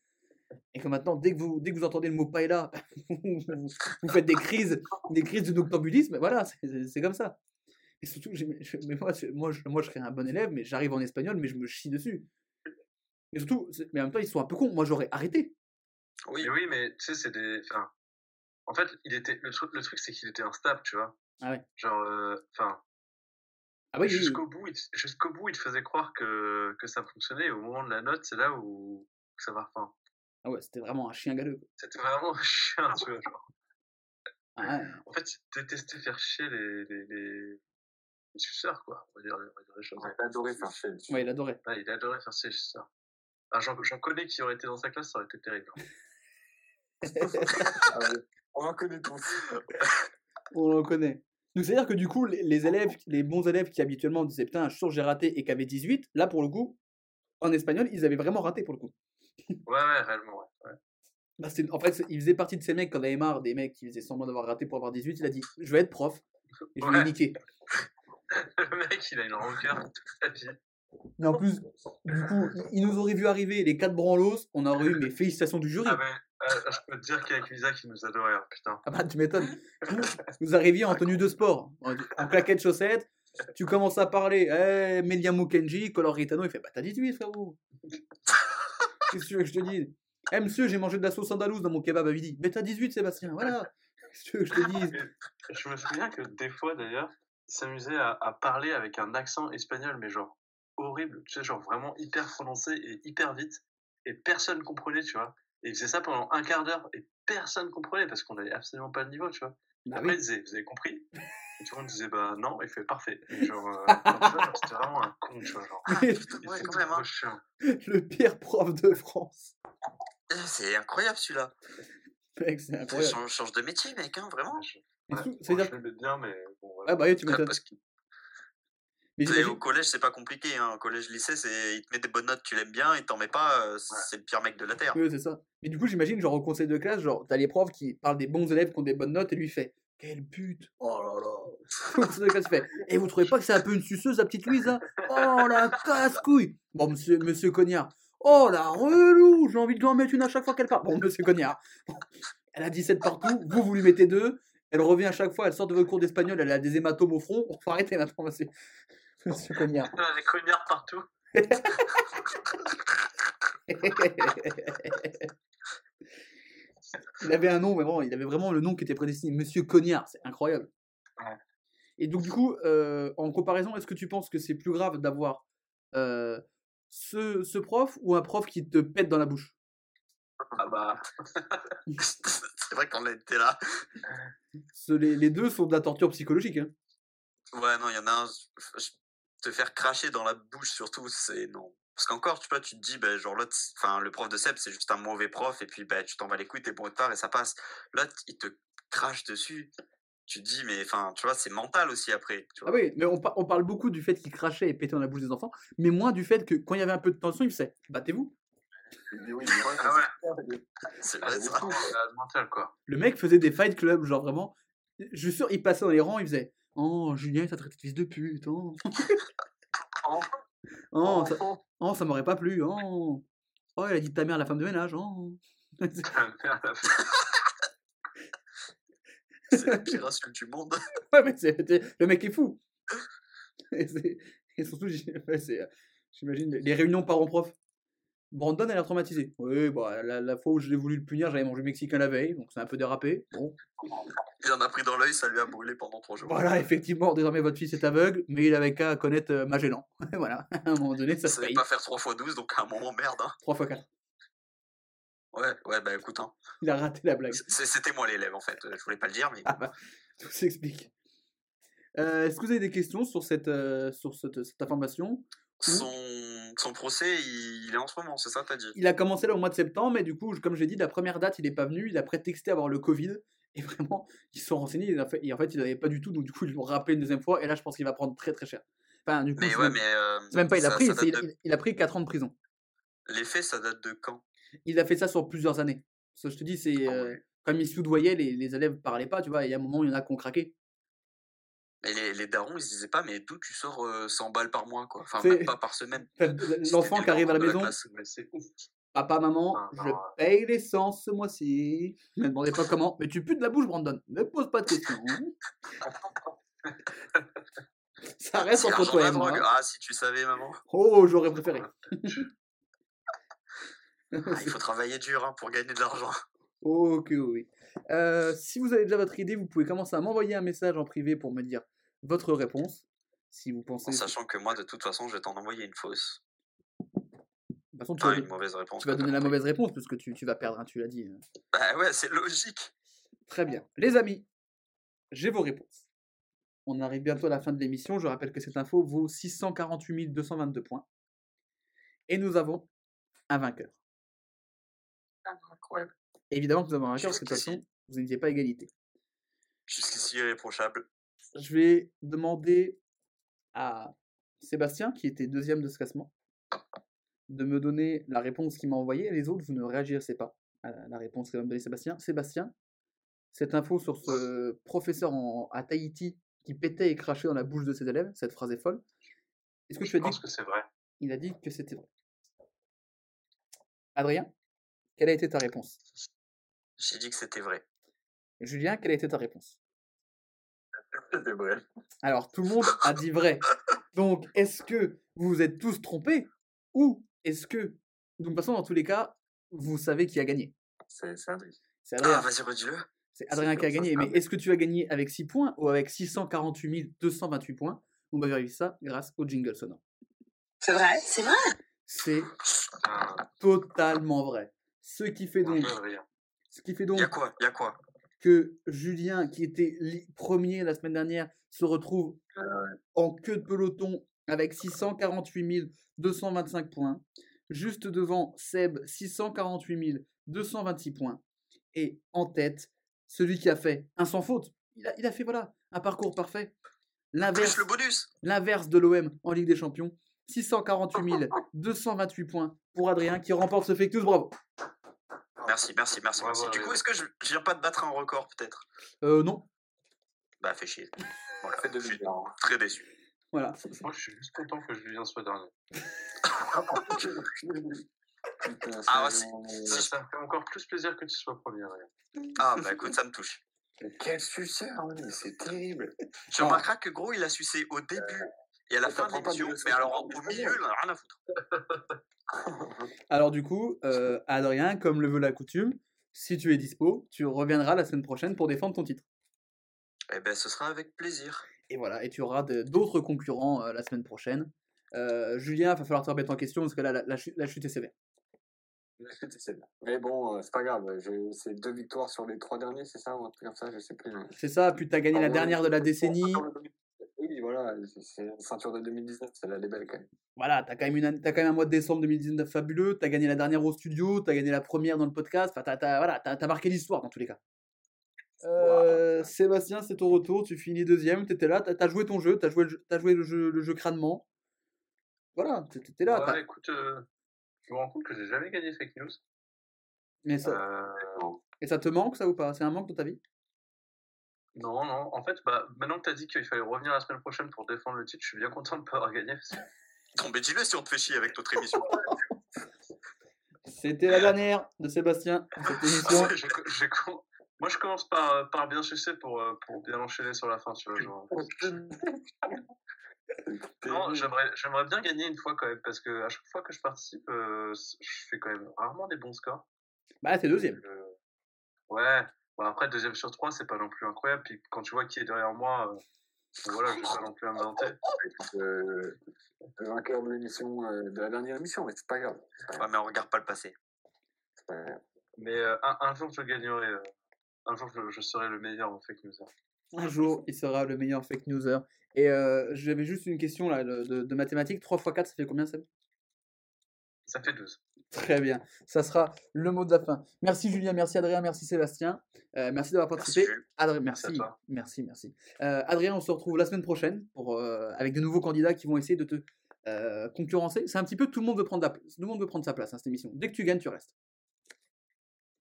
Speaker 1: et que maintenant, dès que vous, dès que vous entendez le mot paella, vous, faites des crises, des crises de noctambulisme, voilà, c'est- comme ça. Et surtout, mais moi, je- moi, moi, je serais un bon élève, mais j'arrive en espagnol, mais je me chie dessus. Et surtout, mais en même temps, ils sont un peu cons. Moi, j'aurais arrêté.
Speaker 5: Oui,
Speaker 6: Mais oui, mais tu sais, c'est des. Enfin, en fait, il était. Le truc, le truc c'est qu'il était instable, tu vois.
Speaker 1: Ah ouais.
Speaker 6: Genre, euh, enfin,
Speaker 1: Ah oui, oui, oui.
Speaker 6: jusqu'au bout, il te- jusqu'au bout, il te faisait croire que, que ça fonctionnait. Et au moment de la note, c'est là où ça va. Enfin,
Speaker 1: Ah ouais, c'était vraiment un chien galeux.
Speaker 6: c'était vraiment un chien, tu vois. Genre.
Speaker 1: Ah ouais.
Speaker 6: En fait, il détestait faire chier les, les, les, les suceurs, quoi. On va dire, on va dire les choses.
Speaker 7: J'ai adoré faire chier.
Speaker 1: Ouais, il adorait.
Speaker 6: Ouais, il adorait faire chier les suceurs. Ah, j'en, j'en connais qui auraient été dans sa classe, ça aurait été terrible. hein.
Speaker 7: Ah ouais. On en connaît tous.
Speaker 1: On le connaît. Donc, c'est-à-dire que du coup, les, élèves, les bons élèves qui habituellement disaient putain, je suis sûr que j'ai raté et qui avaient 18, là, pour le coup, en espagnol, ils avaient vraiment raté pour le coup.
Speaker 6: Ouais, ouais, réellement, ouais. ouais.
Speaker 1: Bah, en fait, il faisait partie de ces mecs, quand on avait marre des mecs qui faisaient semblant d'avoir raté pour avoir 18, il a dit Je vais être prof et je vais
Speaker 6: Ouais.
Speaker 1: niquer.
Speaker 6: Le mec, il a une rancœur toute sa vie.
Speaker 1: Mais en plus, du coup, ils- nous auraient vu arriver les quatre branlos, on aurait eu mes félicitations du jury.
Speaker 6: Ah, mais euh, je peux te dire qu'avec Isaac, il nous adorait, hein, putain.
Speaker 1: Ah bah, tu m'étonnes. Vous, vous arriviez en tenue de sport, en, claquettes chaussettes, tu commences à parler, eh, Meliamo Kenji, Color Ritano, il fait Bah, t'as 18, frérot. Qu'est-ce que tu veux que je te dise? Eh, monsieur, j'ai mangé de la sauce andalouse dans mon kebab à midi. Mais t'as 18, Sébastien, voilà. Qu'est-ce que je te dise?
Speaker 6: Et je me souviens que des fois, d'ailleurs, il s'amusait à, à parler avec un accent espagnol, mais genre horrible, tu sais, genre vraiment hyper prononcé et hyper vite. Et personne comprenait, tu vois. Et il faisait ça pendant un quart d'heure et personne comprenait parce qu'on avait absolument pas le niveau, tu vois.
Speaker 1: Bah
Speaker 6: Après,
Speaker 1: oui.
Speaker 6: il disait, vous avez compris? Et tout le monde disait, bah non, il fait parfait. Et genre, euh, genre, c'était vraiment un con, tu vois. Genre,
Speaker 5: putain, ouais, quand même, hein.
Speaker 1: Le pire prof de France.
Speaker 5: Eh, C'est incroyable celui-là.
Speaker 1: Mec, c'est
Speaker 5: Change,
Speaker 1: incroyable.
Speaker 5: change de métier, mec, hein, vraiment.
Speaker 6: Ouais,
Speaker 1: veut dire-
Speaker 6: je l'aimais bien, mais bon, voilà.
Speaker 1: Ah bah oui, tu m'étonnes.
Speaker 5: parce que
Speaker 1: Mais
Speaker 5: au collège, c'est pas compliqué. Hein. Au collège, lycée, c'est il te met des bonnes notes, tu l'aimes bien, il t'en met pas, euh, c'est le pire mec de la terre.
Speaker 1: Oui, c'est ça. Mais du coup, j'imagine, genre, au conseil de classe, genre, t'as les profs qui parlent des bons élèves qui ont des bonnes notes et lui fait Quelle pute Oh là là conseil de classe, fait Et vous trouvez pas que c'est un peu une suceuse, la petite Louise, là Oh la casse-couille Bon, monsieur, monsieur Cognard. Oh la relou J'ai envie de lui en mettre une à chaque fois qu'elle part. Bon, monsieur Cognard. Elle a 17 partout, vous, vous lui mettez deux. Elle revient à chaque fois, elle sort de votre cours d'espagnol, elle a des hématomes au front. On faut arrêter maintenant, monsieur, monsieur Cognard.
Speaker 6: Les cognards partout.
Speaker 1: il avait un nom, mais vraiment, il avait vraiment le nom qui était prédestiné. Monsieur Cognard, c'est incroyable.
Speaker 6: Ouais.
Speaker 1: Et donc, du coup, euh, en comparaison, est-ce que tu penses que c'est plus grave d'avoir euh, ce, ce prof ou un prof qui te pète dans la bouche?
Speaker 6: Ah bah,
Speaker 5: c'est vrai qu'on était là.
Speaker 1: Ce- les, les deux sont de la torture psychologique. hein.
Speaker 5: Ouais, non, il y en a un. je- Te faire cracher dans la bouche, surtout, c'est non. Parce qu'encore, tu vois, tu te dis, ben, genre, l'autre, enfin, le prof de CEP, c'est juste un mauvais prof, et puis, ben, tu t'en vas les couilles, t'es bon de part, et ça passe. L'autre, il te crache dessus. Tu te dis, mais, enfin, tu vois, c'est mental aussi après. Tu vois.
Speaker 1: Ah oui, mais on, par- on parle beaucoup du fait qu'il crachait et pétait dans la bouche des enfants, mais moins du fait que quand il y avait un peu de tension, il faisait Battez-vous.
Speaker 7: Mais oui,
Speaker 5: C'est vrai,
Speaker 6: c'est mental, quoi.
Speaker 1: Le mec faisait des fight clubs, genre vraiment. Je suis sûr, il passait dans les rangs, il faisait Oh, Julien, il t'a traité de fils de pute. Oh, oh, ça, oh, ça m'aurait pas plu. Oh. oh, elle a dit ta mère, la femme de ménage. Oh.
Speaker 5: C'est la pire insulte du monde.
Speaker 1: Ouais, mais le mec est fou. Et, et surtout, j'imagine, les réunions parents-prof. Brandon a l'air traumatisé. Oui, bah, la, la fois où je l'ai voulu le punir, j'avais mangé mexicain la veille, donc c'est un peu dérapé. Bon.
Speaker 5: Il en a pris dans l'œil, ça lui a brûlé pendant trois jours.
Speaker 1: Voilà, effectivement, désormais votre fils est aveugle, mais il avait qu'à connaître euh, Magellan. voilà, à un moment donné, ça se paye.
Speaker 5: pas faire 3 x 12, donc à un moment, merde. Hein.
Speaker 1: 3 fois 4.
Speaker 5: Ouais, ouais, bah écoute, hein.
Speaker 1: Il a raté la blague.
Speaker 5: C'était moi l'élève en fait. Je voulais pas le dire, mais
Speaker 1: Ah bah, tout s'explique. Euh, Est-ce que vous avez des questions sur cette, euh, sur cette, cette information?
Speaker 5: Son, son procès, il, il est en ce moment, c'est ça, t'as dit?
Speaker 1: Il a commencé là au mois de septembre, mais du coup, comme j'ai dit, la première date, il n'est pas venu. Il a prétexté avoir le Covid. Et vraiment, ils se sont renseignés. Et en fait, et en fait il n'avait pas du tout. Donc, du coup, ils l'ont rappelé une deuxième fois. Et là, je pense qu'il va prendre très très cher. Enfin, du coup,
Speaker 5: Mais ouais, euh,
Speaker 1: même pas, il a
Speaker 5: ça-
Speaker 1: pris,
Speaker 5: ça
Speaker 1: c'est-
Speaker 5: date
Speaker 1: il,
Speaker 5: de-
Speaker 1: il a pris 4 ans de prison.
Speaker 5: Les faits, ça date de quand?
Speaker 1: Il a fait ça sur plusieurs années. Ça, je te dis, c'est.
Speaker 5: Ah
Speaker 1: euh, comme il soudoyait, les, les élèves parlaient pas, tu vois. Et il y a un moment, il y en a qui ont craqué.
Speaker 5: Mais les, les darons, ils se disaient pas, mais d'où tu sors euh, 100 balles par mois, quoi? Enfin, même pas par semaine.
Speaker 1: L'enfant qui arrive à la maison,
Speaker 5: classe.
Speaker 6: Mais c'est ouf.
Speaker 1: papa, maman,
Speaker 6: Ah,
Speaker 1: je
Speaker 6: non,
Speaker 1: paye l'essence ce mois-ci. Ne me demandez pas comment, mais tu pues de la bouche, Brandon. Ne pose pas de questions. Ça reste entre toi et moi.
Speaker 5: drogue. Ah, si tu savais, maman.
Speaker 1: Oh, j'aurais préféré.
Speaker 5: Ah, il faut travailler dur hein, pour gagner de l'argent.
Speaker 1: Ok, oui. Euh, si vous avez déjà votre idée, vous pouvez commencer à m'envoyer un message en privé pour me dire votre réponse. Si vous pensez.
Speaker 5: En
Speaker 1: De
Speaker 5: sachant que moi, de toute façon, je vais t'en envoyer une fausse.
Speaker 1: toute façon, tu vas,
Speaker 5: une mauvaise réponse.
Speaker 1: tu vas
Speaker 5: quoi,
Speaker 1: donner la mauvaise réponse parce que tu, tu vas perdre, hein, tu l'as dit.
Speaker 5: Bah ouais, c'est logique.
Speaker 1: Très bien. Les amis, j'ai vos réponses. On arrive bientôt à la fin de l'émission. Je rappelle que cette info vaut 648 222 points. Et nous avons un vainqueur. Évidemment que nous avons un vainqueur parce que de toute façon, vous n'étiez pas à égalité.
Speaker 5: Jusqu'ici, irréprochable.
Speaker 1: Je vais demander à Sébastien, qui était deuxième de ce classement, de me donner la réponse qu'il m'a envoyée. Les autres, vous ne réagissez pas à la réponse que va me donner Sébastien. Sébastien, cette info sur ce professeur en- à Tahiti qui pétait et crachait dans la bouche de ses élèves, cette phrase est folle. Est-ce que tu
Speaker 6: Je
Speaker 1: as dit
Speaker 6: pense que c'est vrai.
Speaker 1: Il a dit que c'était vrai? Adrien, quelle a été ta réponse?
Speaker 5: J'ai dit que c'était vrai.
Speaker 1: Julien, quelle a été ta réponse?
Speaker 7: C'était vrai.
Speaker 1: Alors, tout le monde a dit vrai. Donc, est-ce que vous vous êtes tous trompés Ou est-ce que, donc, de toute façon, dans tous les cas, vous savez qui a gagné?
Speaker 7: C'est
Speaker 5: Ah,
Speaker 1: Adrien.
Speaker 5: vas-y, redis-le.
Speaker 1: C'est Adrien qui a gagné.
Speaker 6: c'est
Speaker 1: Mais est-ce que tu as gagné avec 6 points ou avec 648 228 points? On va vérifier ça grâce au jingle sonore.
Speaker 3: C'est vrai, c'est vrai?
Speaker 1: C'est
Speaker 6: Putain,
Speaker 1: totalement vrai. Ce qui fait donc, ce qui fait donc
Speaker 5: Y a quoi? Y a quoi?
Speaker 1: Que Julien, qui était premier la semaine dernière, se retrouve en queue de peloton avec 648 225 points. Juste devant Seb, 648 226 points. Et en tête, celui qui a fait un sans faute. Il a, il a fait voilà, un parcours parfait. L'inverse
Speaker 5: Plus le bonus
Speaker 1: l'inverse de l'OM en Ligue des Champions. 648 228 points pour Adrien qui remporte ce fake news. Bravo.
Speaker 5: Merci, merci, merci. Du coup, est-ce que je, je viens pas de battre un record, peut-être?
Speaker 1: Euh, non.
Speaker 5: Bah, fais chier. Voilà,
Speaker 7: Fait de
Speaker 5: je suis
Speaker 7: bizarre.
Speaker 5: très déçu.
Speaker 1: Voilà.
Speaker 6: Moi, je suis juste content que Julien soit dernier.
Speaker 7: Putain,
Speaker 5: Ah,
Speaker 7: c'est
Speaker 5: c'est-
Speaker 7: vraiment-
Speaker 6: Ça, ça me fait encore plus plaisir que tu sois premier. Adrien.
Speaker 5: Ah, bah écoute, ça me touche.
Speaker 7: Mais Quel suceur, mais c'est terrible.
Speaker 5: Tu
Speaker 1: Ah.
Speaker 5: remarqueras que gros, il a sucé au début et à la fin de l'émission, mais alors au milieu, il en a rien à foutre.
Speaker 1: Alors du coup, euh, Adrien, comme le veut la coutume, si tu es dispo, tu reviendras la semaine prochaine pour défendre ton titre.
Speaker 5: Eh ben, ce sera avec plaisir.
Speaker 1: Et voilà, et tu auras d'autres concurrents euh, la semaine prochaine. Euh, Julien, il va falloir te remettre en question parce que là, la, la chute, la chute est sévère.
Speaker 7: La chute, c'est celle-là. Mais bon, c'est pas grave. j'ai- C'est deux victoires sur les trois derniers, c'est ça ou un truc comme ça, je sais plus.
Speaker 1: C'est ça, puis tu as gagné
Speaker 7: Ah
Speaker 1: la
Speaker 7: ouais,
Speaker 1: dernière de la décennie.
Speaker 7: Encore le 2017. Oui, voilà, c'est- la ceinture de 2019, celle-là, elle est belle quand même.
Speaker 1: Voilà, tu as, quand même une t'as quand même un mois de décembre 2019 fabuleux. Tu as gagné la dernière au studio, tu as gagné la première dans le podcast. Enfin, tu as, voilà, t'as- t'as marqué l'histoire dans tous les cas. Euh, Sébastien, c'est ton retour. Tu finis deuxième. Tu étais là, tu as, joué ton jeu, tu as joué, t'as joué le jeu, le jeu crânement. Voilà, tu étais là.
Speaker 6: Ouais,
Speaker 1: t'as-
Speaker 6: écoute, euh, je me rends compte que j'ai jamais gagné fake news.
Speaker 1: Mais ça,
Speaker 6: Euh,
Speaker 1: Et ça te manque, ça ou pas? C'est un manque dans ta vie?
Speaker 6: Non, non. En fait, bah, maintenant que tu as dit qu'il fallait revenir la semaine prochaine pour défendre le titre, je suis bien content de ne pas avoir gagné.
Speaker 5: Non, mais dis-le si on te fait chier avec notre émission.
Speaker 1: C'était la dernière de Sébastien. pour Cette émission.
Speaker 6: Je- je com- Moi, je commence par, par bien sucer pour, euh, pour bien enchaîner sur la fin, tu vois. Genre. Non, j'aimerais, j'aimerais bien gagner une fois quand même, parce que à chaque fois que je participe, euh, je fais quand même rarement des bons scores.
Speaker 1: Bah, c'est deuxième.
Speaker 6: Euh, ouais, bon, après, deuxième sur trois, c'est pas non plus incroyable. Puis quand tu vois qui est derrière moi, euh, bon, voilà, je vais pas non plus inventer.
Speaker 7: Euh, le vainqueur de l'émission, euh, de la dernière émission, mais c'est pas grave.
Speaker 5: Ouais, mais on regarde pas le passé.
Speaker 7: c'est pas grave.
Speaker 6: Mais euh, un, un jour, je gagnerai. euh, un jour, je, je serai le meilleur en fake news.
Speaker 1: Un jour, il sera le meilleur fake newser. Et euh, j'avais juste une question là, de, de- de mathématiques. 3 x 4, ça fait combien, Seb?
Speaker 6: Ça fait 12.
Speaker 1: Très bien. Ça sera le mot de la fin. Merci Julien, merci Adrien, merci Sébastien. Euh, merci d'avoir participé. Adrien,
Speaker 6: Merci
Speaker 1: merci, merci. Euh, Adrien, on se retrouve la semaine prochaine pour, euh, avec de nouveaux candidats qui vont essayer de te concurrencer. C'est un petit peu tout le monde veut prendre, la tout le monde veut prendre sa place, hein, cette émission. Dès que tu gagnes, tu restes.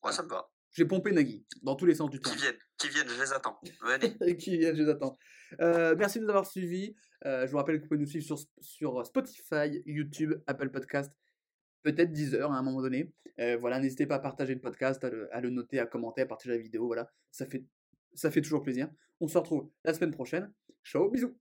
Speaker 5: Ouais, ça me va.
Speaker 1: J'ai pompé Nagui dans tous les sens du
Speaker 5: Qui
Speaker 1: terme.
Speaker 5: viennent, qui viennent, je les attends. Venez.
Speaker 1: qui viennent, je les attends. Euh, merci de nous avoir suivis. Euh, je vous rappelle que vous pouvez nous suivre sur, sur Spotify, YouTube, Apple Podcast, peut-être Deezer à un moment donné. Euh, voilà, n'hésitez pas à partager le podcast, à le, à le noter, à commenter, à partager la vidéo. Voilà, ça fait, ça fait toujours plaisir. On se retrouve la semaine prochaine. Ciao, bisous.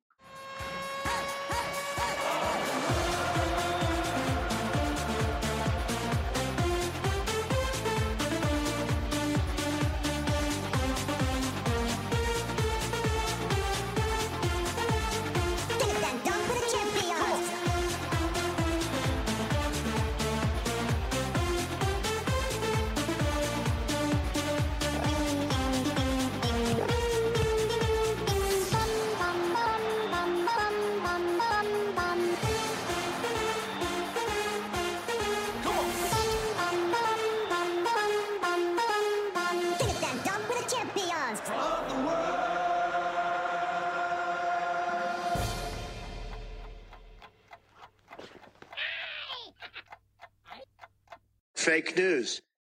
Speaker 2: News.